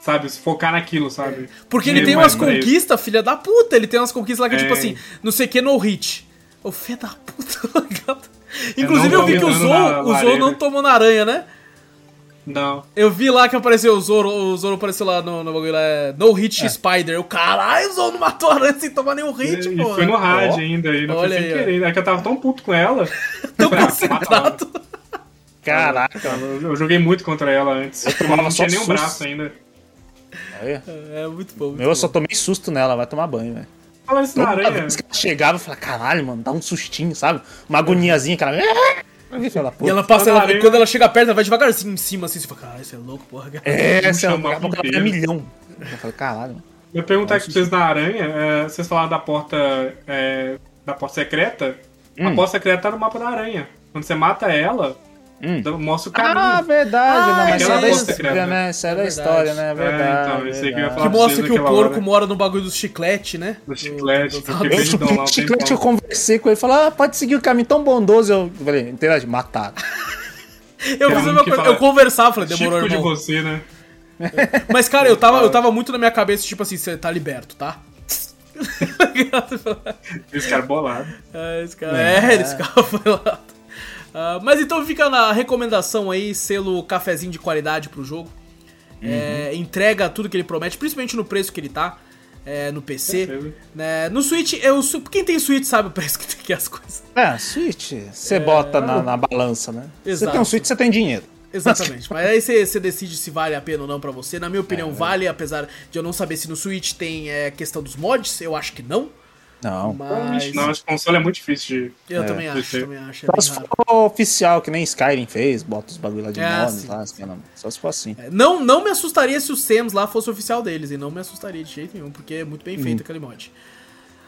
C: sabe, se focar naquilo, sabe?
A: Porque ele tem umas conquistas, filha da puta. Ele tem umas conquistas lá que é tipo
C: É.
A: assim, não sei o que, no hit. Ô, filha da puta, [LAUGHS] tá ligado? Inclusive eu vi que o Zoro, o
C: lareira.
A: não tomou na aranha, né?
C: Não.
A: Eu vi lá que apareceu o Zoro, o Zoro apareceu lá no, no bagulho lá, é, No Hit Spider. Eu, caralho, o Zoro não matou a aranha sem tomar nenhum hit,
C: e
A: pô.
C: foi no hard
B: Ó.
C: ainda, e não
A: Olha
C: foi sem
A: aí, ó.
C: querer. É que eu tava tão puto com ela. [LAUGHS]
A: Tão
C: ah, ela.
A: concentrado.
B: Caraca.
C: Eu, eu joguei muito contra ela antes. Eu
B: tomava
C: não tinha nem um
B: susto.
C: braço ainda.
B: Olha.
A: É muito bom. Muito
B: Meu, eu
A: bom.
B: só tomei susto nela, vai tomar banho, velho.
C: Falando isso na aranha.
B: vez que ela chegava, eu falava, caralho, mano, dá um sustinho, sabe? Uma agoniazinha, cara. Da
A: E ela passa, ela, quando ela chega perto, ela vai devagarzinho em cima, assim, você fala, caralho, você é louco, porra.
B: É, você é
C: mapa
B: ela vai
C: inteiro.
B: milhão. Eu falei, caralho.
C: Eu perguntar aqui pra vocês na aranha, é, vocês falaram da porta. é, da porta secreta. A
B: Hum.
C: porta secreta tá no mapa da aranha. Quando você mata ela,
B: Hum.
C: dá- mostra o caminho.
B: Ah, verdade,
A: Ah,
B: não, mas isso é da história,
C: secreta.
B: né? Isso é da
A: É
B: história,
A: verdade.
B: né? É verdade.
C: então, esse aqui eu ia falar
A: Que mostra que o porco
C: hora.
A: mora no bagulho dos chiclete, né?
C: Do chiclete,
A: Do- do- do-
B: Eu
C: Perdidão
B: subi
C: lá,
B: o
C: um
B: chiclete, eu conversei com ele, falei, ah, pode seguir o caminho tão bondoso. Eu falei, interage, matado.
A: Eu fiz uma
C: que
A: coisa, eu conversava, falei, demorou,
C: de
A: irmão.
C: você, né? [LAUGHS]
A: Mas, cara, eu tava, eu tava muito na minha cabeça, tipo assim, você tá liberto, tá? [LAUGHS]
C: Esse cara bolado.
A: é, esse cara, é, esse cara foi lá. Ah, mas então fica na recomendação aí, selo cafezinho de qualidade pro jogo. É, entrega tudo que ele promete, principalmente no preço que ele tá. é, no PC. Né? no Switch, eu, quem tem Switch sabe o preço que tem aqui as coisas.
B: É, Switch, você bota na, na balança, né? Você
A: Exato.
B: tem um Switch, você tem dinheiro.
A: Exatamente. Mas aí você, você decide se vale a pena ou não pra você. Na minha opinião, vale, apesar de eu não saber se no Switch tem é, questão dos mods, eu acho que não.
B: Não.
A: Mas.
C: Não, esse console é muito difícil de.
A: Eu
B: É,
A: também acho,
C: PC.
A: também acho. É
B: Só se
A: raro.
B: for oficial, que nem Skyrim fez, bota os bagulho lá de
A: É,
B: nome
A: sim,
B: lá, assim, não. só se for assim.
A: É, Não, não me assustaria se o Samus lá fosse oficial deles, e não me assustaria de jeito nenhum, porque é muito bem
B: Uhum.
A: feito aquele mod.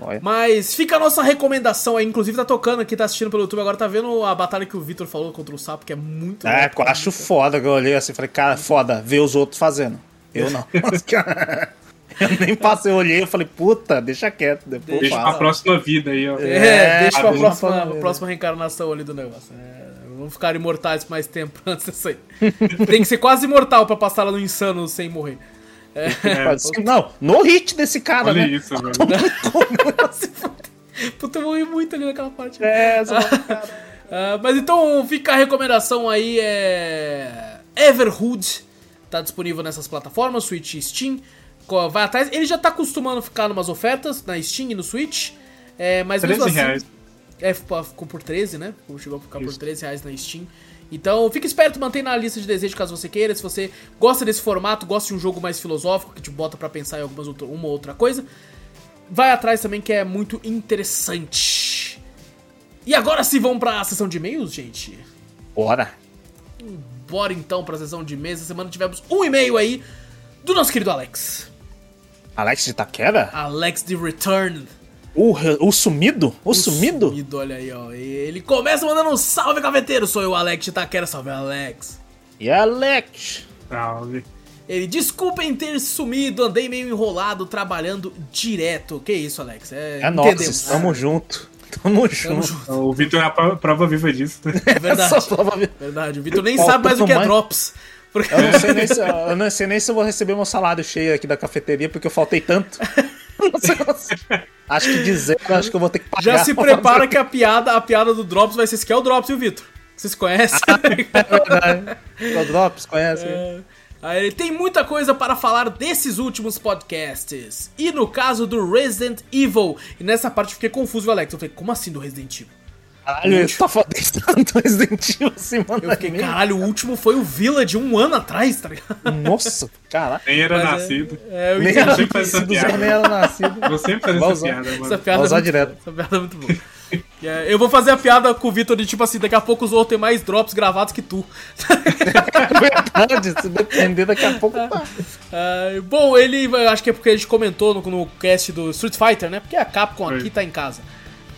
B: Olha.
A: Mas fica a nossa recomendação aí, inclusive tá tocando aqui, tá assistindo pelo YouTube, agora tá vendo a batalha que o Victor falou contra o sapo, que é muito
B: É, eu acho foda que eu olhei assim, falei, cara, foda, ver os outros fazendo. Eu não. [LAUGHS] eu nem passei, eu olhei e falei, puta, deixa quieto, depois
C: Deixa pra
B: faço.
C: próxima vida aí, ó.
A: É,
B: É,
A: deixa pra próxima,
B: pra
A: pra
B: ver.
A: próxima reencarnação ali do negócio. É, vamos ficar imortais por mais tempo [LAUGHS] antes disso aí. Tem que ser quase imortal pra passar lá no insano sem morrer. É. [LAUGHS]
B: Ser- Não, no hit desse cara,
C: Olha
B: né?
C: isso, velho. [LAUGHS]
A: Puta, eu morri muito ali naquela parte.
B: É, essa-
A: Ah, mas então fica a recomendação aí, é. Everhood. Tá disponível nessas plataformas, Switch e Steam. Vai atrás. Ele já tá acostumando ficar numas ofertas na Steam e no Switch. É, mas
C: 13
A: mesmo assim.
C: reais.
A: É, ficou por 13, né? Chegou a ficar por
C: Isso.
A: 13 reais na Steam. Então, fica esperto, mantém na lista de desejo caso você queira. Se você gosta desse formato, gosta de um jogo mais filosófico, que te bota pra pensar em algumas outra, uma ou outra coisa, vai atrás também, que é muito interessante. E agora sim, vamos pra sessão de e-mails, gente?
B: Bora.
A: Bora então pra sessão de e-mails. Essa semana tivemos um e-mail aí do nosso querido Alex.
B: Alex de Taquera?
A: Alex The Return.
B: O, o sumido? O, sumido?
A: Sumido, olha aí, ó. E ele começa mandando um salve, cafeteiro. Sou eu, o Alex de Itaquera. Salve, Alex.
B: E Alex?
C: Salve.
A: Ele, desculpem ter sumido, andei meio enrolado trabalhando direto. Que isso, Alex? É,
B: É nós, tamo junto. Tamo junto.
A: junto.
C: O Vitor é a prova, viva disso. né?
A: É verdade. [LAUGHS]
B: Prova-
A: Verdade. O Vitor nem sabe mais o que é
B: mais.
A: drops. Porque...
B: Eu não, sei nem se, eu não sei nem se eu vou receber meu salário cheio aqui da cafeteria, porque eu faltei tanto. [LAUGHS] Acho que dizer, acho que eu vou ter que pagar.
A: Já se [LAUGHS] prepara
B: fazer.
A: que a piada, a piada do drops vai ser esse que é o drops, viu, Vitor? Vocês conhecem?
B: É O Drops, conhece?
A: É. Aí ele tem muita coisa para falar desses últimos podcasts. E no caso do Resident Evil. E nessa parte eu fiquei confuso, Alex. Eu falei, como assim do Resident Evil?
B: Caralho, ele tá fodendo tanto Resident Evil assim, mano.
A: Eu fiquei, caralho, o último foi o Village um ano atrás, tá ligado?
B: Nossa, caralho.
C: Nem era
A: Mas é-
C: nascido.
A: É, eu
B: Nem era
C: sempre faz essa
B: nascido, nem era nascido.
C: Vou sempre fazer
B: Vai
C: essa
B: usar.
C: piada, mano.
A: Essa piada,
B: Vou usar
A: é muito
B: direto.
A: boa. Essa piada é muito boa. [LAUGHS] É, eu vou fazer a piada com o Vitor de tipo assim, daqui a pouco os outros têm mais drops gravados que tu.
B: É [LAUGHS] verdade, se depender daqui a pouco. Tá.
A: Ah, [LAUGHS] bom, ele, eu acho que é porque a gente comentou no, no cast do Street Fighter, né? Porque a Capcom aqui tá em casa.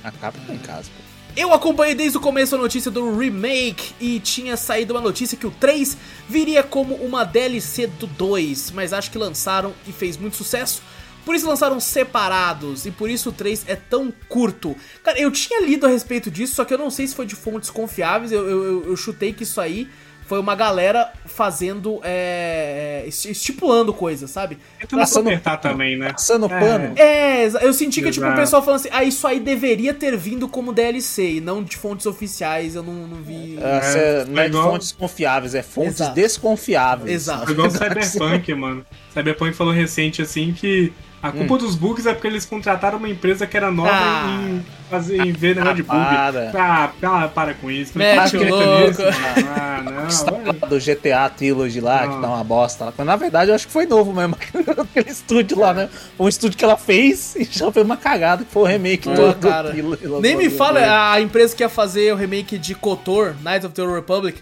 B: Acaba em casa, pô.
A: Eu acompanhei desde o começo a notícia do remake e tinha saído uma notícia que o 3 viria como uma DLC do 2, mas acho que lançaram e fez muito sucesso. Por isso lançaram separados e por isso o 3 é tão curto. Cara, eu tinha lido a respeito disso, só que eu não sei se foi de fontes confiáveis. Eu, eu, eu- chutei que isso aí foi uma galera fazendo. É, é, estipulando coisas, sabe?
C: Tentando
B: Passando-
C: apertar também, né?
B: Passando
C: É.
B: pano.
A: É, eu senti que tipo, o pessoal falando assim, ah, isso aí deveria ter vindo como DLC e não de fontes oficiais, eu não, não vi.
B: Essa
C: É,
B: não é de
C: igual-
B: fontes confiáveis, é fontes
A: Exato.
B: desconfiáveis.
A: Exato.
C: Foi igual [LAUGHS] o Cyberpunk, mano. Cyberpunk falou recente assim que a culpa dos bugs é porque eles contrataram uma empresa que era nova
A: Ah.
C: em, fazer, em ver negócio de bug.
B: para.
C: Ah, para, para com isso. Não
A: Mete
C: acredita
A: o louco.
C: nisso, mano. Ah, [LAUGHS] não.
B: do GTA Trilogy lá, que
C: Não.
B: tá uma bosta lá. Mas na verdade eu acho que foi novo mesmo. [LAUGHS] Aquele estúdio lá, né? Foi um estúdio que ela fez [LAUGHS] e já foi uma cagada, que foi o remake
A: Pô,
B: do, do
A: cara,
B: Trilogy.
A: Nem me fala a empresa que ia fazer o remake de KOTOR, Knights of the Old Republic,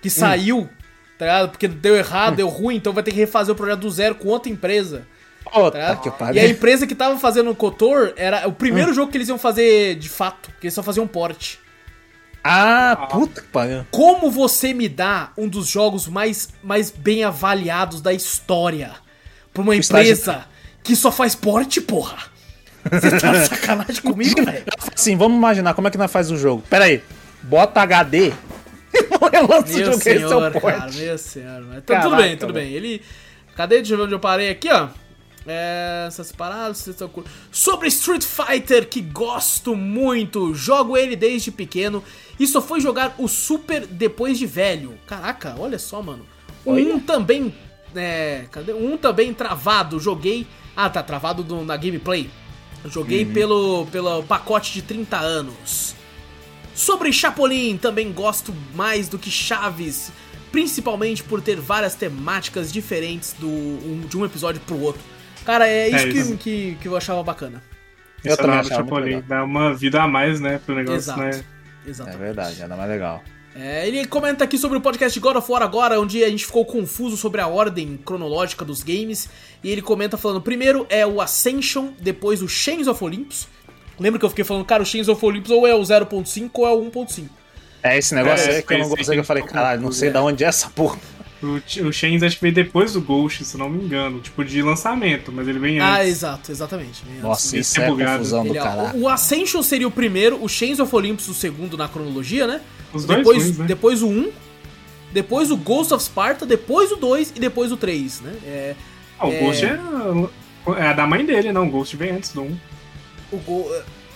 A: que saiu, tá ligado? Porque deu errado, deu ruim, então vai ter que refazer o projeto do zero com outra empresa.
B: Puta
A: Tá?
B: que
A: E a empresa que tava fazendo o KOTOR era o primeiro jogo que eles iam fazer de fato, que eles só faziam porte.
B: Ah, puta que pariu.
A: Como você me dá um dos jogos mais, mais bem avaliados da história pra uma
B: estágio-
A: empresa que só faz porte, porra? Você tá de sacanagem comigo, [LAUGHS] velho?
B: Sim, vamos imaginar como é que nós faz o jogo. Pera aí, bota HD [LAUGHS] e lança o
A: Meu
B: jogo, esse é
A: senhor,
B: o
A: cara, meu senhor. Mas tá, tudo
B: Caraca,
A: bem, tudo bem. Ele. Cadê? Deixa eu ver onde eu parei aqui, ó. É, essas paradas, vocês estão cur- Sobre Street Fighter, que gosto muito, jogo ele desde pequeno e só foi jogar o Super depois de velho. Caraca, olha só, mano. Um também. É, cadê? Um também travado, joguei. Ah, tá travado no- na gameplay. Joguei pelo, pelo pacote de 30 anos. Sobre Chapolin, também gosto mais do que Chaves, principalmente por ter várias temáticas diferentes do, um- de um episódio pro outro. Cara, é isso,
C: É
A: que,
C: isso.
A: Que, que eu achava bacana.
B: Eu também
C: Adicionar no
B: achava muito
C: Chapolin.
B: legal.
C: Dá uma vida a mais, né, pro negócio,
A: Exato.
C: né?
B: É
A: Exatamente.
B: verdade, era mais legal.
A: É, ele comenta aqui sobre o podcast God of War agora, onde a gente ficou confuso sobre a ordem cronológica dos games. E ele comenta falando: primeiro é o Ascension, depois o Chains of Olympus. Lembra que eu fiquei falando, cara, o Chains of Olympus ou é o 0.5 ou é o 1.5.
B: É esse negócio
C: É,
B: aí que eu não gostei, que eu falei,
C: que
B: caralho, não sei
A: é.
B: de onde é essa porra.
C: O, o Chains acho que veio depois do Ghost, se não me engano. Tipo, de lançamento, mas ele vem
A: Ah,
C: antes.
A: exato, exatamente.
B: Nossa,
A: antes.
B: isso
C: é
B: é
C: bugado.
B: confusão do
A: Ele é-
B: caralho.
A: o, o Ascension seria o primeiro, o Chains of Olympus o segundo na cronologia, né?
C: Os dois
A: depois,
C: ruins, né?
A: depois o 1, depois o Ghost of Sparta, depois o 2 e depois o 3, né? É,
C: Ah, o
A: é-
C: Ghost é, é a da mãe dele, não. O Ghost vem antes do 1.
A: o Go...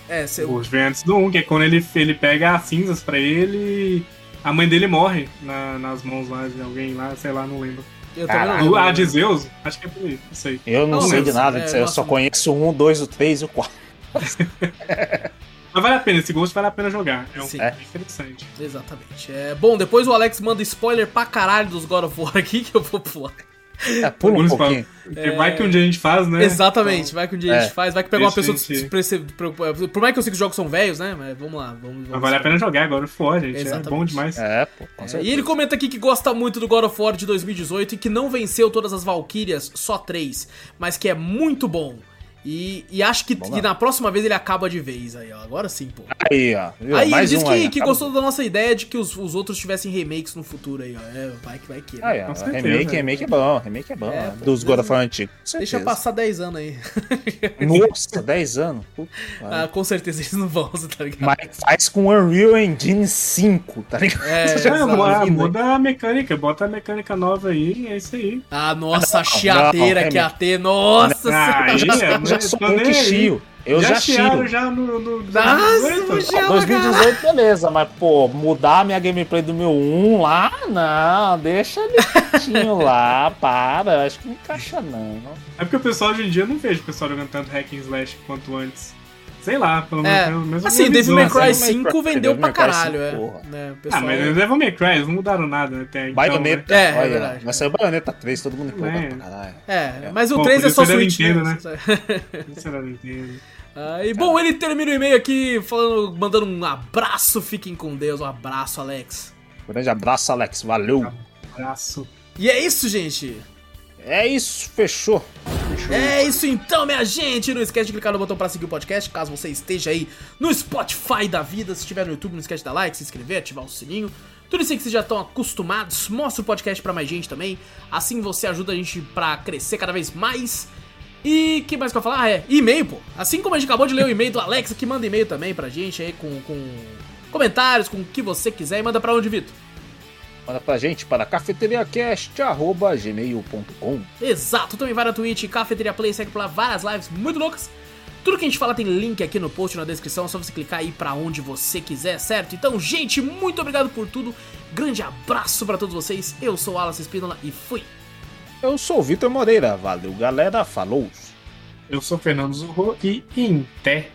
A: É,
C: O
A: cê-
C: Ghost vem antes do 1, que é quando ele, ele pega as cinzas pra ele e a mãe dele morre na- nas mãos lá de alguém lá, sei lá, não lembro.
A: eu
B: Caralho.
A: lembro.
C: Ah, de Zeus? Acho que é por aí, não sei.
B: Eu não,
A: Não,
B: sei de nada
A: é,
B: eu
A: nossa,
B: só conheço o 1, 2, o 3 e o 4. [LAUGHS]
C: Mas vale a pena, esse Ghost vale a pena jogar. É um
A: Sim.
C: é interessante.
A: Exatamente. É, bom, depois o Alex manda spoiler pra caralho dos God of War aqui, [LAUGHS] que eu vou pular.
B: É, pula um pouquinho.
C: Porque vai que um dia a gente faz, né?
A: Exatamente, vai que um dia a
B: É.
A: gente faz, vai que pegar uma pessoa. Por, mais que eu sei que os jogos são velhos, né? Mas vamos lá, vamos.
C: Vale a pena jogar agora, for, gente. É
A: Exatamente.
C: bom demais.
B: É, pô, com
A: É,
B: certeza.
A: e ele comenta aqui que gosta muito do God of War de 2018 e que não venceu todas as Valkyrias, só três, mas que é muito bom. E, e acho que, que na próxima vez ele acaba de vez aí, ó. Agora sim, pô.
B: Aí, ó. viu?
A: Aí ele
B: Mais
A: disse
B: um
A: que,
B: aí,
A: que gostou da nossa ideia de que os, os outros tivessem remakes no futuro aí, ó. É, vai que vai que. né?
B: Aí, ó.
C: Com certeza,
B: Remake,
C: é.
B: remake é bom, remake é bom.
A: É,
B: né?
A: pô,
B: Dos God of War antigos. Com
A: Deixa passar 10 anos aí. [LAUGHS]
B: Nossa, 10 anos. Puta,
A: ah, com certeza eles não vão, tá ligado?
B: Mas faz com Unreal Engine 5, tá ligado?
A: É, [LAUGHS]
C: É, muda,
B: né?
C: a mecânica, bota a mecânica nova aí, é isso aí.
A: Ah, nossa, a
B: Não,
A: chiadeira
B: não,
A: que ia ter, nossa senhora.
C: aí
B: já, já sou um chio. Eu já,
C: chiaram
B: chiro.
C: já no, no
A: Nossa,
C: 2018.
A: vou chiar.
B: 2018, beleza, mas pô, mudar a minha gameplay do meu 1 lá, não, deixa ele quietinho [LAUGHS] lá, para, acho que não encaixa não.
C: É porque o pessoal hoje em dia não vejo o pessoal jogando tanto hack and slash quanto antes. Sei lá, pelo menos.
A: É,
C: menos
A: assim,
C: minha
A: Devil May Cry
C: assim.
B: Devil May
A: 5
B: Cry-
A: vendeu
B: Devil
A: pra caralho,
B: 5,
A: é. Né, o
C: Ah,
A: pessoal-
C: mas Devil May Cry, eles não mudaram nada até então,
B: Baioneta,
A: É, é
B: olha,
A: verdade.
B: vai sair o Baioneta 3, todo mundo empolgado
C: É.
B: pra caralho.
A: É, mas o
C: Pô,
A: 3 é só Switch,
C: Nintendo,
A: né?
C: né? [LAUGHS] Não será Nintendo.
A: Ah, e bom, ele termina o e-mail aqui falando, mandando um abraço, fiquem com Deus, um abraço, Alex.
B: Grande abraço, Alex, valeu.
C: Abraço.
A: E é isso, gente.
B: É isso, fechou.
A: É isso então, minha gente. Não esquece de clicar no botão pra seguir o podcast, caso você esteja aí no Spotify da vida. Se estiver no YouTube, não esquece de dar like, se inscrever, ativar o sininho. Tudo isso aí que vocês já estão acostumados. Mostra o podcast pra mais gente também. Assim você ajuda a gente pra crescer cada vez mais. E que mais que eu falar? Ah, é, e-mail, pô. Assim como a gente acabou de ler o e-mail do Alex, que manda e-mail também pra gente aí com, com comentários, com o que você quiser. E manda pra onde, Vitor?
B: Manda pra gente para cafeteriacast.gmail.com
A: Exato, também vai na Twitch, Cafeteria Play, segue por lá várias lives muito loucas. Tudo que a gente fala tem link aqui no post, na descrição, é só você clicar aí pra onde você quiser, certo? Então, gente, muito obrigado por tudo. Grande abraço pra todos vocês. Eu sou o Alas Espínola e fui.
B: Eu sou o Vitor Moreira, valeu galera, falou.
C: Eu sou Fernando Zorro e em té.